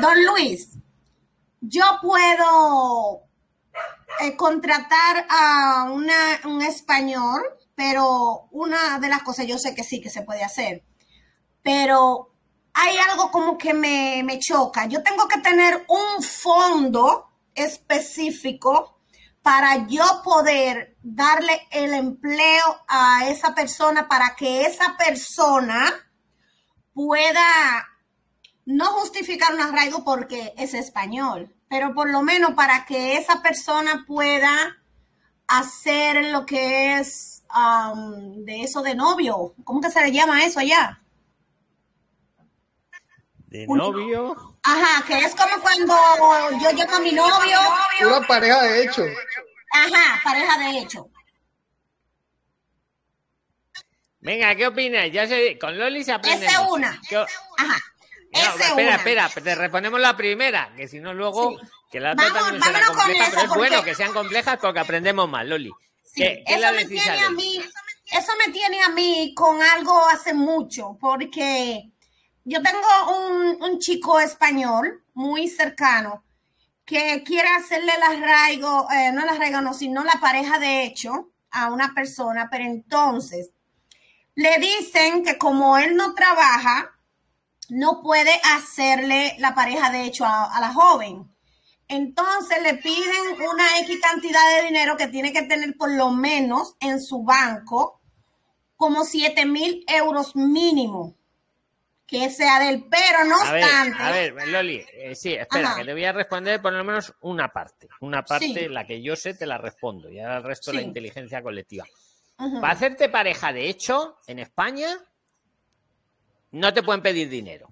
Speaker 17: Don Luis, yo puedo eh, contratar a una, un español, pero una de las cosas yo sé que sí que se puede hacer, pero hay algo como que me, me choca. Yo tengo que tener un fondo específico para yo poder darle el empleo a esa persona para que esa persona pueda no justificar un arraigo porque es español, pero por lo menos para que esa persona pueda hacer lo que es um, de eso de novio. ¿Cómo que se le llama eso allá?
Speaker 2: De novio.
Speaker 17: Ajá, que es como cuando yo llevo a mi novio.
Speaker 3: Una pareja de hecho.
Speaker 17: Ajá, pareja de hecho.
Speaker 2: Venga, ¿qué opinas? Ya con Loli se aprende.
Speaker 17: Esa una.
Speaker 2: ¿Qué o-
Speaker 17: Ajá.
Speaker 2: No,
Speaker 17: esa es
Speaker 2: espera,
Speaker 17: una.
Speaker 2: espera, te respondemos la primera, que si no luego, que la otra
Speaker 17: Vamos,
Speaker 2: también será
Speaker 17: vámonos con
Speaker 2: compleja,
Speaker 17: esa,
Speaker 2: pero es
Speaker 17: porque-
Speaker 2: bueno que sean complejas porque aprendemos más, Loli. ¿Qué, qué
Speaker 17: eso me
Speaker 2: decís
Speaker 17: tiene
Speaker 2: a
Speaker 17: mí, eso me tiene a mí con algo hace mucho, porque yo tengo un, un chico español muy cercano que quiere hacerle el arraigo, eh, no el arraigo, no, sino la pareja de hecho a una persona, pero entonces le dicen que como él no trabaja, no puede hacerle la pareja de hecho a, a la joven. Entonces le piden una X cantidad de dinero que tiene que tener por lo menos en su banco como 7 mil euros mínimo que sea del pero no
Speaker 2: A ver,
Speaker 17: obstante
Speaker 2: a ver, Loli, eh, sí, espera,
Speaker 17: Ajá.
Speaker 2: que te voy a responder por lo menos una parte. Una parte,
Speaker 17: Sí.
Speaker 2: la que yo sé, te la respondo. Y ahora el resto la inteligencia colectiva. Para hacerte pareja, de hecho, en España, no te pueden pedir dinero.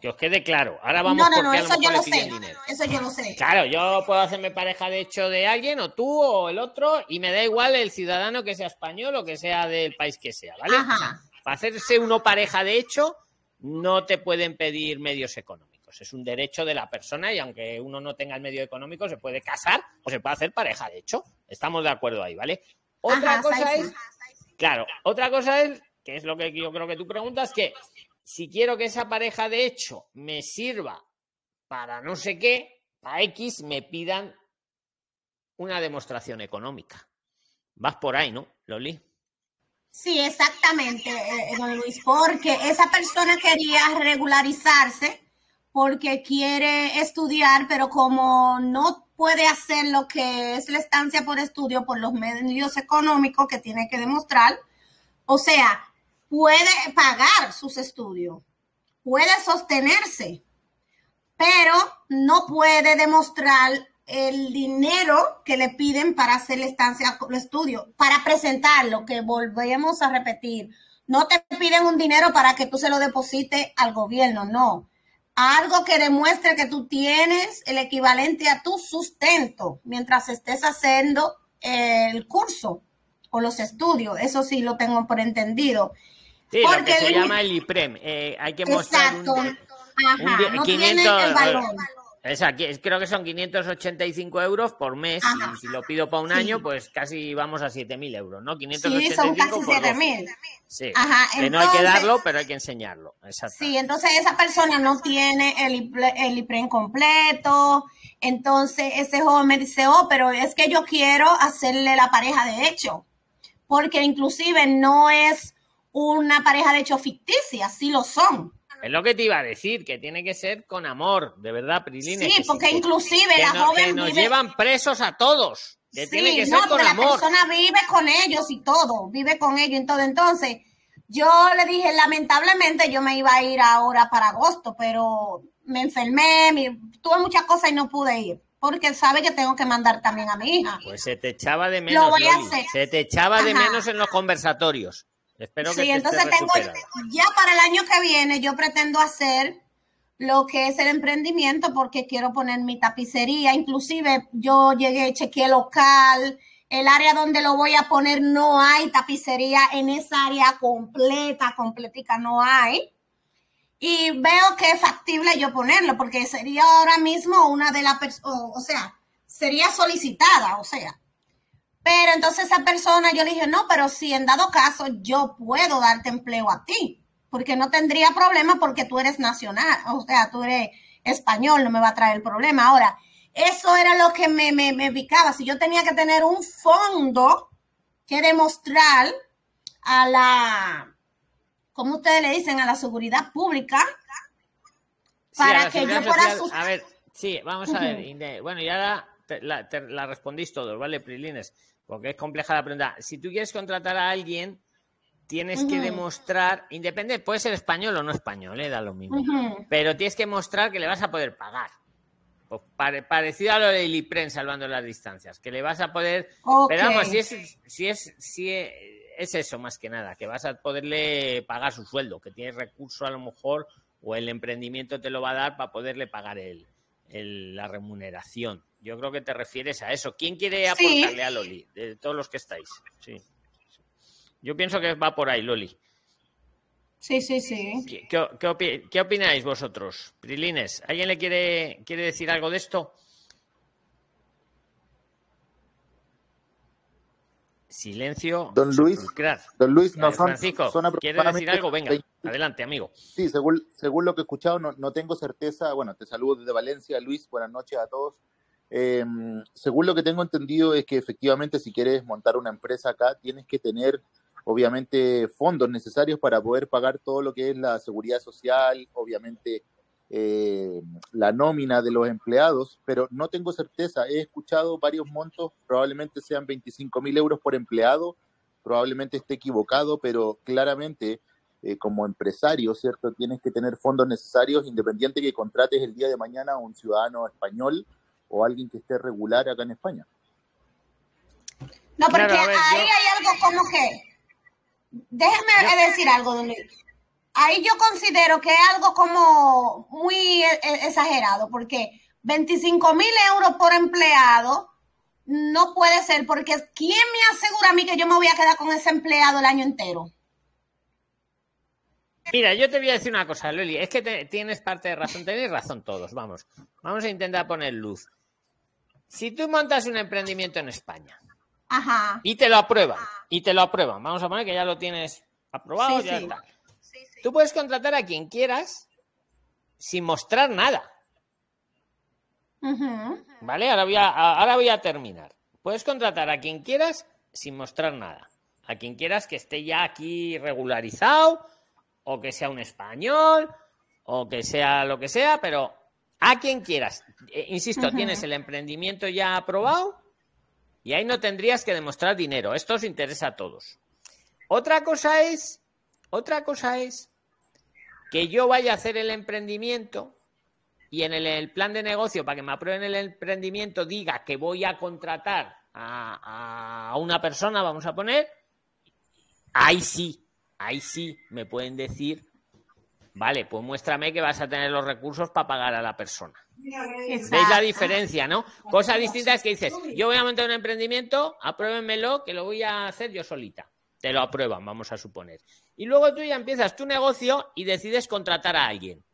Speaker 2: Que os quede claro. Ahora vamos
Speaker 17: no no
Speaker 2: porque
Speaker 17: no
Speaker 2: a lo
Speaker 17: eso yo lo sé
Speaker 2: dinero.
Speaker 17: eso yo lo sé
Speaker 2: Claro, yo puedo hacerme pareja de hecho de alguien, o tú, o el otro, y me da igual el ciudadano que sea español o que sea del país que sea, ¿vale?
Speaker 17: Ajá.
Speaker 2: O sea, para hacerse uno pareja de hecho, no te pueden pedir medios económicos. Es un derecho de la persona y aunque uno no tenga el medio económico, se puede casar o se puede hacer pareja de hecho. Estamos de acuerdo ahí, ¿vale? Otra
Speaker 17: Ajá,
Speaker 2: cosa es, claro, otra cosa es, que es lo que yo creo que tú preguntas, que si quiero que esa pareja de hecho me sirva para no sé qué, a X me pidan una demostración económica. Vas por ahí, ¿no, Loli?
Speaker 17: Sí, exactamente, eh, don Luis, porque esa persona quería regularizarse porque quiere estudiar, pero como no puede hacer lo que es la estancia por estudio por los medios económicos que tiene que demostrar, o sea, puede pagar sus estudios, puede sostenerse, pero no puede demostrar el dinero que le piden para hacer la estancia por estudio, para presentarlo, que volvemos a repetir. No te piden un dinero para que tú se lo deposites al gobierno, no. Algo que demuestre que tú tienes el equivalente a tu sustento mientras estés haciendo el curso o los estudios. Eso sí lo tengo por entendido.
Speaker 2: Sí, lo que se llama el IPREM. Eh, hay que mostrar
Speaker 17: Exacto.
Speaker 2: un,
Speaker 17: Ajá,
Speaker 2: un
Speaker 17: no
Speaker 2: 500,
Speaker 17: tiene el valor.
Speaker 2: Esa, que- creo que son 585 euros por mes.
Speaker 17: Ajá.
Speaker 2: Y si lo pido para un
Speaker 17: Sí.
Speaker 2: año, pues casi vamos a 7.000 euros, ¿no?
Speaker 17: Sí,
Speaker 2: 585
Speaker 17: son casi
Speaker 2: por
Speaker 17: 7
Speaker 2: 12.
Speaker 17: mil.
Speaker 2: Sí.
Speaker 17: Ajá,
Speaker 2: que no hay que
Speaker 17: entonces-
Speaker 2: darlo, pero hay que enseñarlo. Exacto.
Speaker 17: Sí, entonces esa persona no tiene el, el IPREN completo. Entonces ese joven me dice, oh, pero es que yo quiero hacerle la pareja de hecho. Porque inclusive no es una pareja de hecho ficticia, sí lo son.
Speaker 2: Es lo que te iba a decir, que tiene que ser con amor, de verdad, Prilines.
Speaker 17: Sí,
Speaker 2: que
Speaker 17: porque
Speaker 2: que-
Speaker 17: inclusive
Speaker 2: que
Speaker 17: la
Speaker 2: no-
Speaker 17: joven
Speaker 2: que nos
Speaker 17: vive-
Speaker 2: llevan presos a todos. Que tiene que ser
Speaker 17: no,
Speaker 2: con
Speaker 17: porque la
Speaker 2: amor.
Speaker 17: persona vive con ellos y todo, vive con ellos y todo. Entonces, yo le dije, lamentablemente yo me iba a ir ahora para agosto, pero me enfermé, me- tuve muchas cosas y no pude ir, porque sabe que tengo que mandar también a mi hija.
Speaker 2: Pues se te echaba de menos,
Speaker 17: Lo voy a
Speaker 2: Loli.
Speaker 17: hacer.
Speaker 2: Se te echaba de menos en los conversatorios. Espero que
Speaker 17: Sí,
Speaker 2: te
Speaker 17: entonces tengo, ya para el año que viene yo pretendo hacer lo que es el emprendimiento porque quiero poner mi tapicería. Inclusive yo llegué, chequeé local, el área donde lo voy a poner no hay tapicería en esa área completa, completica no hay. Y veo que es factible yo ponerlo porque sería ahora mismo una de las personas, o sea, sería solicitada, o sea. Pero entonces esa persona, yo le dije, no, pero si en dado caso yo puedo darte empleo a ti, porque no tendría problema porque tú eres nacional, o sea, tú eres español, no me va a traer el problema. Ahora, eso era lo que me, me, me picaba. Si yo tenía que tener un fondo que demostrar a la, ¿cómo ustedes le dicen? A la seguridad pública, para que yo fuera
Speaker 2: social, A ver, sí, vamos a ver.
Speaker 17: Ujú.
Speaker 2: Inde- Bueno, ya la, te- la, te- la respondís todos, ¿vale, Prilines? Porque es compleja la pregunta. Si tú quieres contratar a alguien, tienes que demostrar, independiente, puede ser español o no español, ¿eh? da lo mismo. Pero tienes que mostrar que le vas a poder pagar. Pues pare- parecido a lo del IPREN salvando las distancias, que le vas a poder. Pero vamos, si es, si es, si es, es eso más que nada, que vas a poderle pagar su sueldo, que tienes recurso a lo mejor, o el emprendimiento te lo va a dar para poderle pagar el, el- la remuneración. Yo creo que te refieres a eso. ¿Quién quiere
Speaker 17: Sí.
Speaker 2: aportarle a Loli? De todos los que estáis. Sí. Yo pienso que va por ahí, Loli.
Speaker 17: Sí, sí, sí.
Speaker 2: ¿Qué, qué opináis vosotros? Prilines, ¿alguien le quiere, quiere decir algo de esto? Silencio.
Speaker 20: Don Luis, don Luis, no
Speaker 2: Eh,
Speaker 20: son,
Speaker 2: Francisco,
Speaker 20: son
Speaker 2: ¿quieres decir algo? Venga,
Speaker 20: 20.
Speaker 2: adelante, amigo.
Speaker 20: Sí, según, según lo que he escuchado, no, no tengo certeza. Bueno, te saludo desde Valencia, Luis. Buenas noches a todos. Eh, según lo que tengo entendido es que efectivamente si quieres montar una empresa acá, tienes que tener obviamente fondos necesarios para poder pagar todo lo que es la seguridad social, obviamente eh, la nómina de los empleados, pero no tengo certeza. He escuchado varios montos, probablemente sean 25 mil euros por empleado, probablemente esté equivocado, pero claramente eh, como empresario, ¿cierto? Tienes que tener fondos necesarios, independiente que contrates el día de mañana a un ciudadano español o alguien que esté regular acá en España.
Speaker 17: No, porque
Speaker 2: Claro, a ver,
Speaker 17: ahí
Speaker 2: yo-
Speaker 17: hay algo como que. Déjeme eh, decir algo, don Luis. Ahí yo considero que es algo como muy eh, eh, exagerado, porque 25 mil euros por empleado no puede ser, porque ¿quién me asegura a mí que yo me voy a quedar con ese empleado el año entero?
Speaker 2: Mira, yo te voy a decir una cosa, Loli. Es que te- tienes parte de razón. Tenéis razón todos. Vamos. Vamos a intentar poner luz. Si tú montas un emprendimiento en España
Speaker 17: Ajá.
Speaker 2: y te lo aprueban, y te lo aprueban, vamos a poner que ya lo tienes aprobado,
Speaker 17: Sí,
Speaker 2: ya
Speaker 17: sí.
Speaker 2: está. Tú puedes contratar a quien quieras sin mostrar nada. ¿Vale? Ahora voy, a, ahora voy a terminar. Puedes contratar a quien quieras sin mostrar nada. A quien quieras que esté ya aquí regularizado, o que sea un español, o que sea lo que sea, pero a quien quieras. Eh, insisto, tienes el emprendimiento ya aprobado y ahí no tendrías que demostrar dinero. Esto os interesa a todos. Otra cosa es, otra cosa es que yo vaya a hacer el emprendimiento y en el, el plan de negocio, para que me aprueben el emprendimiento, diga que voy a contratar a, a una persona, vamos a poner, ahí sí, ahí sí me pueden decir, vale, pues muéstrame que vas a tener los recursos para pagar a la persona. ¿Veis la diferencia, no? Cosa distinta es que dices, yo voy a montar un emprendimiento, apruébenmelo, que lo voy a hacer yo solita. Te lo aprueban, vamos a suponer. Y luego tú ya empiezas tu negocio y decides contratar a alguien.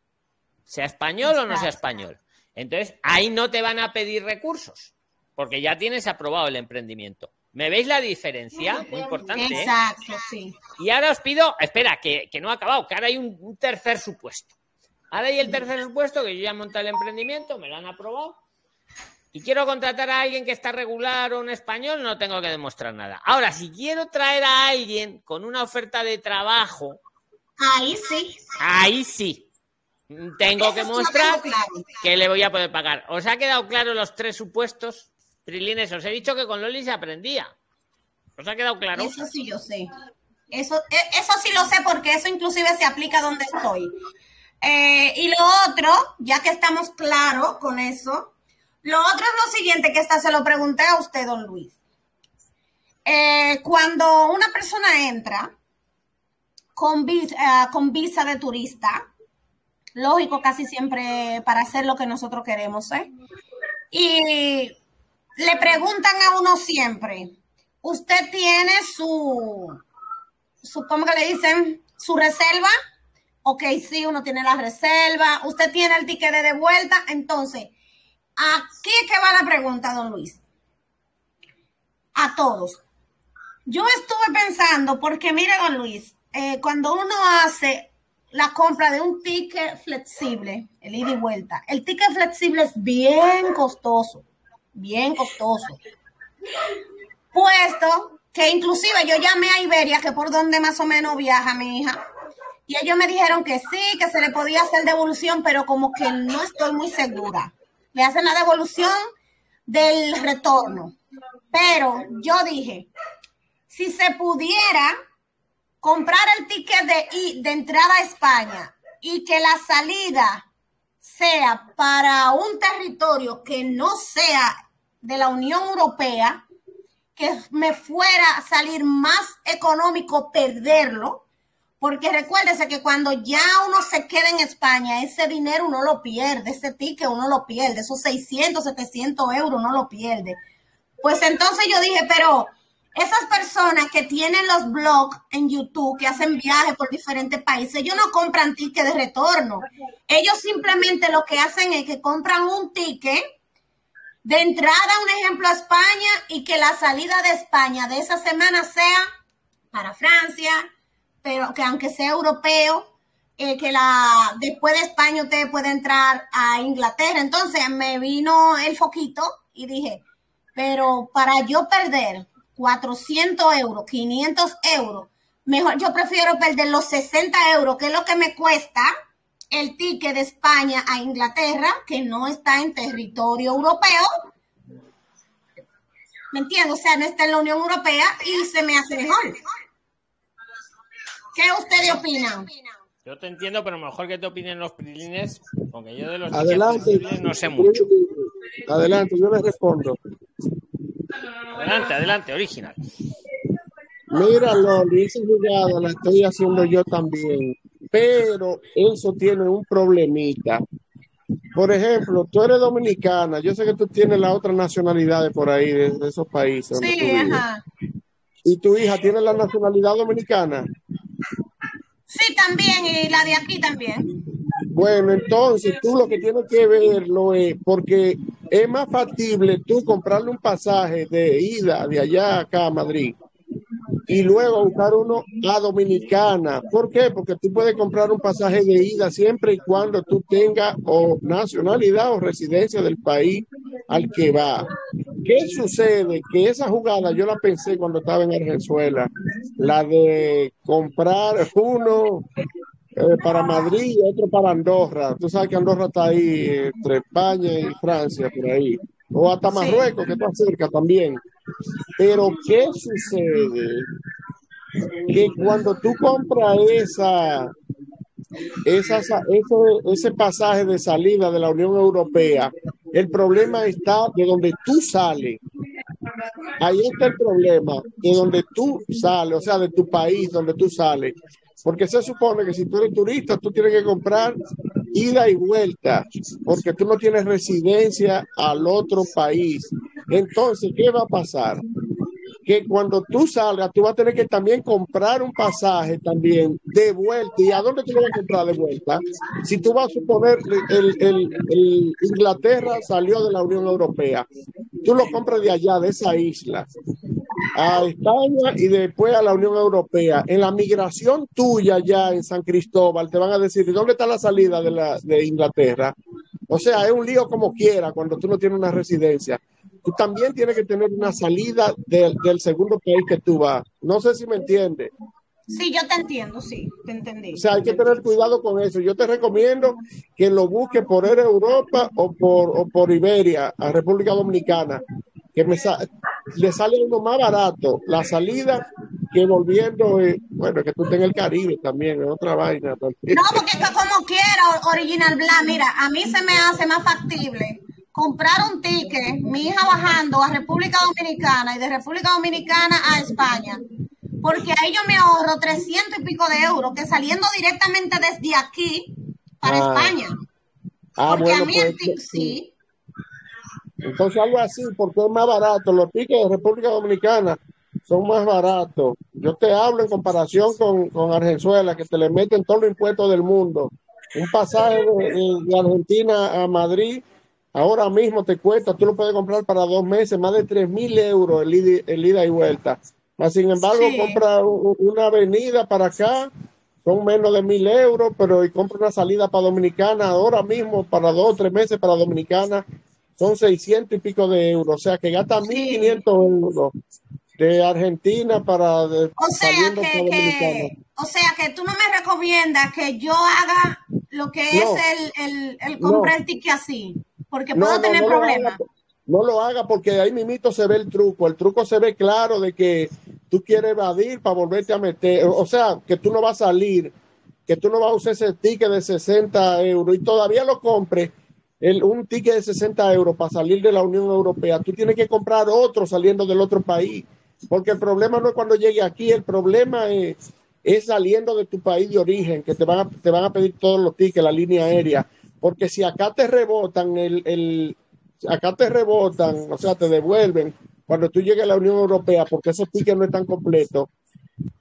Speaker 2: Sea español o no sea español. Entonces, ahí no te van a pedir recursos, porque ya tienes aprobado el emprendimiento. ¿Me veis la diferencia? Muy importante. ¿eh?
Speaker 17: Exacto, sí.
Speaker 2: Y ahora os pido, espera, que, que no ha acabado, que ahora hay un, un tercer supuesto. Ahora hay el tercer supuesto, que yo ya he montado el emprendimiento, me lo han aprobado. Y quiero contratar a alguien que está regular o un español, no tengo que demostrar nada. Ahora, si quiero traer a alguien con una oferta de trabajo,
Speaker 17: Ahí sí.
Speaker 2: ahí sí. Tengo que
Speaker 17: Eso
Speaker 2: mostrar
Speaker 17: tengo claro.
Speaker 2: que le voy a poder pagar. ¿Os ha quedado claro los tres supuestos? Trilines, os he dicho que con Loli se aprendía. ¿Os ha quedado claro?
Speaker 17: Eso sí yo sé. Eso, e- eso sí lo sé porque eso inclusive se aplica donde estoy. Eh, y lo otro, ya que estamos claros con eso, lo otro es lo siguiente, que esta se lo pregunté a usted, don Luis. Eh, cuando una persona entra con visa, con visa de turista, lógico, casi siempre para hacer lo que nosotros queremos, ¿eh? Y le preguntan a uno siempre, ¿usted tiene su, su ¿cómo que le dicen? ¿Su reserva? Ok, sí, uno tiene la reserva. ¿Usted tiene el ticket de vuelta? Entonces, aquí es que va la pregunta, don Luis. A todos. Yo estuve pensando, porque mire, don Luis, eh, cuando uno hace la compra de un ticket flexible, el ida y vuelta, el ticket flexible es bien costoso, bien costoso. Puesto que inclusive yo llamé a Iberia, que por donde más o menos viaja mi hija, y ellos me dijeron que sí, que se le podía hacer devolución, pero como que no estoy muy segura. Le hacen la devolución del retorno. Pero yo dije, si se pudiera comprar el ticket de, de entrada a España y que la salida sea para un territorio que no sea de la Unión Europea, que me fuera a salir más económico perderlo, porque recuérdese que cuando ya uno se queda en España, ese dinero uno lo pierde, ese ticket uno lo pierde, esos 600, 700 euros uno lo pierde. Pues entonces yo dije, pero esas personas que tienen los blogs en YouTube, que hacen viajes por diferentes países, ellos no compran ticket de retorno. Ellos simplemente lo que hacen es que compran un ticket de entrada, un ejemplo, a España y que la salida de España de esa semana sea para Francia, pero que aunque sea europeo, eh, que la después de España usted puede entrar a Inglaterra. Entonces me vino el foquito y dije, pero para yo perder 400 euros, 500 euros, mejor yo prefiero perder los 60 euros, que es lo que me cuesta el ticket de España a Inglaterra, que no está en territorio europeo. ¿Me entiendes? O sea, no está en la Unión Europea y se me hace mejor. ¿Qué ustedes opinan?
Speaker 2: Yo te entiendo, pero mejor que te opinen los prilines, porque yo de los
Speaker 18: Adelante.
Speaker 2: no sé mucho.
Speaker 18: Adelante, yo le respondo.
Speaker 2: Adelante, adelante, original.
Speaker 18: Mira, Loli, esa jugada la estoy haciendo yo también, pero eso tiene un problemita. Por ejemplo, tú eres dominicana, yo sé que tú tienes las otras nacionalidades por ahí, de, de esos países.
Speaker 17: Sí, ajá.
Speaker 18: ¿Y tu hija tiene la nacionalidad dominicana?
Speaker 17: Sí, también, y la de aquí también.
Speaker 18: Bueno, entonces tú lo que tienes que verlo es porque es más factible tú comprarle un pasaje de ida de allá acá a Madrid y luego buscar uno a Dominicana. ¿Por qué? Porque tú puedes comprar un pasaje de ida siempre y cuando tú tengas o nacionalidad o residencia del país al que va. ¿Qué sucede? Que esa jugada yo la pensé cuando estaba en Argenzuela, la de comprar uno eh, para Madrid y otro para Andorra. Tú sabes que Andorra está ahí entre España y Francia, por ahí. O hasta Marruecos, que está cerca también. Pero ¿qué sucede? Que cuando tú compras esa, esa, ese, ese pasaje de salida de la Unión Europea, el problema está de donde tú sales. Ahí está el problema, de donde tú sales, o sea, de tu país, donde tú sales. Porque se supone que si tú eres turista, tú tienes que comprar ida y vuelta, porque tú no tienes residencia al otro país. Entonces, ¿qué va a pasar? Que cuando tú salgas, tú vas a tener que también comprar un pasaje también de vuelta. ¿Y a dónde tú lo vas a comprar de vuelta? Si tú vas a suponer, el, el, el Inglaterra salió de la Unión Europea, tú lo compras de allá, de esa isla a España y después a la Unión Europea. En la migración tuya ya en San Cristóbal te van a decir, ¿dónde está la salida de, la, de Inglaterra? O sea, es un lío como quiera cuando tú no tienes una residencia. Tú también tienes que tener una salida del, del segundo país que tú vas. No sé si me entiendes.
Speaker 17: Sí, yo te entiendo, sí, te entendí.
Speaker 18: O sea, hay que tener cuidado con eso. Yo te recomiendo que lo busques por Air Europa o por, o por Iberia, a República Dominicana, que me sa le sale uno más barato la salida que volviendo, eh, bueno, que tú estés en el Caribe también, es otra vaina.
Speaker 17: No, porque es que como quiera, Original Black, mira, a mí se me hace más factible comprar un ticket, mi hija bajando a República Dominicana y de República Dominicana a España, porque ahí yo me ahorro 300 y pico de euros que saliendo directamente desde aquí para
Speaker 18: Ah.
Speaker 17: España.
Speaker 18: Ah,
Speaker 17: Porque
Speaker 18: bueno,
Speaker 17: a mí el
Speaker 18: pues,
Speaker 17: tic- sí.
Speaker 18: Entonces algo así, porque es más barato. Los tickets de República Dominicana son más baratos. Yo te hablo en comparación con, con Argenzuela, que te le meten todos los impuestos del mundo. Un pasaje de, de- de Argentina a Madrid ahora mismo te cuesta, tú lo puedes comprar para dos meses, más de tres mil euros el ida, el ida y vuelta. Sin embargo,
Speaker 17: Sí.
Speaker 18: compra una avenida para acá, son menos de mil euros, pero y compra una salida para Dominicana ahora mismo, para dos o tres meses para Dominicana, son 600 y pico de euros, o sea que gasta 1.500 euros de Argentina para de-
Speaker 17: O sea
Speaker 18: saliendo
Speaker 17: que, o sea que tú no me recomiendas que yo haga lo que es
Speaker 18: No.
Speaker 17: el, el, el comprar el ticket así, porque puedo
Speaker 18: No, no,
Speaker 17: tener
Speaker 18: no
Speaker 17: problemas.
Speaker 18: no lo haga porque ahí mismito se ve el truco. El truco se ve claro de que tú quieres evadir para volverte a meter. O sea, que tú no vas a salir, que tú no vas a usar ese ticket de 60 euros y todavía lo compres. El, un ticket de 60 euros para salir de la Unión Europea, tú tienes que comprar otro saliendo del otro país, porque el problema no es cuando llegue aquí, el problema es, es saliendo de tu país de origen, que te van a, te van a pedir todos los tickets, la línea aérea, porque si acá te rebotan el, el acá te rebotan, o sea, te devuelven cuando tú llegues a la Unión Europea, porque esos tickets no están completos,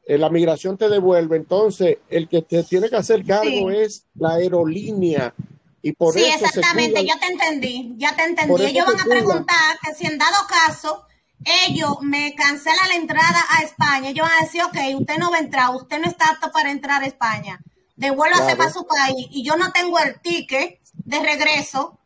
Speaker 18: eh, la migración te devuelve, entonces el que te tiene que hacer cargo
Speaker 17: Sí.
Speaker 18: es la aerolínea. Y por
Speaker 17: sí,
Speaker 18: eso
Speaker 17: exactamente, ya te entendí, ya te entendí. Ellos van a preguntar que si en dado caso ellos me cancelan la entrada a España, ellos van a decir, ok, usted no va a entrar, usted no está apto para entrar a España, devuélvase
Speaker 18: Claro.
Speaker 17: para su país y yo no tengo el ticket de regreso,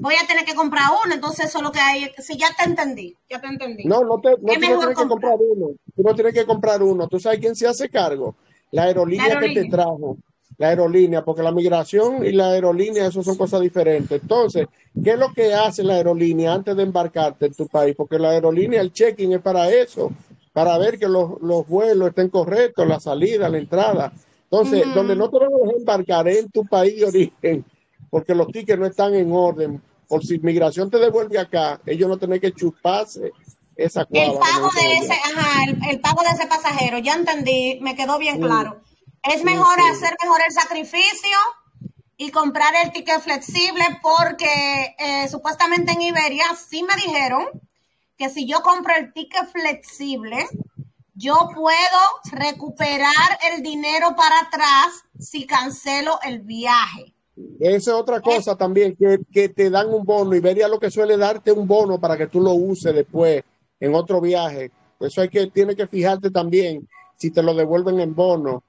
Speaker 17: voy a tener que comprar uno, entonces eso es lo que hay, sí, ya te entendí, ya te entendí.
Speaker 18: No, no, te, no, tú no tienes que
Speaker 17: comprar.
Speaker 18: comprar uno. Tú no tienes que comprar uno. ¿Tú sabes quién se hace cargo? La aerolínea,
Speaker 17: La
Speaker 18: que te
Speaker 17: aerolínea.
Speaker 18: trajo. La aerolínea, porque la migración y la aerolínea, eso son cosas diferentes. Entonces, ¿qué es lo que hace la aerolínea antes de embarcarte en tu país? Porque la aerolínea, el check-in es para eso, para ver que los, los vuelos estén correctos, la salida, la entrada. Entonces, donde no te van a dejar embarcar en tu país de origen, porque los tickets no están en orden. Por si migración te devuelve acá, ellos no tienen que chuparse esa
Speaker 17: El
Speaker 18: cuava. como
Speaker 17: pago de ese, ajá, el, el pago de ese pasajero, ya entendí, me quedó bien
Speaker 18: Mm.
Speaker 17: claro. Es mejor
Speaker 18: sí.
Speaker 17: hacer mejor el sacrificio y comprar el ticket flexible porque eh, supuestamente en Iberia sí me dijeron que si yo compro el ticket flexible, yo puedo recuperar el dinero para atrás si cancelo el viaje.
Speaker 18: Esa es otra cosa también, que, que te dan un bono. Iberia lo que suele darte un bono para que tú lo uses después en otro viaje. Eso hay que, tiene que fijarte también si te lo devuelven en bono.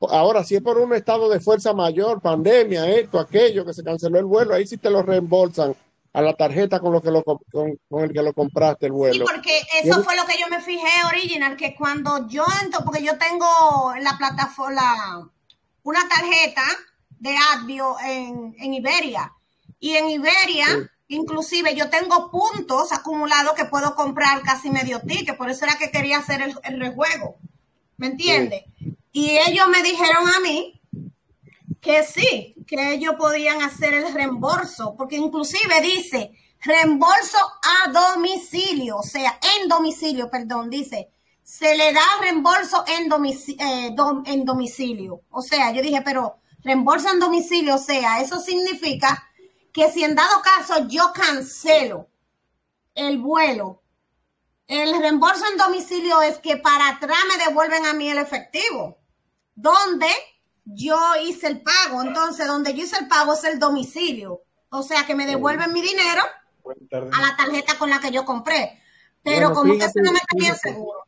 Speaker 18: Ahora, si es por un estado de fuerza mayor, pandemia, esto, aquello, que se canceló el vuelo, ahí sí te lo reembolsan a la tarjeta con, lo que lo, con, con el que lo compraste el
Speaker 17: Sí,
Speaker 18: vuelo.
Speaker 17: porque eso fue lo que yo me fijé original, que cuando yo entro, porque yo tengo en la plataforma una tarjeta de Advio en, en Iberia. Y en Iberia, inclusive yo tengo puntos acumulados que puedo comprar casi medio ticket, por eso era que quería hacer el, el rejuego. ¿Me entiendes? Y ellos me dijeron a mí que sí, que ellos podían hacer el reembolso, porque inclusive dice reembolso a domicilio, o sea, en domicilio, perdón, dice, se le da reembolso en, domici- eh, en domicilio. O sea, yo dije, pero reembolso en domicilio, o sea, eso significa que si en dado caso yo cancelo el vuelo, el reembolso en domicilio es que para atrás me devuelven a mí el efectivo, donde yo hice el pago. Entonces, donde yo hice el pago es el domicilio. O sea, que me devuelven mi dinero a la tarjeta con la que yo compré. Pero
Speaker 18: Bueno,
Speaker 17: como que
Speaker 18: fíjate,
Speaker 17: eso no me está bien
Speaker 18: fíjate.
Speaker 17: seguro.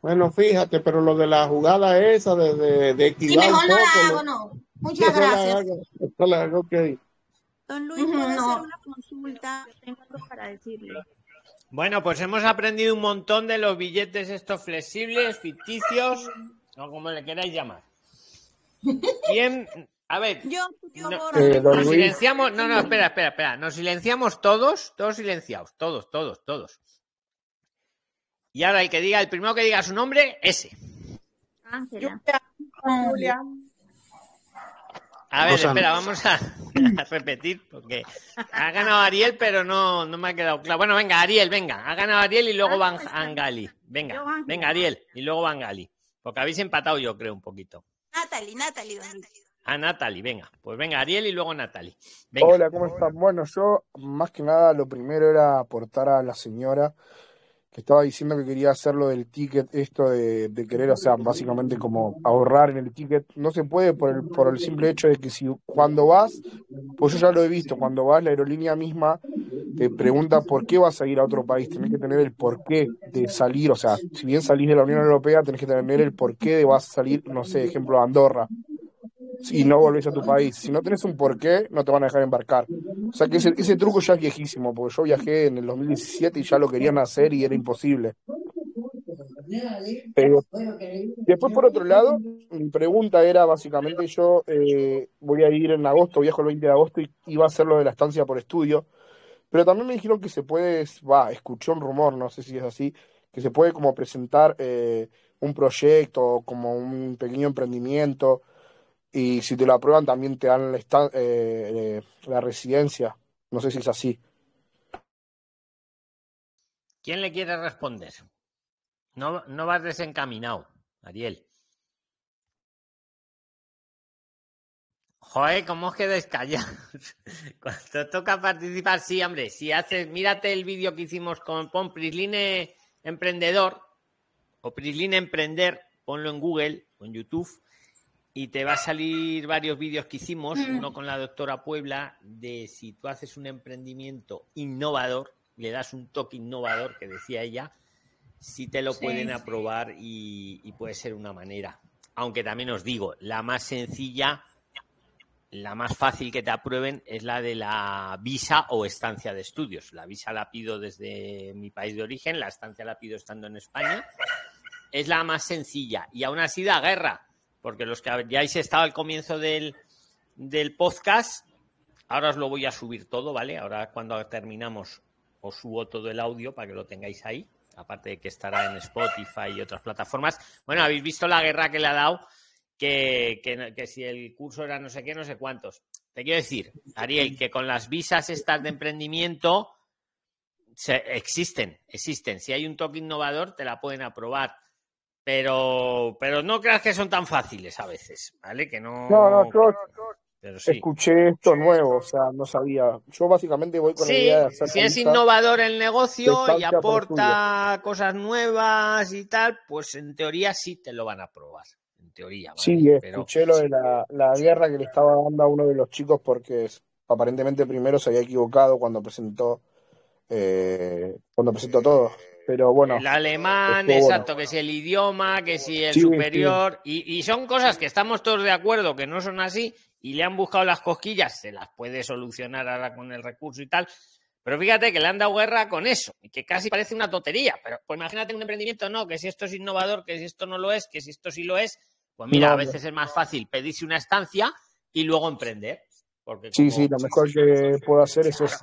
Speaker 18: Bueno, fíjate, pero lo de la jugada esa de, de, de esquivar
Speaker 17: mejor no
Speaker 18: poco.
Speaker 17: la
Speaker 18: lo-
Speaker 17: hago, no. Muchas
Speaker 18: la
Speaker 17: gracias.
Speaker 18: hago, eso la hago, ok.
Speaker 13: Don Luis,
Speaker 17: Ujú,
Speaker 13: ¿puedo
Speaker 17: no.
Speaker 13: hacer una consulta? Tengo algo para decirle.
Speaker 2: Bueno, pues hemos aprendido un montón de los billetes estos flexibles, ficticios, o como le queráis llamar. ¿Quién? A ver,
Speaker 13: Yo, yo
Speaker 2: no-.
Speaker 18: Eh,
Speaker 2: nos silenciamos. No, no, espera, espera, espera. Nos silenciamos todos, todos silenciados, todos, todos, todos. Y ahora el que diga, el primero que diga su nombre, ese.
Speaker 13: Ángela.
Speaker 11: Julia.
Speaker 2: A ver, espera, vamos a, a repetir porque ha ganado Ariel, pero no, no me ha quedado claro. Bueno, venga, Ariel, venga. Ha ganado Ariel y luego Van Angali. Venga, venga, Ariel, y luego Van Gali. Porque habéis empatado, yo creo, un poquito.
Speaker 13: Natalie, Natalie, don Luis.
Speaker 2: A Natalie, venga. Pues venga, Ariel y luego Natalie. Venga.
Speaker 21: Hola, ¿cómo están? Bueno, yo más que nada lo primero era aportar a la señora estaba diciendo que quería hacer lo del ticket, esto de, querer, o sea, básicamente como ahorrar en el ticket. No se puede por el, por el simple hecho de que si cuando vas, pues yo ya lo he visto, cuando vas la aerolínea misma te pregunta por qué vas a ir a otro país, tenés que tener el porqué de salir, o sea, si bien salís de la Unión Europea, tenés que tener el porqué de vas a salir, no sé, ejemplo, a Andorra y no volvés a tu país. Si no tenés un porqué, no te van a dejar embarcar. O sea que ese, ese truco ya es viejísimo, porque yo viajé en el 2017 y ya lo querían hacer y era imposible. Pero después, por otro lado, mi pregunta era básicamente yo eh, voy a ir en agosto, viajo el 20 de agosto y iba a hacer lo de la estancia por estudio, pero también me dijeron que se puede, va, escuché un rumor, no sé si es así, que se puede como presentar eh, un proyecto, como un pequeño emprendimiento, y si te lo aprueban también te dan la, eh, eh, la residencia. No sé si es así.
Speaker 2: ¿Quién le quiere responder? No, no vas desencaminado, Ariel. Joder, ¿cómo os quedáis callados? Cuando toca participar, sí, hombre, si haces, mírate el vídeo que hicimos con pon Prisline Emprendedor o Prisline Emprender, ponlo en Google o en YouTube y te va a salir varios vídeos que hicimos,
Speaker 17: Mm.
Speaker 2: uno con la doctora Puebla, de si tú haces un emprendimiento innovador, le das un toque innovador, que decía ella, si te lo
Speaker 17: Sí,
Speaker 2: pueden
Speaker 17: sí.
Speaker 2: aprobar y, y puede ser una manera. Aunque también os digo, la más sencilla, la más fácil que te aprueben es la de la visa o estancia de estudios. La visa la pido desde mi país de origen, la estancia la pido estando en España. Es la más sencilla y aún así da guerra, porque los que hayáis estado al comienzo del, del podcast, ahora os lo voy a subir todo, ¿vale? Ahora cuando terminamos os subo todo el audio para que lo tengáis ahí, aparte de que estará en Spotify y otras plataformas. Bueno, habéis visto la guerra que le ha dado, que, que, que si el curso era no sé qué, no sé cuántos. Te quiero decir, Ariel, que con las visas estas de emprendimiento se- existen, existen. Si hay un toque innovador, te la pueden aprobar. Pero, pero no creas que son tan fáciles a veces, ¿vale? Que no.
Speaker 21: No, no, yo
Speaker 2: Pero sí.
Speaker 21: escuché esto nuevo, o sea, no sabía. Yo básicamente voy con la
Speaker 2: Sí,
Speaker 21: idea de hacer
Speaker 2: si
Speaker 21: la
Speaker 2: es innovador el negocio y aporta cosas nuevas y tal, pues en teoría sí te lo van a aprobar. En teoría, ¿vale?
Speaker 21: Sí,
Speaker 2: Pero
Speaker 21: escuché lo de la, la guerra que le estaba dando a uno de los chicos porque aparentemente primero se había equivocado cuando presentó eh, cuando presentó todo. Pero bueno.
Speaker 2: El alemán,
Speaker 21: estuvo bueno.
Speaker 2: exacto, que si el idioma, que si el
Speaker 21: Sí,
Speaker 2: superior, Y, y son cosas que estamos todos de acuerdo que no son así y le han buscado las cosquillas, se las puede solucionar ahora con el recurso y tal. Pero fíjate que le han dado guerra con eso y que casi parece una tontería. Pero pues imagínate un emprendimiento, no, que si esto es innovador, que si esto no lo es, que si esto sí lo es, pues mira,
Speaker 21: No,
Speaker 2: a veces es más fácil pedirse una estancia y luego emprender. Porque
Speaker 21: Sí,
Speaker 2: como-
Speaker 21: sí, lo mejor que puedo hacer es eso.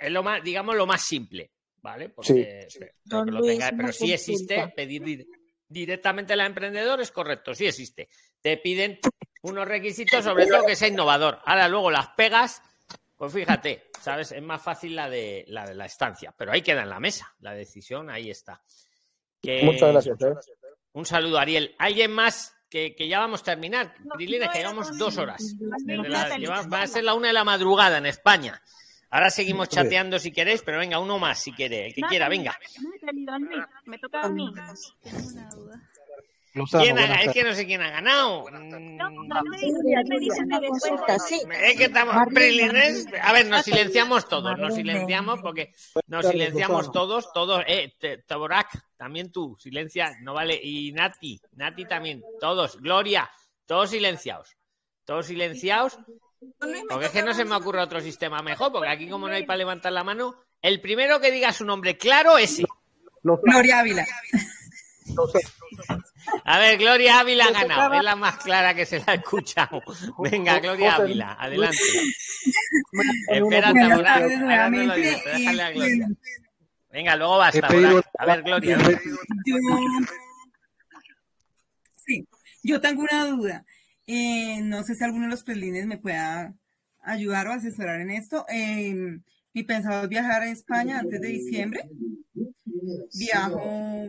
Speaker 2: es lo más, digamos, lo más simple, ¿vale? Porque, pero que
Speaker 16: Don
Speaker 2: lo tenga- pero sí existe pedir di- directamente al emprendedor, es correcto, sí existe. Te piden unos requisitos, sobre todo que sea innovador. Ahora luego las pegas, pues fíjate, ¿sabes? Es más fácil la de la, de la estancia, pero ahí queda en la mesa, la decisión ahí está. Que-
Speaker 21: Muchas gracias. ¿eh?
Speaker 2: Un saludo, Ariel. ¿Alguien más? Que, que ya vamos a terminar. Prilines, que llevamos dos horas. La- va a ser la una de la madrugada en España. Ahora seguimos chateando si queréis, pero venga, uno más si quiere, el que quiera, venga.
Speaker 13: Me toca a mí.
Speaker 2: ¿Quién ha- es que no sé quién ha ganado. Mm,
Speaker 16: consulta, sí.
Speaker 2: Es que estamos. A ver, nos silenciamos todos, nos silenciamos porque nos silenciamos todos, todos. Eh, también tú, silencia, no vale. Y Nati, Nati también, todos. Gloria, todos silenciados. Todos silenciados. Porque es que no se me ocurre otro sistema mejor, porque aquí como no hay para levantar la mano, el primero que diga su nombre claro, ese.
Speaker 15: Gloria Ávila.
Speaker 2: A ver, Gloria Ávila ha ganado, es la más clara que se la ha escuchado. Venga, Gloria Ávila, adelante. Espera. Venga, luego basta. A ver, Gloria.
Speaker 15: Yo, sí, yo tengo una duda. Eh, no sé si alguno de los prelines me pueda ayudar o asesorar en esto. Eh, mi pensado es viajar a España antes de diciembre. Viajo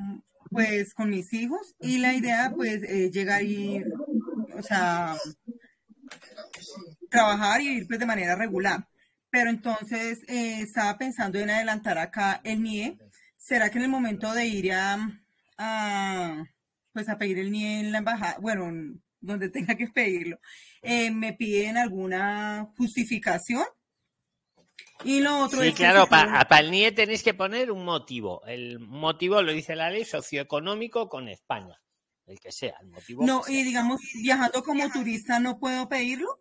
Speaker 15: pues con mis hijos y la idea pues es llegar y, o sea, trabajar y ir pues de manera regular. Pero entonces eh, estaba pensando en adelantar acá el NIE. ¿Será que en el momento de ir a, a, pues a pedir el NIE en la embajada, bueno, en donde tenga que pedirlo, eh, me piden alguna justificación? Y lo otro
Speaker 2: Sí,
Speaker 15: es
Speaker 2: claro, para el NIE tenéis que poner un motivo. El motivo lo dice la ley socioeconómico con España. El que sea, el motivo.
Speaker 15: no, y
Speaker 2: sea.
Speaker 15: digamos, viajando como turista no puedo pedirlo.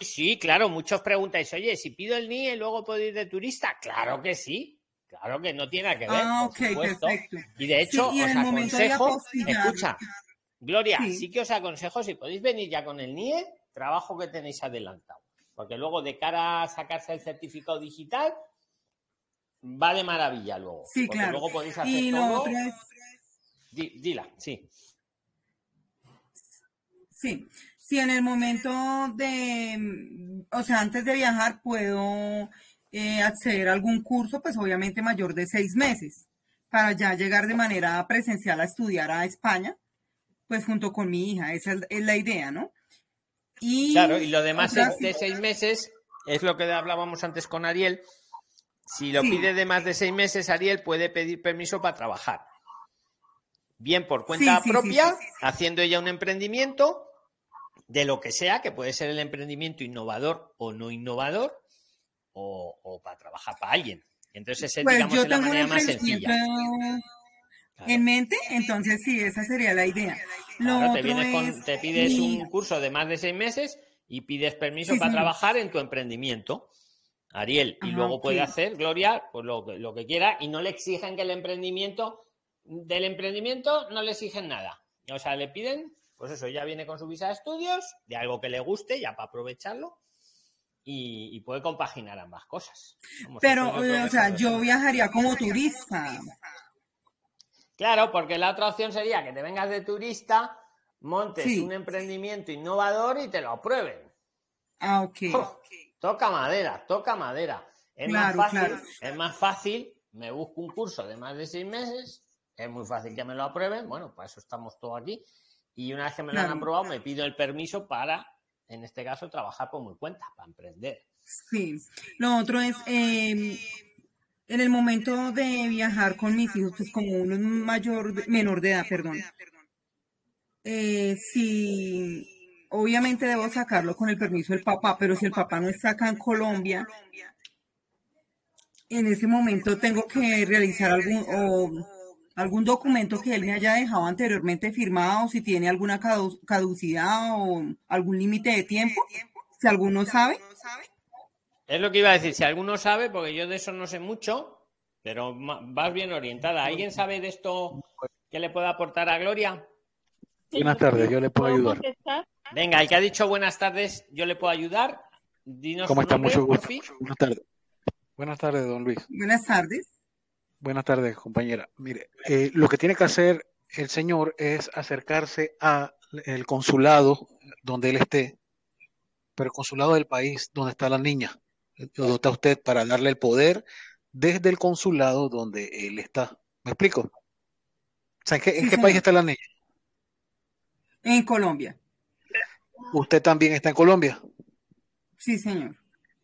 Speaker 2: Sí, claro, muchos preguntáis, oye, si pido el NIE, luego puedo ir de turista. Claro que sí. Claro que no tiene que ver.
Speaker 15: Ah,
Speaker 2: por supuesto.
Speaker 15: perfecto.
Speaker 2: Y de hecho,
Speaker 15: Sí, y
Speaker 2: os aconsejo, escucha, Gloria,
Speaker 15: Sí.
Speaker 2: sí. que os aconsejo, si podéis venir ya con el NIE, trabajo que tenéis adelantado. Porque luego, de cara a sacarse el certificado digital, va de maravilla luego.
Speaker 15: Sí,
Speaker 2: porque
Speaker 15: claro.
Speaker 2: luego podéis hacer
Speaker 15: Y lo
Speaker 2: todo.
Speaker 15: otro es,
Speaker 2: Di- dila, sí.
Speaker 15: sí, si en el momento de, o sea, antes de viajar puedo eh, acceder a algún curso, pues obviamente mayor de seis meses, para ya llegar de manera presencial a estudiar a España, pues junto con mi hija, esa es, la idea, ¿no? Y
Speaker 2: Claro, y lo demás es de seis meses, es lo que hablábamos antes con Ariel. Si lo
Speaker 15: Sí.
Speaker 2: pide de más de seis meses, Ariel puede pedir permiso para trabajar. Bien por cuenta
Speaker 15: Sí, sí, sí,
Speaker 2: propia, haciendo ella un emprendimiento de lo que sea, que puede ser el emprendimiento innovador o no innovador, o, o para trabajar para alguien. Entonces, esa,
Speaker 15: Pues
Speaker 2: digamos, es la manera más
Speaker 15: emprendimiento en mente, entonces sí, esa sería la idea. Lo
Speaker 2: Claro, te, vienes con-
Speaker 15: es
Speaker 2: te pides un curso de más de seis meses y pides permiso
Speaker 15: Sí,
Speaker 2: para trabajar en tu emprendimiento, Ariel. Y luego puede
Speaker 15: sí.
Speaker 2: hacer, Gloria, pues lo, que- lo que quiera y no le exigen que el emprendimiento, del emprendimiento no le exigen nada. O sea, le piden, pues eso, ya viene con su visa de estudios, de algo que le guste, ya para aprovecharlo. Y, y puede compaginar ambas cosas.
Speaker 15: Pero, eh, o sea, yo viajaría como turista.
Speaker 2: Claro, porque la otra opción sería que te vengas de turista, montes
Speaker 15: Sí.
Speaker 2: un emprendimiento innovador y te lo aprueben.
Speaker 15: Ah, ok.
Speaker 2: Oh, toca madera, toca madera. Es
Speaker 15: Claro,
Speaker 2: más fácil,
Speaker 15: claro.
Speaker 2: es más fácil, me busco un curso de más de seis meses, es muy fácil que me lo aprueben, bueno, para eso estamos todos aquí. Y una vez que me lo han aprobado, me pido el permiso para, en este caso, trabajar por mi cuenta, para emprender.
Speaker 15: Sí. Lo otro es, eh, en el momento de viajar con mis hijos, pues como uno es mayor, menor de edad, perdón. Eh, si, obviamente debo sacarlo con el permiso del papá, pero si el papá no está acá en Colombia, en ese momento tengo que realizar algún o algún documento que él me haya dejado anteriormente firmado, si tiene alguna cadu- caducidad o algún límite de tiempo, si alguno sabe.
Speaker 2: Es lo que iba a decir, si alguno sabe, porque yo de eso no sé mucho, pero vas bien orientada. ¿Alguien sabe de esto que le pueda aportar a Gloria?
Speaker 22: Buenas tardes, yo le puedo ayudar.
Speaker 2: Venga, el que ha dicho buenas tardes, yo le puedo ayudar. Dinos
Speaker 22: ¿Cómo está?
Speaker 2: nombre,
Speaker 22: Mucho gusto. Buenas tardes. Buenas tardes, don Luis.
Speaker 15: Buenas tardes.
Speaker 22: Buenas tardes, compañera. Mire, eh, lo que tiene que hacer el señor es acercarse al consulado donde él esté, pero el consulado del país donde está la niña, donde está usted, para darle el poder desde el consulado donde él está. ¿Me explico? O sea, ¿en qué, en qué país está la niña?
Speaker 15: En Colombia.
Speaker 22: Usted también está en Colombia.
Speaker 15: Sí, señor.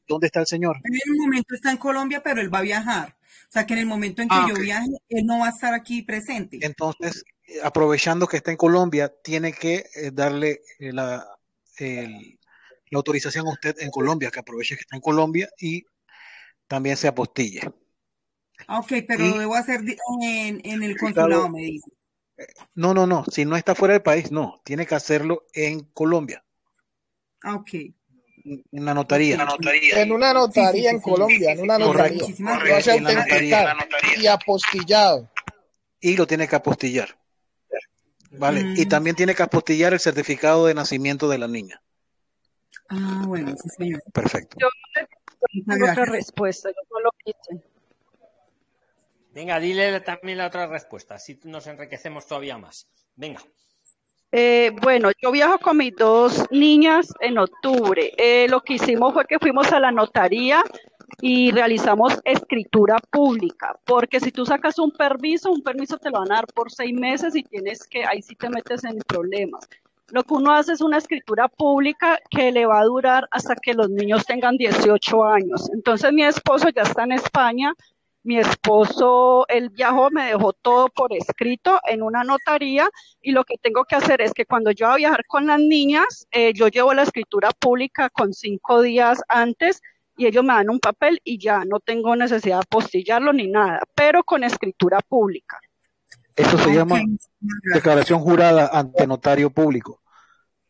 Speaker 22: ¿Dónde está el señor?
Speaker 15: En un momento está en Colombia, pero él va a viajar. O sea que en el momento en que
Speaker 22: Ah,
Speaker 15: yo viaje, él no va a estar aquí presente.
Speaker 22: Entonces, aprovechando que está en Colombia, tiene que eh, darle eh, la, el- la autorización a usted en Colombia, que aproveche que está en Colombia y también se apostille.
Speaker 15: Ah, Ok, pero
Speaker 22: Y-
Speaker 15: lo debo hacer en, en el consulado, me dice.
Speaker 22: No, no, no, si no está fuera del país, no, tiene que hacerlo en Colombia,
Speaker 15: Ah, ok.
Speaker 22: en la notaría.
Speaker 3: En una notaría en Colombia, en una notaría.
Speaker 22: Correcto, correcto, en la notaría.
Speaker 3: y apostillado.
Speaker 22: Y lo tiene que apostillar. ¿Vale?
Speaker 15: Mm.
Speaker 22: Y también tiene que apostillar el certificado de nacimiento de la niña.
Speaker 15: Ah, bueno, sí, señor.
Speaker 22: Perfecto.
Speaker 23: Yo
Speaker 15: Muchas
Speaker 23: tengo otra respuesta, yo no lo.
Speaker 2: Venga, dile también la otra respuesta, así nos enriquecemos todavía más. Venga.
Speaker 23: Eh, bueno, yo viajo con mis dos niñas en octubre. Eh, lo que hicimos fue que fuimos a la notaría y realizamos escritura pública, porque si tú sacas un permiso, un permiso te lo van a dar por seis meses y tienes que, ahí sí te metes en problemas. Lo que uno hace es una escritura pública que le va a durar hasta que los niños tengan 18 años. Entonces mi esposo ya está en España, mi esposo, él viajó, me dejó todo por escrito en una notaría y lo que tengo que hacer es que cuando yo voy a viajar con las niñas, eh, yo llevo la escritura pública con cinco días antes y ellos me dan un papel y ya no tengo necesidad de apostillarlo ni nada, pero con escritura pública.
Speaker 22: Eso se llama declaración jurada ante notario público.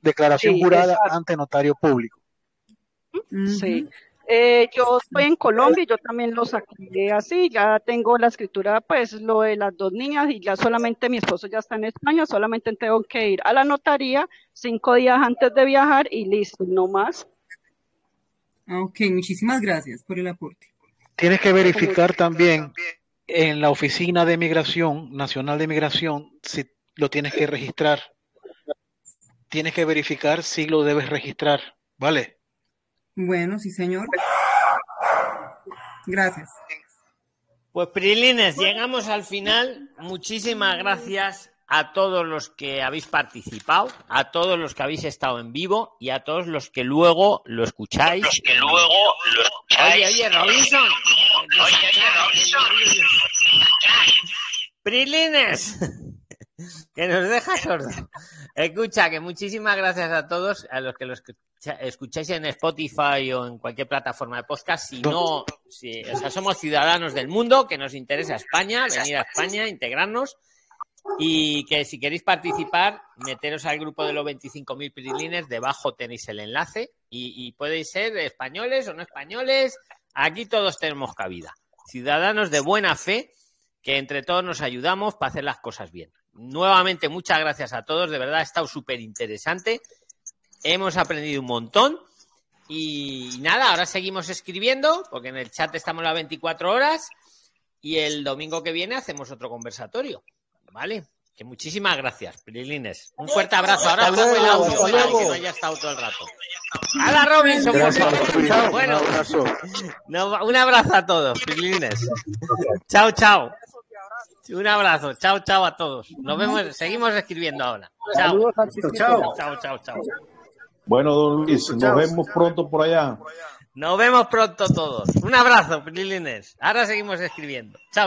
Speaker 22: Declaración
Speaker 23: Sí,
Speaker 22: jurada
Speaker 23: exacto.
Speaker 22: ante notario público.
Speaker 23: Sí. Eh, yo estoy en Colombia y yo también lo saqué así, ya tengo la escritura, pues lo de las dos niñas y ya solamente mi esposo ya está en España, solamente tengo que ir a la notaría cinco días antes de viajar y listo, no más.
Speaker 15: Ok, muchísimas gracias por el aporte.
Speaker 22: Tienes que verificar también en la oficina de migración, nacional de migración, si lo tienes que registrar. Tienes que verificar si lo debes registrar, ¿vale?
Speaker 15: Bueno, sí, señor. Gracias.
Speaker 2: Pues Prilines, llegamos al final. Muchísimas gracias a todos los que habéis participado, a todos los que habéis estado en vivo y a todos los que luego lo escucháis. Los que luego lo escucháis. Oye, oye, Robinson. Oye, oye, Robinson. Prilines. que nos deja sordo. Escucha, que muchísimas gracias a todos, a los que lo escucha- escucháis en Spotify o en cualquier plataforma de podcast. Si no, si, o sea, somos ciudadanos del mundo, que nos interesa España, venir a España, integrarnos. Y que si queréis participar, meteros al grupo de los 25.000 pirilines, debajo tenéis el enlace y, y podéis ser españoles o no españoles, aquí todos tenemos cabida. Ciudadanos de buena fe, que entre todos nos ayudamos para hacer las cosas bien. Nuevamente, muchas gracias a todos, de verdad ha estado súper interesante, hemos aprendido un montón y nada, ahora seguimos escribiendo, porque en el chat estamos las 24 horas y el domingo que viene hacemos otro conversatorio. ¿Vale? Que muchísimas gracias, Prilines. Un fuerte abrazo. Ahora
Speaker 3: Hasta
Speaker 2: pongo el audio
Speaker 3: hasta
Speaker 2: para
Speaker 3: luego.
Speaker 2: que no haya estado todo el rato. ¡Hala, Robinson!
Speaker 22: Gracias.
Speaker 2: Bueno,
Speaker 22: Un abrazo.
Speaker 2: no, un abrazo a todos, Prilines. Chao, chao. Un abrazo. Chao, chao a todos. Nos vemos, seguimos escribiendo ahora. Chao.
Speaker 5: Chao.
Speaker 2: Chao, chao, chao.
Speaker 5: Bueno, don Luis, nos vemos pronto por allá.
Speaker 2: Nos vemos pronto todos. Un abrazo, Prilines. Ahora seguimos escribiendo. Chao.